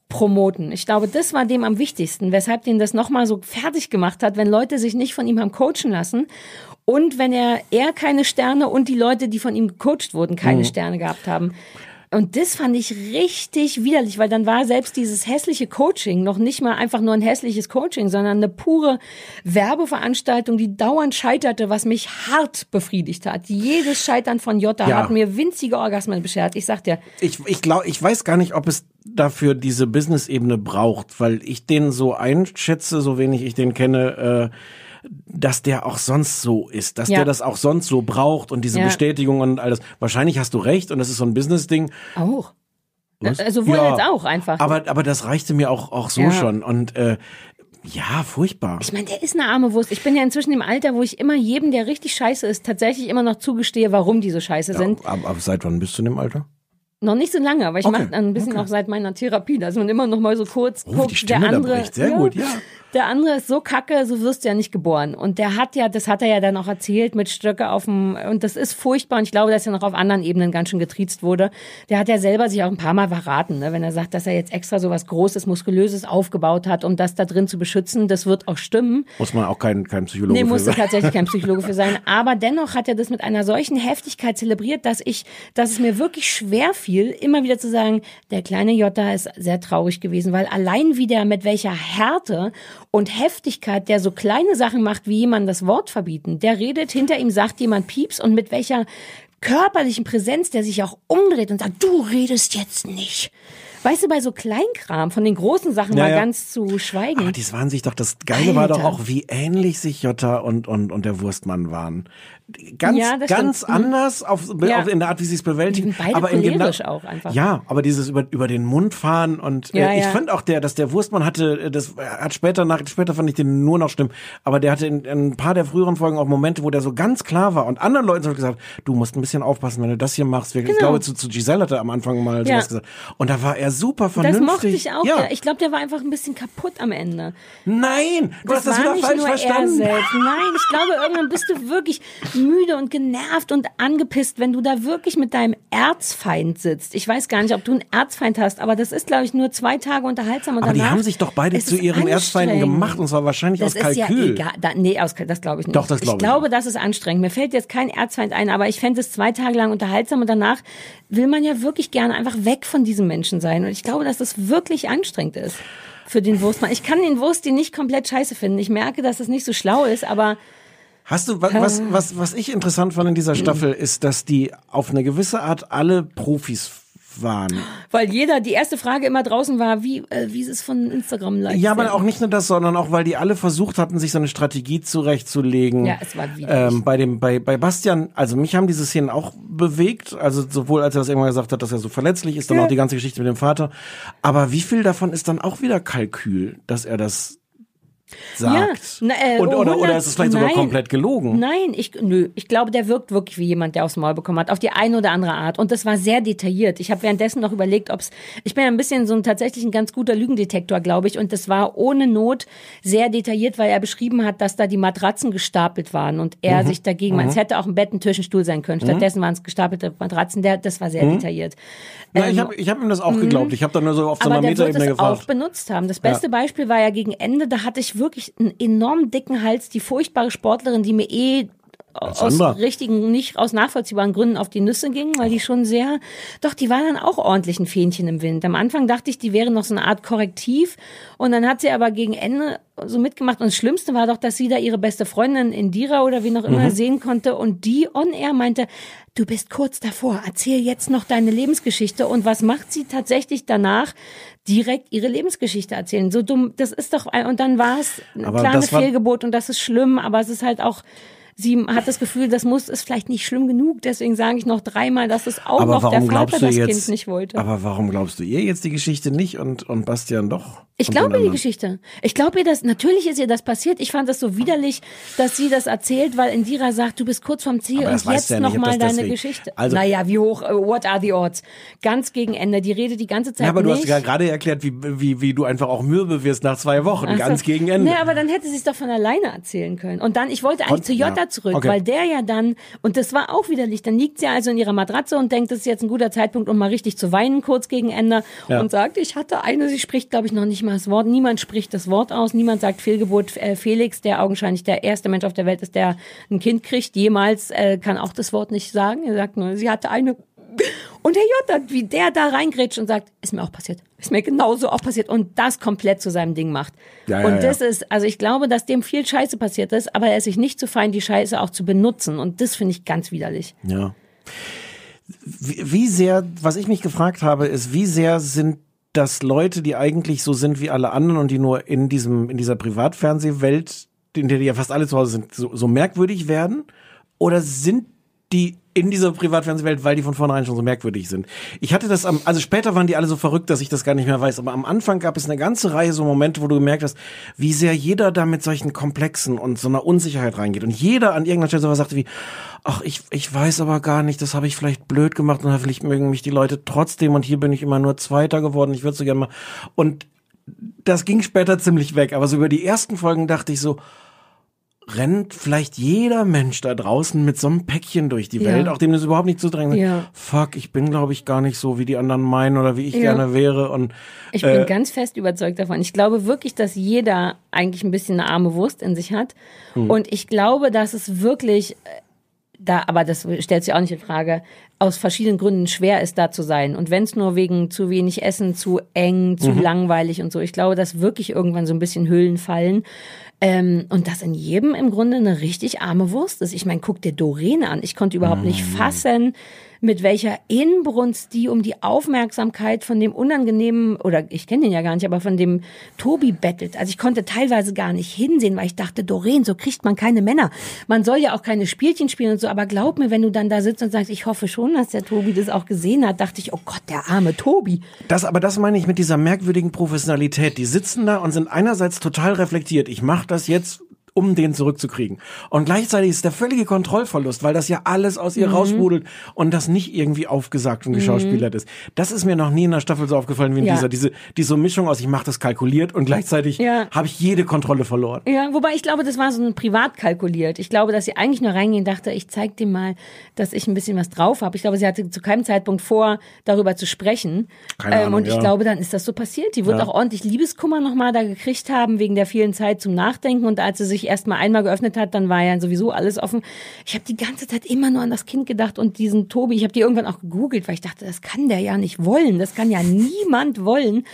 S3: promoten. Ich glaube, das war dem am wichtigsten, weshalb den das nochmal so fertig gemacht hat, wenn Leute sich nicht von ihm haben coachen lassen und wenn er, er keine Sterne und die Leute, die von ihm gecoacht wurden, keine Sterne gehabt haben. Und das fand ich richtig widerlich, weil dann war selbst dieses hässliche Coaching noch nicht mal einfach nur ein hässliches Coaching, sondern eine pure Werbeveranstaltung, die dauernd scheiterte, was mich hart befriedigt hat. Jedes Scheitern von Jota
S2: Ja.
S3: hat mir winzige Orgasmen beschert. Ich sag dir,
S2: Ich, ich glaube, ich weiß gar nicht, ob es dafür diese Business-Ebene braucht, weil ich den so einschätze, so wenig ich den kenne, äh, dass der auch sonst so ist, dass
S3: Ja.
S2: der das auch sonst so braucht und diese
S3: Ja.
S2: Bestätigung und alles. Wahrscheinlich hast du recht und das ist so ein Business-Ding.
S3: auch.
S2: Was?
S3: Also wohl
S2: Ja.
S3: jetzt auch einfach.
S2: Aber, aber das reichte mir auch, auch so
S3: Ja.
S2: schon. Und äh, ja, furchtbar.
S3: Ich meine, der ist eine arme Wurst. Ich bin ja inzwischen im Alter, wo ich immer jedem, der richtig scheiße ist, tatsächlich immer noch zugestehe, warum die so scheiße sind.
S2: aber, aber seit wann bist du in dem Alter?
S3: Noch nicht so lange, aber ich
S2: Okay,
S3: mache ein bisschen
S2: okay.
S3: auch seit meiner Therapie, dass man immer noch mal so kurz
S2: Oh,
S3: guckt, der andere.
S2: Sehr gut, ja.
S3: Der andere ist so kacke, so wirst du ja nicht geboren. Und der hat ja, das hat er ja dann auch erzählt mit Stöcke auf dem, und das ist furchtbar. Und ich glaube, dass er noch auf anderen Ebenen ganz schön getriezt wurde. Der hat ja selber sich auch ein paar Mal verraten, ne? wenn er sagt, dass er jetzt extra so was Großes, Muskulöses aufgebaut hat, um das da drin zu beschützen. Das wird auch stimmen.
S2: Muss man auch kein, kein Psychologe
S3: Nee,
S2: für
S3: musste
S2: sein.
S3: tatsächlich kein Psychologe für sein. Aber dennoch hat er das mit einer solchen Heftigkeit zelebriert, dass ich, dass es mir wirklich schwer fiel, immer wieder zu sagen, der kleine Jota ist sehr traurig gewesen, weil allein wieder mit welcher Härte und Heftigkeit der so kleine Sachen macht, wie jemand das Wort verbieten. Der redet, hinter ihm sagt jemand Pieps und mit welcher körperlichen Präsenz der sich auch umdreht und sagt, du redest jetzt nicht. Weißt du, bei so Kleinkram, von den großen Sachen
S2: Ja,
S3: mal ganz zu schweigen.
S2: Aber die waren sich doch, das Geile war doch
S3: Alter.
S2: auch, wie ähnlich sich Jota und, und, und der Wurstmann waren. Ganz,
S3: Ja, das
S2: ganz
S3: stimmt. Mhm.
S2: anders auf,
S3: Ja.
S2: auf, in der Art, wie sie es bewältigen.
S3: Beide
S2: aber in genau,
S3: cholerisch auch einfach.
S2: Ja, aber dieses über, über den Mund fahren und
S3: Ja,
S2: äh, ich fand auch der, dass der Wurstmann hatte, äh, das hat später nach, später fand ich den nur noch schlimm, aber der hatte in, in ein paar der früheren Folgen auch Momente, wo der so ganz klar war und anderen Leuten so gesagt, du musst ein bisschen aufpassen, wenn du das hier machst. Ich
S3: Genau.
S2: glaube, zu, zu Giselle hat er am Anfang mal sowas gesagt. Und da war er super vernünftig.
S3: Das mochte ich auch.
S2: Ja.
S3: Ich glaube, der war einfach ein bisschen kaputt am Ende.
S2: Nein, du hast das wieder
S3: nicht
S2: falsch
S3: er
S2: verstanden.
S3: Nein, ich glaube, irgendwann bist du wirklich müde und genervt und angepisst, wenn du da wirklich mit deinem Erzfeind sitzt. Ich weiß gar nicht, ob du einen Erzfeind hast, aber das ist, glaube ich, nur zwei Tage unterhaltsam und
S2: Aber die haben sich doch beide zu ihren Erzfeinden gemacht und zwar wahrscheinlich
S3: Das
S2: aus
S3: ist ja
S2: Kalkül.
S3: egal. Da, nee, aus, das glaube ich nicht.
S2: Doch, das glaub
S3: ich
S2: ich
S3: glaube, das ist anstrengend. Mir fällt jetzt kein Erzfeind ein, aber ich fände es zwei Tage lang unterhaltsam und danach will man ja wirklich gerne einfach weg von diesem Menschen sein. Und ich glaube, dass das wirklich anstrengend ist für den Wurstmann. Ich kann den Wurst die nicht komplett scheiße finden. Ich merke, dass es nicht so schlau ist, aber
S2: Hast du, wa- was, was, was ich interessant fand in dieser Staffel, ist, dass die auf eine gewisse Art alle Profis waren.
S3: weil jeder, die erste Frage immer draußen war, wie, äh, wie ist es von Instagram like?
S2: Ja, aber auch nicht nur das, sondern auch, weil die alle versucht hatten, sich so eine Strategie zurechtzulegen.
S3: Ja, es war widerlich.
S2: ähm, bei dem, bei, bei Bastian, also mich haben diese Szenen auch bewegt, also sowohl als er das irgendwann gesagt hat, dass er so verletzlich ist, dann
S3: Ja.
S2: auch die ganze Geschichte mit dem Vater. Aber wie viel davon ist dann auch wieder Kalkül, dass er das sagt?
S3: na, äh,
S2: Und, oder,
S3: 100
S2: oder ist es vielleicht sogar
S3: nein.
S2: komplett gelogen?
S3: Nein, ich, nö, ich glaube, der wirkt wirklich wie jemand, der aufs Maul bekommen hat, auf die eine oder andere Art. Und das war sehr detailliert. Ich habe währenddessen noch überlegt, ob's, ich bin ja ein bisschen so ein tatsächlich ein ganz guter Lügendetektor, glaube ich. Und das war ohne Not sehr detailliert, weil er beschrieben hat, dass da die Matratzen gestapelt waren und er
S2: Mhm.
S3: sich dagegen, es hätte auch ein Bett, ein Tisch, ein Stuhl sein können. Stattdessen waren es gestapelte Matratzen. Der, das war sehr detailliert.
S2: Na, ich
S3: Ähm,
S2: habe ich hab ihm das auch geglaubt. Ich habe da nur so auf so einer Metaebene
S3: es auch
S2: gefragt.
S3: benutzt haben. Das beste Beispiel war ja gegen Ende, da hatte ich wirklich einen enorm dicken Hals, die furchtbare Sportlerin, die mir eh aus richtigen, nicht aus nachvollziehbaren Gründen auf die Nüsse ging, weil die schon sehr, doch, die war dann auch ordentlich ein Fähnchen im Wind. Am Anfang dachte ich, die wäre noch so eine Art Korrektiv und dann hat sie aber gegen Ende so mitgemacht und das Schlimmste war doch, dass sie da ihre beste Freundin Indira oder wie noch immer
S2: Mhm.
S3: sehen konnte und die on air meinte, du bist kurz davor, erzähl jetzt noch deine Lebensgeschichte und was macht sie tatsächlich danach? Direkt ihre Lebensgeschichte erzählen. So dumm, das ist doch, und dann war es ein kleines Fehlgebot und das ist schlimm, aber es ist halt auch, sie hat das Gefühl, das muss, ist vielleicht nicht schlimm genug, deswegen sage ich noch dreimal, dass es auch
S2: Aber
S3: noch der Vater
S2: du
S3: das
S2: jetzt?
S3: Kind nicht wollte.
S2: Aber warum glaubst du ihr jetzt die Geschichte nicht und und Bastian doch?
S3: Ich glaube ihr die? Geschichte. Ich glaube ihr das, natürlich ist ihr das passiert. Ich fand das so widerlich, dass sie das erzählt, weil Indira sagt, du bist kurz vom Ziel
S2: Aber
S3: und jetzt
S2: du ja
S3: nochmal deine
S2: deswegen-
S3: Geschichte.
S2: Also-
S3: naja, wie hoch, what are the odds? Ganz gegen Ende. Die redet die ganze Zeit
S2: Ja, aber du
S3: nicht.
S2: hast ja gerade erklärt, wie, wie, wie du einfach auch mürbe wirst nach zwei Wochen,
S3: so.
S2: ganz gegen Ende.
S3: Nee, aber dann hätte sie es doch von alleine erzählen können. Und dann, ich wollte eigentlich
S2: Und-
S3: zu Jota
S2: ja.
S3: Papa zurück,
S2: Okay.
S3: weil der ja dann, und das war auch widerlich, dann liegt sie also in ihrer Matratze und denkt, das ist jetzt ein guter Zeitpunkt, um mal richtig zu weinen, kurz gegen Ende,
S2: Ja.
S3: und sagt, ich hatte eine, sie spricht, glaube ich, noch nicht mal das Wort, niemand spricht das Wort aus, niemand sagt Fehlgeburt. Äh, Felix, der augenscheinlich der erste Mensch auf der Welt ist, der ein Kind kriegt, jemals, äh, kann auch das Wort nicht sagen, er sagt nur, sie hatte eine und der Jutta, wie der da reingrätscht und sagt, ist mir auch passiert. Ist mir genauso auch passiert. Und das komplett zu seinem Ding macht.
S2: Ja, ja,
S3: und das
S2: ja.
S3: ist, also ich glaube, dass dem viel Scheiße passiert ist, aber er ist sich nicht zu fein, die Scheiße auch zu benutzen. Und das finde ich ganz widerlich.
S2: Ja. Wie, wie sehr, was ich mich gefragt habe, ist, wie sehr sind das Leute, die eigentlich so sind wie alle anderen und die nur in diesem, in dieser Privatfernsehwelt, in der die ja fast alle zu Hause sind, so, so merkwürdig werden? Oder sind die in dieser Privatfernsehwelt, weil die von vornherein schon so merkwürdig sind. Ich hatte das am, also später waren die alle so verrückt, dass ich das gar nicht mehr weiß, aber am Anfang gab es eine ganze Reihe so Momente, wo du gemerkt hast, wie sehr jeder da mit solchen Komplexen und so einer Unsicherheit reingeht und jeder an irgendeiner Stelle sowas sagte wie, ach, ich, ich weiß aber gar nicht, das habe ich vielleicht blöd gemacht und vielleicht mögen mich die Leute trotzdem und hier bin ich immer nur Zweiter geworden, ich würde so gerne mal, und das ging später ziemlich weg, aber so über die ersten Folgen dachte ich so, rennt vielleicht jeder Mensch da draußen mit so einem Päckchen durch die
S3: Ja.
S2: Welt, auch dem das überhaupt nicht zudrängen.
S3: Ja.
S2: Fuck, ich bin glaube ich gar nicht so, wie die anderen meinen oder wie ich
S3: Ja.
S2: gerne wäre und
S3: Ich
S2: Äh.
S3: bin ganz fest überzeugt davon. Ich glaube wirklich, dass jeder eigentlich ein bisschen eine arme Wurst in sich hat.
S2: Hm.
S3: Und ich glaube, dass es wirklich, äh, da, aber das stellt sich auch nicht in Frage, aus verschiedenen Gründen schwer ist, da zu sein. Und wenn es nur wegen zu wenig Essen, zu eng, zu
S2: Mhm.
S3: langweilig und so, ich glaube, dass wirklich irgendwann so ein bisschen Hüllen fallen. Ähm, und dass in jedem im Grunde eine richtig arme Wurst ist. Ich meine, guck dir Doreen an. Ich konnte überhaupt nicht
S2: Mhm.
S3: fassen, mit welcher Inbrunst die um die Aufmerksamkeit von dem unangenehmen, oder ich kenne den ja gar nicht, aber von dem Tobi bettelt. Also ich konnte teilweise gar nicht hinsehen, weil ich dachte, Doreen, so kriegt man keine Männer. Man soll ja auch keine Spielchen spielen und so, aber glaub mir, wenn du dann da sitzt und sagst, ich hoffe schon, dass der Tobi das auch gesehen hat, dachte ich, oh Gott, der arme Tobi.
S2: Das, aber das meine ich mit dieser merkwürdigen Professionalität. Die sitzen da und sind einerseits total reflektiert. Ich mache das jetzt, um den zurückzukriegen. Und gleichzeitig ist der völlige Kontrollverlust, weil das ja alles aus
S3: Mhm.
S2: ihr raussprudelt und das nicht irgendwie aufgesagt und geschauspielert ist. Das ist mir noch nie in der Staffel so aufgefallen wie in
S3: Ja.
S2: dieser. Diese, diese Mischung aus, ich mache das kalkuliert und gleichzeitig
S3: Ja.
S2: habe ich jede Kontrolle verloren.
S3: Ja, wobei ich glaube, das war so ein privat kalkuliert. Ich glaube, dass sie eigentlich nur reingehen dachte, ich zeig dir mal, dass ich ein bisschen was drauf habe. Ich glaube, sie hatte zu keinem Zeitpunkt vor, darüber zu sprechen.
S2: Keine Ahnung,
S3: und ich
S2: ja.
S3: glaube, dann ist das so passiert. Die wird auch ordentlich Liebeskummer nochmal da gekriegt haben, wegen der vielen Zeit zum Nachdenken. Und als sie sich erst mal einmal geöffnet hat, dann war ja sowieso alles offen. Ich habe die ganze Zeit immer nur an das Kind gedacht und diesen Tobi. Ich habe die irgendwann auch gegoogelt, weil ich dachte, das kann der ja nicht wollen. Das kann ja niemand wollen.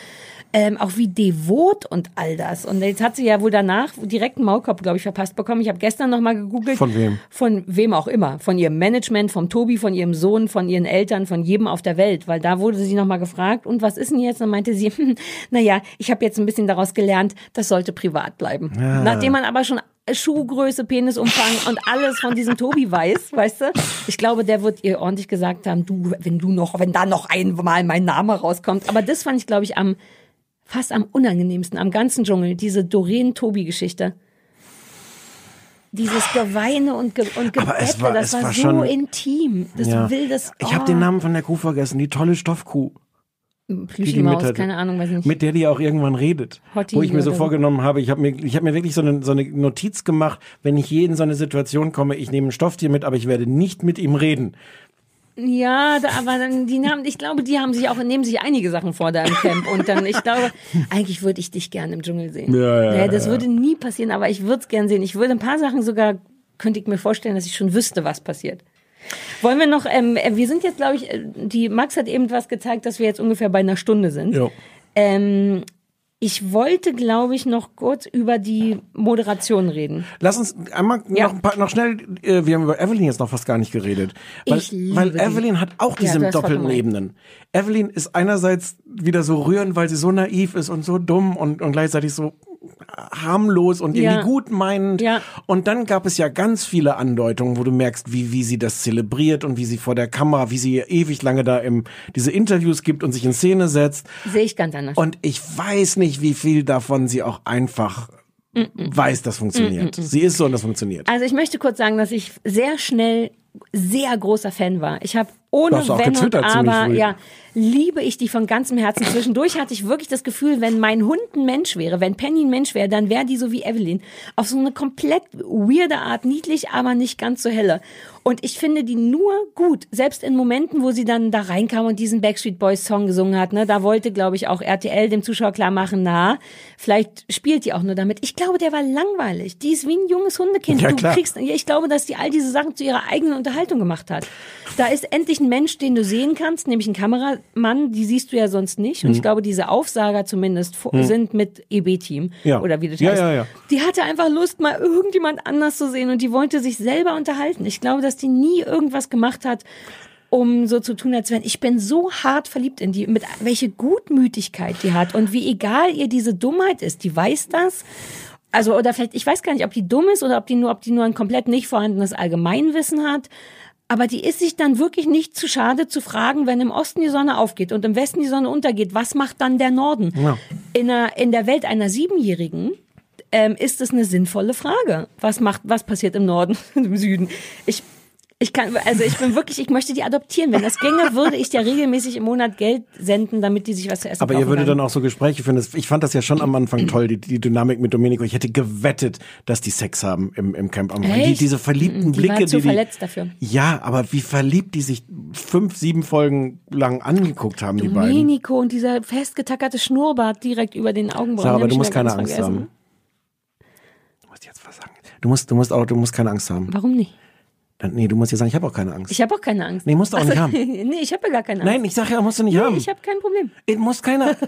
S3: Ähm, auch wie devot und all das. Und jetzt hat sie ja wohl danach direkt einen Maulkorb, glaube ich, verpasst bekommen. Ich habe gestern noch mal gegoogelt.
S2: Von wem?
S3: Von wem auch immer. Von ihrem Management, vom Tobi, von ihrem Sohn, von ihren Eltern, von jedem auf der Welt. Weil da wurde sie noch mal gefragt, und was ist denn jetzt? Und meinte sie, hm, naja, ich habe jetzt ein bisschen daraus gelernt, das sollte privat bleiben. Nachdem man aber schon Schuhgröße, Penisumfang und alles von diesem Tobi weiß, weißt du? Ich glaube, der wird ihr ordentlich gesagt haben, du, wenn du noch, wenn da noch einmal mein Name rauskommt. Aber das fand ich, glaube ich, am fast am unangenehmsten am ganzen Dschungel, diese Doreen-Tobi-Geschichte. Dieses Geweine und, Ge und Gebette,
S2: war-
S3: das
S2: es
S3: war,
S2: war
S3: so
S2: schon-
S3: intim. Das
S2: Ja.
S3: will das.
S2: Ich habe den Namen von der Kuh vergessen, die tolle Stoffkuh. die hatte.
S3: keine Ahnung, weiß ich nicht.
S2: Mit der die auch irgendwann redet.
S3: Hottie
S2: wo ich mir so vorgenommen habe, ich habe mir, ich habe mir wirklich so eine, so eine Notiz gemacht, wenn ich je in so eine Situation komme, ich nehme ein Stofftier mit, aber ich werde nicht mit ihm reden.
S3: Ja, da, aber dann, die haben, ich glaube, die haben sich auch, nehmen sich einige Sachen vor da im Camp. Und dann, ich glaube, eigentlich würde ich dich gerne im Dschungel sehen.
S2: Ja, ja,
S3: Naja, das
S2: ja.
S3: würde nie passieren, aber ich würde es gern sehen. Ich würde ein paar Sachen sogar, könnte ich mir vorstellen, dass ich schon wüsste, was passiert. Wollen wir noch, ähm, äh, wir sind jetzt, glaube ich, äh, die Max hat eben was gezeigt, dass wir jetzt ungefähr bei einer Stunde sind.
S2: Jo.
S3: Ähm, ich wollte, glaube ich, noch kurz über die Moderation reden.
S2: Lass uns einmal
S3: Ja.
S2: noch, ein paar, noch schnell, äh, wir haben über Evelyn jetzt noch fast gar nicht geredet. Weil,
S3: Ich liebe
S2: weil
S3: die.
S2: Evelyn hat auch
S3: Ja,
S2: diese
S3: hast
S2: doppelten. Ebenen. Evelyn ist einerseits wieder so rührend, weil sie so naiv ist und so dumm und, und gleichzeitig so harmlos und irgendwie
S3: Ja.
S2: gut meinend.
S3: Ja.
S2: Und dann gab es ja ganz viele Andeutungen, wo du merkst, wie, wie sie das zelebriert und wie sie vor der Kamera, wie sie ewig lange da im, diese Interviews gibt und sich in Szene setzt.
S3: Sehe ich ganz anders.
S2: Und ich weiß nicht, wie viel davon sie auch einfach weiß, das funktioniert. Sie ist so und das funktioniert.
S3: Also ich möchte kurz sagen, dass ich sehr schnell sehr großer Fan war. Ich habe ohne Wenn und Aber, ja, liebe ich die von ganzem Herzen. Zwischendurch hatte ich wirklich das Gefühl, wenn mein Hund ein Mensch wäre, wenn Penny ein Mensch wäre, dann wäre die so wie Evelyn. Auf so eine komplett weirde Art, niedlich, aber nicht ganz so helle. Und ich finde die nur gut, selbst in Momenten, wo sie dann da reinkam und diesen Backstreet Boys Song gesungen hat. Ne, da wollte, glaube ich, auch RTL dem Zuschauer klar machen, na, vielleicht spielt die auch nur damit. Ich glaube, der war langweilig. Die ist wie ein junges Hundekind.
S2: Ja,
S3: du
S2: klar.
S3: kriegst, ich glaube, dass die all diese Sachen zu ihrer eigenen Unterhaltung gemacht hat. Da ist endlich ein Mensch, den du sehen kannst, nämlich ein Kameramann, die siehst du ja sonst nicht. Und
S2: Mhm.
S3: ich glaube, diese Aufsager zumindest vo- sind mit EB-Team.
S2: Ja.
S3: Oder wie das
S2: Ja,
S3: heißt.
S2: ja, ja.
S3: Die hatte einfach Lust, mal irgendjemand anders zu sehen und die wollte sich selber unterhalten. Ich glaube, dass die nie irgendwas gemacht hat, um so zu tun, als wenn ich bin so hart verliebt in die, mit welche Gutmütigkeit die hat und wie egal ihr diese Dummheit ist. Die weiß das. Also, oder vielleicht, ich weiß gar nicht, ob die dumm ist oder ob die nur, ob die nur ein komplett nicht vorhandenes Allgemeinwissen hat. Aber die ist sich dann wirklich nicht zu schade zu fragen, wenn im Osten die Sonne aufgeht und im Westen die Sonne untergeht, was macht dann der Norden?
S2: Ja.
S3: In, der, in der Welt einer Siebenjährigen ähm, ist es eine sinnvolle Frage. Was macht, was passiert im Norden und im Süden? Ich, ich kann, also ich bin wirklich, ich möchte die adoptieren. Wenn das ginge, würde ich dir regelmäßig im Monat Geld senden, damit die sich was zu essen
S2: Aber ihr würdet
S3: kann.
S2: dann auch so Gespräche führen. Ich fand das ja schon am Anfang toll, die, die Dynamik mit Domenico. Ich hätte gewettet, dass die Sex haben im, im Camp am. Die, diese verliebten
S3: Die
S2: Blicke,
S3: war zu
S2: die,
S3: verletzt dafür.
S2: Ja, aber wie verliebt die sich fünf, sieben Folgen lang angeguckt haben, die beiden.
S3: Domenico und dieser festgetackerte Schnurrbart direkt über den Augenbrauen.
S2: Sarah, aber du musst keine Angst
S3: vergessen.
S2: haben. Du musst jetzt was sagen. Du musst, du musst auch, du musst keine Angst haben.
S3: Warum nicht?
S2: Dann- Nee, du musst jetzt sagen, ich habe auch keine Angst.
S3: Ich habe auch keine Angst.
S2: Nee, musst du auch nicht haben.
S3: nee, ich habe ja gar keine Angst.
S2: Nein, ich sag ja, musst du nicht haben.
S3: ich habe kein Problem.
S2: Ich muss keiner.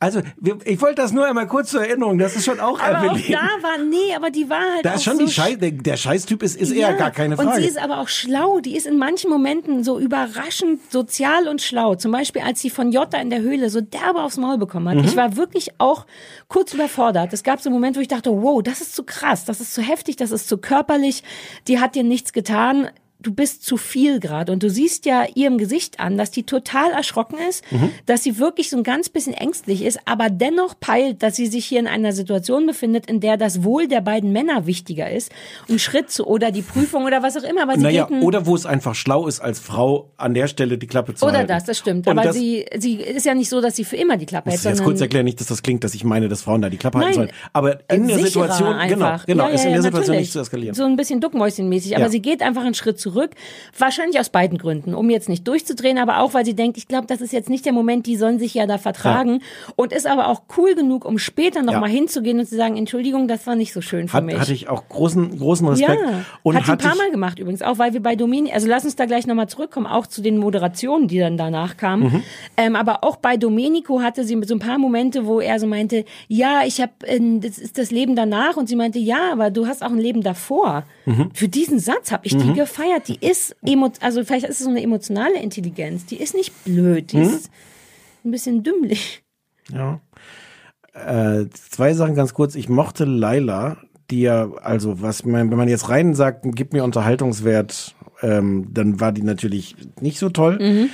S2: Also, wir, ich wollte das nur einmal kurz zur Erinnerung. Das ist schon auch
S3: Aber auch da war, nee, aber die war halt
S2: Da
S3: auch
S2: ist schon
S3: so
S2: die Scheiß, der, der Scheißtyp ist, ist eher
S3: Ja,
S2: gar keine
S3: Und
S2: Frage.
S3: sie ist aber auch schlau. Die ist in manchen Momenten so überraschend sozial und schlau. Zum Beispiel, als sie von Jota in der Höhle so derbe aufs Maul bekommen hat.
S2: Mhm.
S3: Ich war wirklich auch kurz überfordert. Es gab so einen Moment, wo ich dachte, wow, das ist zu krass, das ist zu heftig, das ist zu körperlich. Die hat dir nichts getan. Du bist zu viel gerade und du siehst ja ihrem Gesicht an, dass die total erschrocken ist,
S2: Mhm.
S3: dass sie wirklich so ein ganz bisschen ängstlich ist, aber dennoch peilt, dass sie sich hier in einer Situation befindet, in der das Wohl der beiden Männer wichtiger ist, ein Schritt zu oder die Prüfung oder was auch immer. Aber sie
S2: naja, oder wo es einfach schlau ist, als Frau an der Stelle die Klappe zu
S3: oder
S2: halten.
S3: das, das stimmt.
S2: Und
S3: aber
S2: das,
S3: sie, sie ist ja nicht so, dass sie für immer die Klappe hält,
S2: ich jetzt kurz erklären, nicht, dass das klingt, dass ich meine, dass Frauen da die Klappe halten
S3: Nein,
S2: sollen. Aber in der Situation, genau,
S3: einfach.
S2: genau,
S3: Ja, ja,
S2: ist in
S3: ja,
S2: der Situation
S3: natürlich.
S2: nicht zu eskalieren.
S3: So ein bisschen Duckmäuschenmäßig, aber
S2: Ja.
S3: sie geht einfach einen Schritt zurück. Wahrscheinlich aus beiden Gründen, um jetzt nicht durchzudrehen, aber auch, weil sie denkt, ich glaube, das ist jetzt nicht der Moment, die sollen sich ja da vertragen und ist aber auch cool genug, um später noch
S2: Ja.
S3: mal hinzugehen und zu sagen, Entschuldigung, das war nicht so schön für
S2: Hat,
S3: mich.
S2: hatte ich auch großen, großen Respekt.
S3: Ja,
S2: und
S3: hat sie ein paar Mal gemacht übrigens, auch weil wir bei Domini, also lass uns da gleich nochmal zurückkommen, auch zu den Moderationen, die dann danach kamen.
S2: Mhm.
S3: Ähm, aber auch bei Domenico hatte sie so ein paar Momente, wo er so meinte, ja, ich habe, das ist das Leben danach und sie meinte, ja, aber du hast auch ein Leben davor.
S2: Mhm.
S3: Für diesen Satz habe ich die gefeiert. Die ist, emo also vielleicht ist es so eine emotionale Intelligenz, die ist nicht blöd, die ist ein bisschen dümmlich.
S2: Ja. Äh, zwei Sachen ganz kurz. Ich mochte Laila, die ja, also was man, wenn man jetzt rein sagt, gib mir Unterhaltungswert, ähm, dann war die natürlich nicht so toll.
S3: Mhm.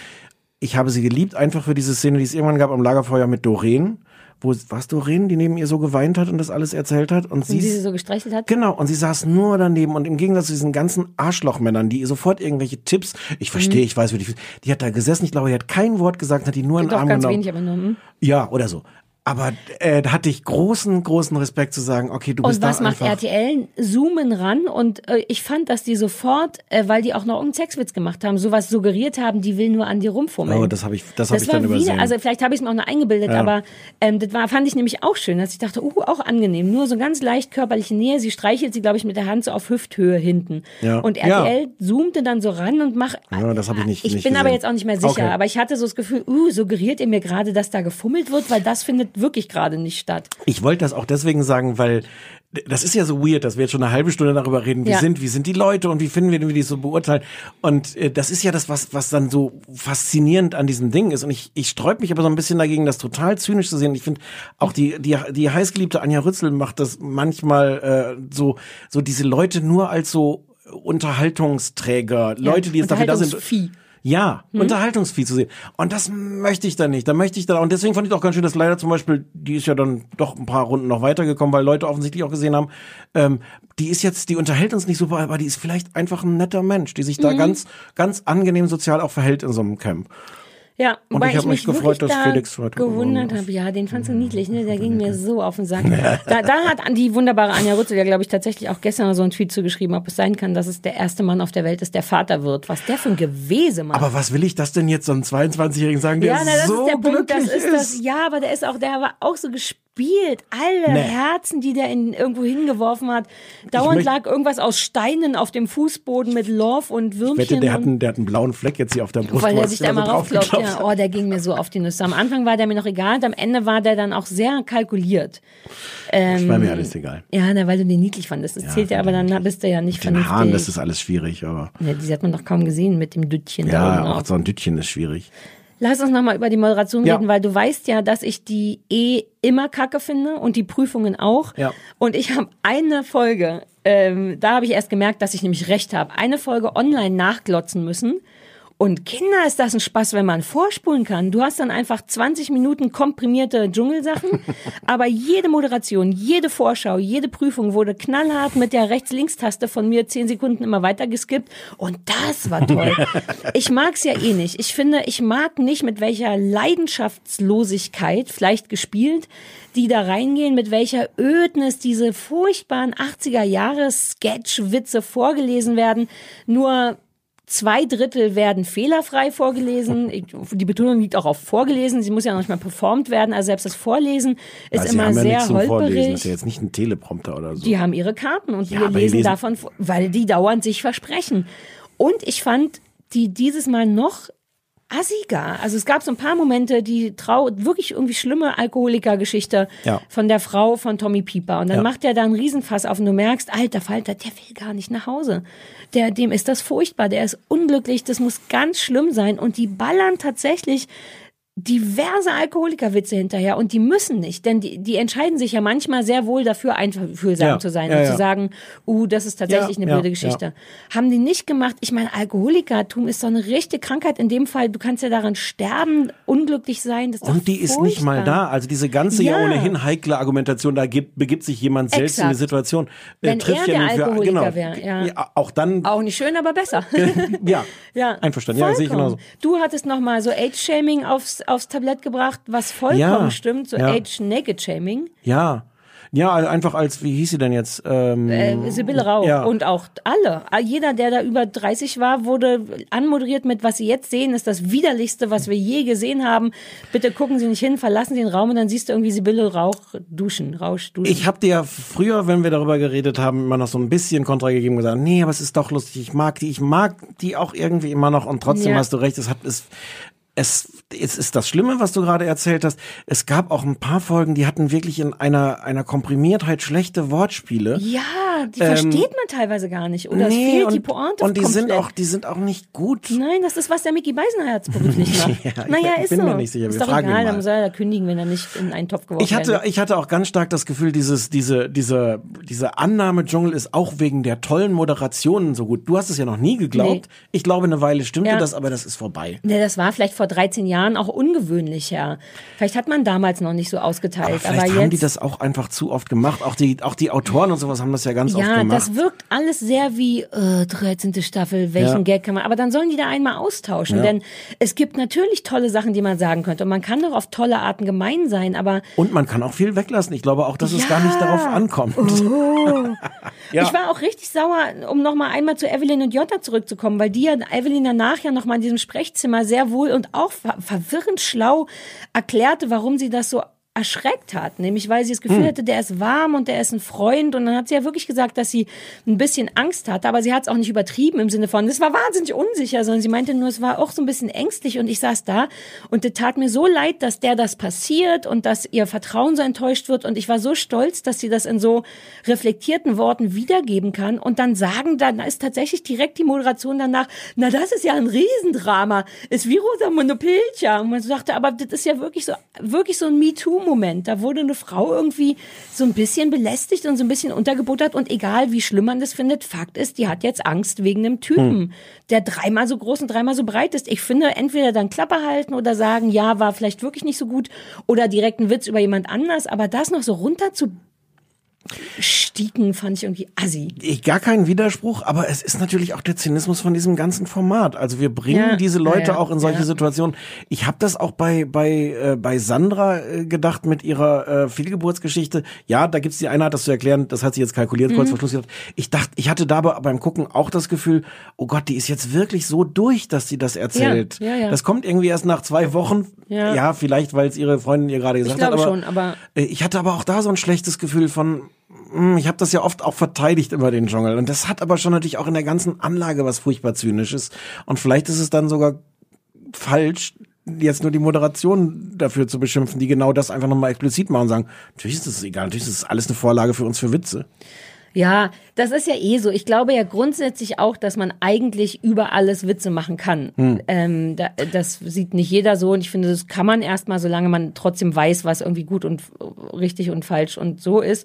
S2: Ich habe sie geliebt, einfach für diese Szene, die es irgendwann gab am Lagerfeuer mit Doreen. Wo was Doreen, die neben ihr so geweint hat und das alles erzählt hat. Und,
S3: Und
S2: sie
S3: sie so gestreichelt hat.
S2: Genau, und sie saß nur daneben und im Gegensatz zu diesen ganzen Arschlochmännern, die ihr sofort irgendwelche Tipps, ich verstehe, ich weiß, wie die, die hat da gesessen, ich glaube, die hat kein Wort gesagt, hat die nur einen
S3: Doch,
S2: Arm
S3: ganz
S2: genommen.
S3: wenig, aber nur. hm.
S2: Ja, oder so. Aber äh, da hatte ich großen, großen Respekt zu sagen, okay, du bist
S3: Und was
S2: da
S3: macht
S2: einfach.
S3: RTL? Zoomen ran und äh, ich fand, dass die sofort, äh, weil die auch noch irgendeinen Sexwitz gemacht haben, sowas suggeriert haben, die will nur an dir rumfummeln.
S2: Oh, das habe ich, das habe
S3: das
S2: ich dann übersehen.
S3: wieder, also vielleicht habe ich es mir auch noch eingebildet,
S2: Ja.
S3: aber ähm, das war, fand ich nämlich auch schön, dass ich dachte, uh, auch angenehm, nur so ganz leicht körperliche Nähe. Sie streichelt sie, glaube ich, mit der Hand so auf Hüfthöhe hinten.
S2: Ja.
S3: Und RTL zoomte dann so ran und macht.
S2: Ja, das habe ich nicht-
S3: Ich
S2: nicht
S3: bin aber
S2: gesehen.
S3: jetzt auch nicht mehr sicher,
S2: Okay.
S3: aber ich hatte so das Gefühl, uh, suggeriert ihr mir gerade, dass da gefummelt wird, weil das findet wirklich gerade nicht statt.
S2: ich wollte das auch deswegen sagen, weil das ist ja so weird, dass wir jetzt schon eine halbe Stunde darüber reden, wie
S3: Ja.
S2: sind, wie sind die Leute und wie finden wir, wie die so beurteilen. Und äh, das ist ja das, was, was dann so faszinierend an diesem Ding ist. Und ich, ich sträub mich aber so ein bisschen dagegen, das total zynisch zu sehen. Ich finde auch die, die, die heißgeliebte Anja Rützel macht das manchmal äh, so, so diese Leute nur als so Unterhaltungsträger, Leute, die jetzt dafür da sind. Ja,
S3: Hm?
S2: Unterhaltungsvieh zu sehen. Und das möchte ich dann nicht. Da möchte ich dann, und deswegen fand ich auch ganz schön, dass leider zum Beispiel, die ist ja dann doch ein paar Runden noch weitergekommen, weil Leute offensichtlich auch gesehen haben, ähm, die ist jetzt, die unterhält uns nicht super, aber die ist vielleicht einfach ein netter Mensch, die sich
S3: Mhm.
S2: da ganz, ganz angenehm sozial auch verhält in so einem Camp.
S3: Ja, wobei
S2: ich hab mich
S3: wirklich
S2: gefreut, dass
S3: da
S2: Felix heute
S3: gewundert habe. Ja, den fandst du niedlich, ne? Der ging mir so auf den Sack. Da, da hat die wunderbare Anja Rützel ja, glaube ich, tatsächlich auch gestern so einen Tweet zugeschrieben, ob es sein kann, dass es der erste Mann auf der Welt ist, der Vater wird. Was der für ein Gewese macht.
S2: Aber was will ich das denn jetzt so einem 22-Jährigen sagen, der
S3: ja, na, das
S2: so
S3: ist der Punkt, das
S2: glücklich
S3: ist das. Ja, aber der ist auch, der war auch so gespielt. Alle
S2: Nee.
S3: Herzen, die der in irgendwo hingeworfen hat. Dauernd lag irgendwas aus Steinen auf dem Fußboden mit Love und Würmchen.
S2: Ich wette, der hat, einen, der hat einen blauen Fleck jetzt hier auf der Brust.
S3: weil
S2: wo
S3: er
S2: er
S3: sich da mal
S2: so
S3: raufklopft. Ja, oh, der ging mir so auf die Nüsse. Am Anfang war der mir noch egal, und am Ende war der dann auch sehr kalkuliert.
S2: Das war mir alles egal.
S3: Ja, na, weil du den niedlich fandest. Das zählt ja, aber dann bist du ja nicht
S2: Den Haaren, das ist alles schwierig, aber
S3: ja, die hat man doch kaum gesehen mit dem Düttchen da
S2: ja,
S3: oben
S2: auch
S3: auf.
S2: so ein Dütchen ist schwierig.
S3: Lass uns nochmal über die Moderation
S2: Ja.
S3: reden, weil du weißt ja, dass ich die eh immer kacke finde und die Prüfungen auch.
S2: Ja.
S3: Und ich habe eine Folge, ähm, da habe ich erst gemerkt, dass ich nämlich recht habe, eine Folge online nachglotzen müssen. Und Kinder ist das ein Spaß, wenn man vorspulen kann. Du hast dann einfach 20 Minuten komprimierte Dschungelsachen, aber jede Moderation, jede Vorschau, jede Prüfung wurde knallhart mit der Rechts-Links-Taste von mir 10 Sekunden immer weiter geskippt. Und das war toll. Ich mag's ja eh nicht. Ich finde, ich mag nicht, mit welcher Leidenschaftslosigkeit, vielleicht gespielt, die da reingehen, mit welcher Ödnis diese furchtbaren 80er Jahre Sketch-Witze vorgelesen werden. Nur Zwei Drittel werden fehlerfrei vorgelesen. Die Betonung liegt auch auf vorgelesen. Sie muss ja noch nicht mal performt werden. Also selbst das Vorlesen ist
S2: Also,
S3: immer
S2: ja
S3: sehr
S2: zum Vorlesen, das
S3: holperig.
S2: ist ja jetzt nicht ein Teleprompter oder so.
S3: Die haben ihre Karten und
S2: Ja,
S3: wir lesen,
S2: lesen-
S3: davon, weil die dauernd sich versprechen. Und ich fand die dieses Mal noch assiger. Also es gab so ein paar Momente, die trau wirklich irgendwie schlimme Alkoholikergeschichte
S2: Ja.
S3: von der Frau von Tommy Pieper. Und dann
S2: Ja.
S3: macht er da einen Riesenfass auf und du merkst, alter Falter, der will gar nicht nach Hause. Der, dem ist das furchtbar, der ist unglücklich, das muss ganz schlimm sein. Und die ballern tatsächlich diverse Alkoholikerwitze hinterher und die müssen nicht, denn die, die entscheiden sich ja manchmal sehr wohl dafür, einfühlsam
S2: Ja,
S3: zu sein
S2: ja,
S3: und
S2: ja.
S3: zu sagen, uh, das ist tatsächlich
S2: Ja,
S3: eine
S2: ja,
S3: blöde Geschichte. Haben die nicht gemacht. Ich meine, Alkoholikertum ist so eine richtige Krankheit. In dem Fall, du kannst ja daran sterben, unglücklich sein. Das ist doch
S2: Und die ist nicht mal
S3: furchtbar.
S2: da. Also diese ganze ja,
S3: Ja.
S2: ohnehin heikle Argumentation, da gibt, begibt sich jemand selbst in eine
S3: Exakt.
S2: Situation. äh,
S3: Wenn er der
S2: nun für-
S3: Alkoholiker
S2: genau,
S3: wäre, ja.
S2: Auch dann,
S3: Auch nicht schön, aber besser.
S2: ja,
S3: Ja,
S2: einverstanden. Ja, sehe ich genauso.
S3: Du hattest noch mal so Age-Shaming aufs, aufs Tablett gebracht, was vollkommen
S2: Ja,
S3: stimmt, so
S2: ja.
S3: Age-Naked-Shaming.
S2: Ja. Ja, einfach als, wie hieß sie denn jetzt? Ähm,
S3: Äh, Sibylle Rauch
S2: Ja.
S3: und auch alle. Jeder, der da über 30 war, wurde anmoderiert mit, was Sie jetzt sehen, ist das widerlichste, was wir je gesehen haben. Bitte gucken Sie nicht hin, verlassen Sie den Raum und dann siehst du irgendwie Sibylle Rauch duschen, Rausch duschen.
S2: Ich habe dir ja früher, wenn wir darüber geredet haben, immer noch so ein bisschen Kontra gegeben und gesagt, nee, aber es ist doch lustig, ich mag die, ich mag die auch irgendwie immer noch und trotzdem
S3: Ja.
S2: hast du recht, es hat es es, es ist das Schlimme, was du gerade erzählt hast. Es gab auch ein paar Folgen, die hatten wirklich in einer, einer Komprimiertheit schlechte Wortspiele.
S3: ja, die versteht man teilweise gar nicht. Oder es
S2: Ähm, Nee,
S3: fehlt
S2: und,
S3: die Pointe
S2: und die sind
S3: komplett.
S2: auch, die sind auch nicht gut.
S3: Nein, das ist, was der Mickey Beisenherz beruflich macht.
S2: Ja, ich
S3: naja,
S2: bin
S3: ist
S2: mir
S3: so.
S2: nicht sicher.
S3: Ist
S2: Wir
S3: doch
S2: fragen
S3: egal, dann soll er kündigen, wenn er nicht in einen Topf geworfen
S2: Ich hatte,
S3: wird.
S2: ich hatte auch ganz stark das Gefühl, dieses, diese, diese, diese Annahme Dschungel ist auch wegen der tollen Moderationen so gut. Du hast es ja noch nie geglaubt.
S3: Nee.
S2: Ich glaube, eine Weile stimmte
S3: Ja.
S2: das, aber das ist vorbei.
S3: Ne, das war vielleicht vor 13 Jahren auch ungewöhnlich, ja. Vielleicht hat man damals noch nicht so ausgeteilt,
S2: Aber
S3: aber,
S2: vielleicht
S3: jetzt.
S2: haben die das auch einfach zu oft gemacht. Auch die, auch die Autoren und sowas haben das ja ganz oft
S3: ja,
S2: gemacht.
S3: das wirkt alles sehr wie äh, 13. Staffel, welchen
S2: Ja.
S3: Gag kann man. Aber dann sollen die da einmal austauschen.
S2: Ja.
S3: Denn es gibt natürlich tolle Sachen, die man sagen könnte. Und man kann doch auf tolle Arten gemein sein, aber
S2: und man kann auch viel weglassen. Ich glaube auch, dass es
S3: Ja.
S2: gar nicht darauf ankommt. Ja.
S3: Ich war auch richtig sauer, um noch mal einmal zu Evelyn und Jutta zurückzukommen, weil die ja Evelyn danach ja noch mal in diesem Sprechzimmer sehr wohl und auch verwirrend schlau erklärte, warum sie das so erschreckt hat, nämlich weil sie das Gefühl hatte, der ist warm und der ist ein Freund. Und dann hat sie ja wirklich gesagt, dass sie ein bisschen Angst hatte, aber sie hat es auch nicht übertrieben im Sinne von, es war wahnsinnig unsicher, sondern sie meinte nur, es war auch so ein bisschen ängstlich. Und ich saß da und es tat mir so leid, dass der das passiert und dass ihr Vertrauen so enttäuscht wird. Und ich war so stolz, dass sie das in so reflektierten Worten wiedergeben kann. Und dann sagen, dann ist tatsächlich direkt die Moderation danach, na das ist ja ein Riesendrama, ist wie Rosa Monopilcha und man sagte, aber das ist ja wirklich so, wirklich so ein MeToo Moment. Da wurde eine Frau irgendwie so ein bisschen belästigt und so ein bisschen untergebuttert und egal wie schlimm man das findet, Fakt ist, die hat jetzt Angst wegen einem Typen, der dreimal so groß und dreimal so breit ist. Ich finde, entweder dann Klappe halten oder sagen, ja, war vielleicht wirklich nicht so gut oder direkt einen Witz über jemand anders, aber das noch so runter zu stiegen, fand ich irgendwie assi.
S2: Ich, gar keinen Widerspruch, aber es ist natürlich auch der Zynismus von diesem ganzen Format. Also wir bringen
S3: Ja,
S2: diese Leute
S3: ja,
S2: auch in solche
S3: ja.
S2: Situationen. Ich habe das auch bei bei äh, bei Sandra äh, gedacht mit ihrer äh, Fehlgeburtsgeschichte. Ja, da gibt's die eine Art, das zu erklären. Das hat sie jetzt kalkuliert,
S3: Mhm.
S2: kurz vor Schluss gesagt. Ich dachte, ich hatte da aber beim Gucken auch das Gefühl, oh Gott, die ist jetzt wirklich so durch, dass sie das erzählt. Das kommt irgendwie erst nach zwei Wochen.
S3: Ja.
S2: ja vielleicht, weil es ihre Freundin ihr gerade gesagt hat.
S3: glaube
S2: Aber,
S3: schon, aber-
S2: äh, ich hatte aber auch da so ein schlechtes Gefühl von, ich habe das ja oft auch verteidigt über den Dschungel. Und das hat aber schon natürlich auch in der ganzen Anlage was furchtbar Zynisches. Und vielleicht ist es dann sogar falsch, jetzt nur die Moderation dafür zu beschimpfen, die genau das einfach nochmal explizit machen und sagen, natürlich ist das egal, natürlich ist das alles eine Vorlage für uns für Witze.
S3: Ja, das ist ja eh so. Ich glaube ja grundsätzlich auch, dass man eigentlich über alles Witze machen kann.
S2: Hm.
S3: Ähm, da, das sieht nicht jeder so und ich finde, das kann man erstmal, solange man trotzdem weiß, was irgendwie gut und richtig und falsch und so ist.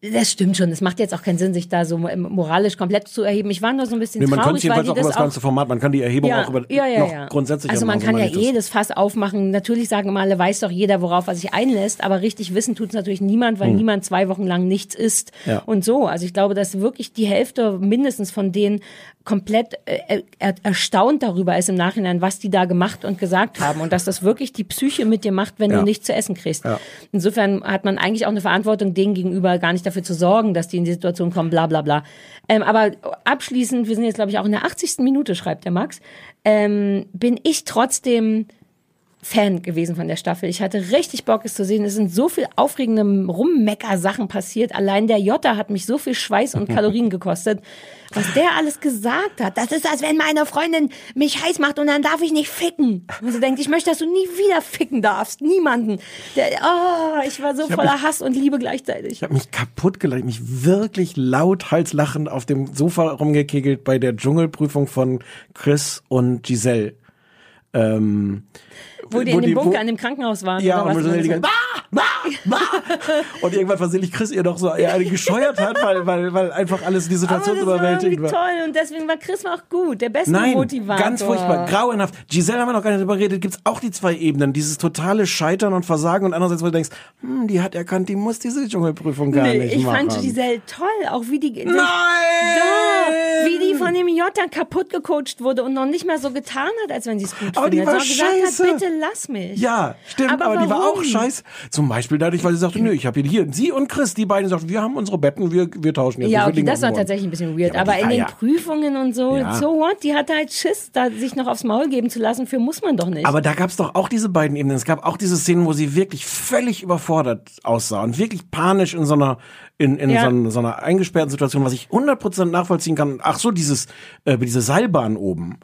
S3: Das stimmt schon. Es macht jetzt auch keinen Sinn, sich da so moralisch komplett zu erheben. Ich war nur so ein bisschen
S2: Nee, man
S3: traurig, weil
S2: jedenfalls
S3: die
S2: auch über
S3: das
S2: das
S3: auch
S2: ganze Format, man kann die Erhebung auch über noch grundsätzlich
S3: Also man kann ja eh
S2: das.
S3: Fass aufmachen. Natürlich sagen immer alle, weiß doch jeder, worauf er sich einlässt, aber richtig wissen tut es natürlich niemand, weil niemand zwei Wochen lang nichts isst
S2: Hm. Ja.
S3: und so. Also ich glaube, dass wirklich die Hälfte mindestens von denen komplett äh, er, erstaunt darüber ist im Nachhinein, was die da gemacht und gesagt haben und dass das wirklich die Psyche mit dir macht, wenn
S2: Ja.
S3: du nichts zu essen kriegst.
S2: Ja.
S3: Insofern hat man eigentlich auch eine Verantwortung denen gegenüber, gar nicht dafür zu sorgen, dass die in die Situation kommen, bla bla bla. Ähm, aber abschließend, wir sind jetzt glaube ich auch in der 80. Minute, schreibt der Max, ähm, bin ich trotzdem Fan gewesen von der Staffel. Ich hatte richtig Bock, es zu sehen. Es sind so viel aufregende Rummecker-Sachen passiert. Allein der Jota hat mich so viel Schweiß und Kalorien gekostet. Was der alles gesagt hat. Das ist, als wenn meine Freundin mich heiß macht und dann darf ich nicht ficken. Und sie denkt, ich möchte, dass du nie wieder ficken darfst. Niemanden. Der, oh, ich war so
S2: hab
S3: voller
S2: mich-
S3: Hass und Liebe gleichzeitig.
S2: Ich habe mich kaputt gelacht, mich wirklich laut halslachend auf dem Sofa rumgekegelt bei der Dschungelprüfung von Chris und Giselle. Ähm,
S3: Wo die in dem Bunker, in dem Krankenhaus waren.
S2: Ja,
S3: oder
S2: und
S3: was
S2: Giselle die
S3: das
S2: ganze bah, bah, bah. Und irgendwann versehentlich Chris ihr doch so eine gescheuert hat, weil, weil, weil einfach alles die
S3: Aber
S2: Situation
S3: das war
S2: überwältigt war.
S3: toll und deswegen war Chris auch gut, der beste
S2: Nein,
S3: Motivator.
S2: ganz furchtbar, grauenhaft. Giselle haben wir noch gar nicht drüber geredet, gibt's auch die zwei Ebenen, dieses totale Scheitern und Versagen und andererseits, wo du denkst, hm, die hat erkannt, die muss diese Dschungelprüfung gar
S3: nee,
S2: nicht
S3: ich
S2: machen.
S3: fand Giselle toll, auch wie die
S2: Nein!
S3: Doch, wie die von dem Jota kaputt gecoacht wurde und noch nicht mal so getan hat, als wenn sie es gut
S2: Aber die
S3: findet,
S2: war
S3: sondern gesagt
S2: scheiße.
S3: hat, bitte lass mich.
S2: Ja, stimmt, aber,
S3: Aber
S2: die war auch scheiße. Zum Beispiel dadurch, weil sie sagte, nö, ich habe hier, hier, sie und Chris, die beiden sagten, wir haben unsere Betten, wir, wir tauschen jetzt.
S3: Ja, okay, das war tatsächlich ein bisschen weird.
S2: Ja, aber
S3: aber
S2: die
S3: in
S2: war
S3: den Prüfungen und so,
S2: Ja.
S3: so what? Die hatte halt Schiss, da sich noch aufs Maul geben zu lassen. Für muss man doch nicht.
S2: Aber da gab's doch auch diese beiden Ebenen. Es gab auch diese Szenen, wo sie wirklich völlig überfordert aussah und wirklich panisch in so einer in, in
S3: Ja.
S2: so, einer, so einer eingesperrten Situation, was ich 100% nachvollziehen kann. Ach so, dieses äh, diese Seilbahn oben.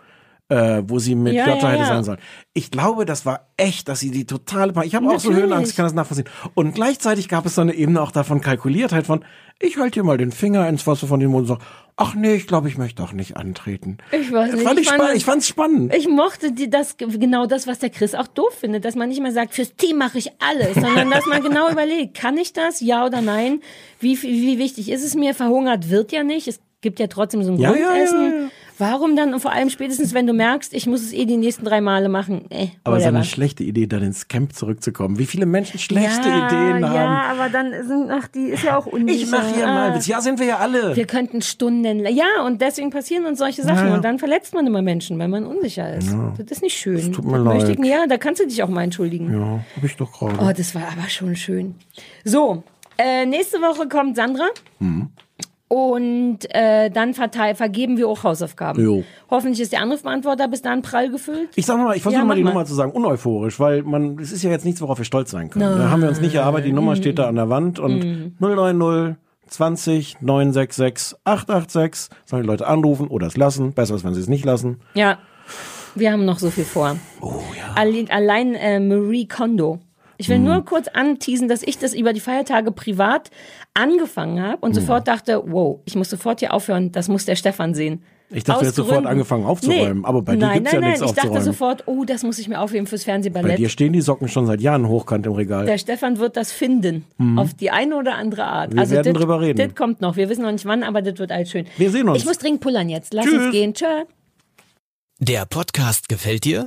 S2: Äh, wo sie mit
S3: Ja,
S2: Jota
S3: ja,
S2: hätte
S3: ja.
S2: sein sollen. Ich glaube, das war echt, dass sie die totale Panik. Ich habe auch so. Höhenangst, ich kann das nachvollziehen. Und gleichzeitig gab es so eine Ebene auch davon Kalkuliertheit von, ich halte dir mal den Finger ins Wasser von dem Mund und sag, ach nee, ich glaube, ich möchte auch nicht antreten.
S3: Ich weiß nicht,
S2: Fand ich,
S3: ich fand
S2: spa ich fand's spannend.
S3: Ich mochte die, das, genau das, was der Chris auch doof findet, dass man nicht mehr sagt, fürs Team mache ich alles, sondern dass man genau überlegt, kann ich das, ja oder nein? Wie, wie wichtig ist es mir? Verhungert wird ja nicht. Es gibt ja trotzdem so ein
S2: Ja, ja,
S3: Grundessen.
S2: ja, ja.
S3: Warum dann? Und vor allem spätestens, wenn du merkst, ich muss es eh die nächsten drei Male machen. Äh,
S2: Aber es ist eine schlechte Idee, dann ins Camp zurückzukommen. Wie viele Menschen schlechte
S3: ja,
S2: Ideen haben.
S3: Ja, aber dann sind, ach, die ist ja auch unsicher.
S2: Ich mache hier mal
S3: Ah.
S2: Witz. Ja, sind wir ja alle.
S3: Wir könnten Stunden, ja, und deswegen passieren uns solche Sachen.
S2: Ja, ja.
S3: Und dann verletzt man immer Menschen, weil man unsicher ist. Das ist nicht schön.
S2: tut mir
S3: das
S2: leid.
S3: Ich, ja, da kannst du dich auch mal entschuldigen.
S2: ja, hab ich doch gerade.
S3: Oh, das war aber schon schön. So, äh, nächste Woche kommt Sandra.
S2: Mhm.
S3: Und äh, dann verteil, vergeben wir auch Hausaufgaben.
S2: Jo.
S3: Hoffentlich ist der Anrufbeantworter bis dahin prall gefüllt.
S2: Ich sag mal, ich versuche
S3: Ja,
S2: mal die
S3: mal.
S2: Nummer zu sagen, uneuphorisch, weil man, es ist ja jetzt nichts, worauf wir stolz sein können. Da haben wir uns nicht erarbeitet, die Nummer steht da an der Wand und 090 20 966 886 sollen die Leute anrufen oder es lassen. Besser ist, wenn sie es nicht lassen.
S3: Ja, wir haben noch so viel vor.
S2: Oh ja.
S3: Allein, allein äh, Marie Kondo. Ich will
S2: Mhm.
S3: nur kurz anteasen, dass ich das über die Feiertage privat angefangen habe und
S2: Mhm.
S3: sofort dachte, wow, ich muss sofort hier aufhören, das muss der Stefan sehen.
S2: Ich dachte, du hättest
S3: Aus
S2: sofort angefangen aufzuräumen, aber bei dir
S3: nein,
S2: gibt's
S3: nein,
S2: ja nichts
S3: nein, ich dachte
S2: aufzuräumen.
S3: sofort, oh, das muss ich mir aufheben fürs
S2: Bei
S3: Fernsehballett.
S2: dir stehen die Socken schon seit Jahren hochkant im Regal.
S3: Der Stefan wird das finden. Auf die eine oder andere Art.
S2: Mhm. Wir
S3: also
S2: werden
S3: das-
S2: drüber reden.
S3: Das kommt noch. Wir wissen noch nicht wann, aber das wird alles schön.
S2: Wir sehen uns.
S3: Ich muss dringend pullern jetzt. Lass
S2: Tschüss.
S3: uns gehen. Tschö.
S1: Der Podcast gefällt dir?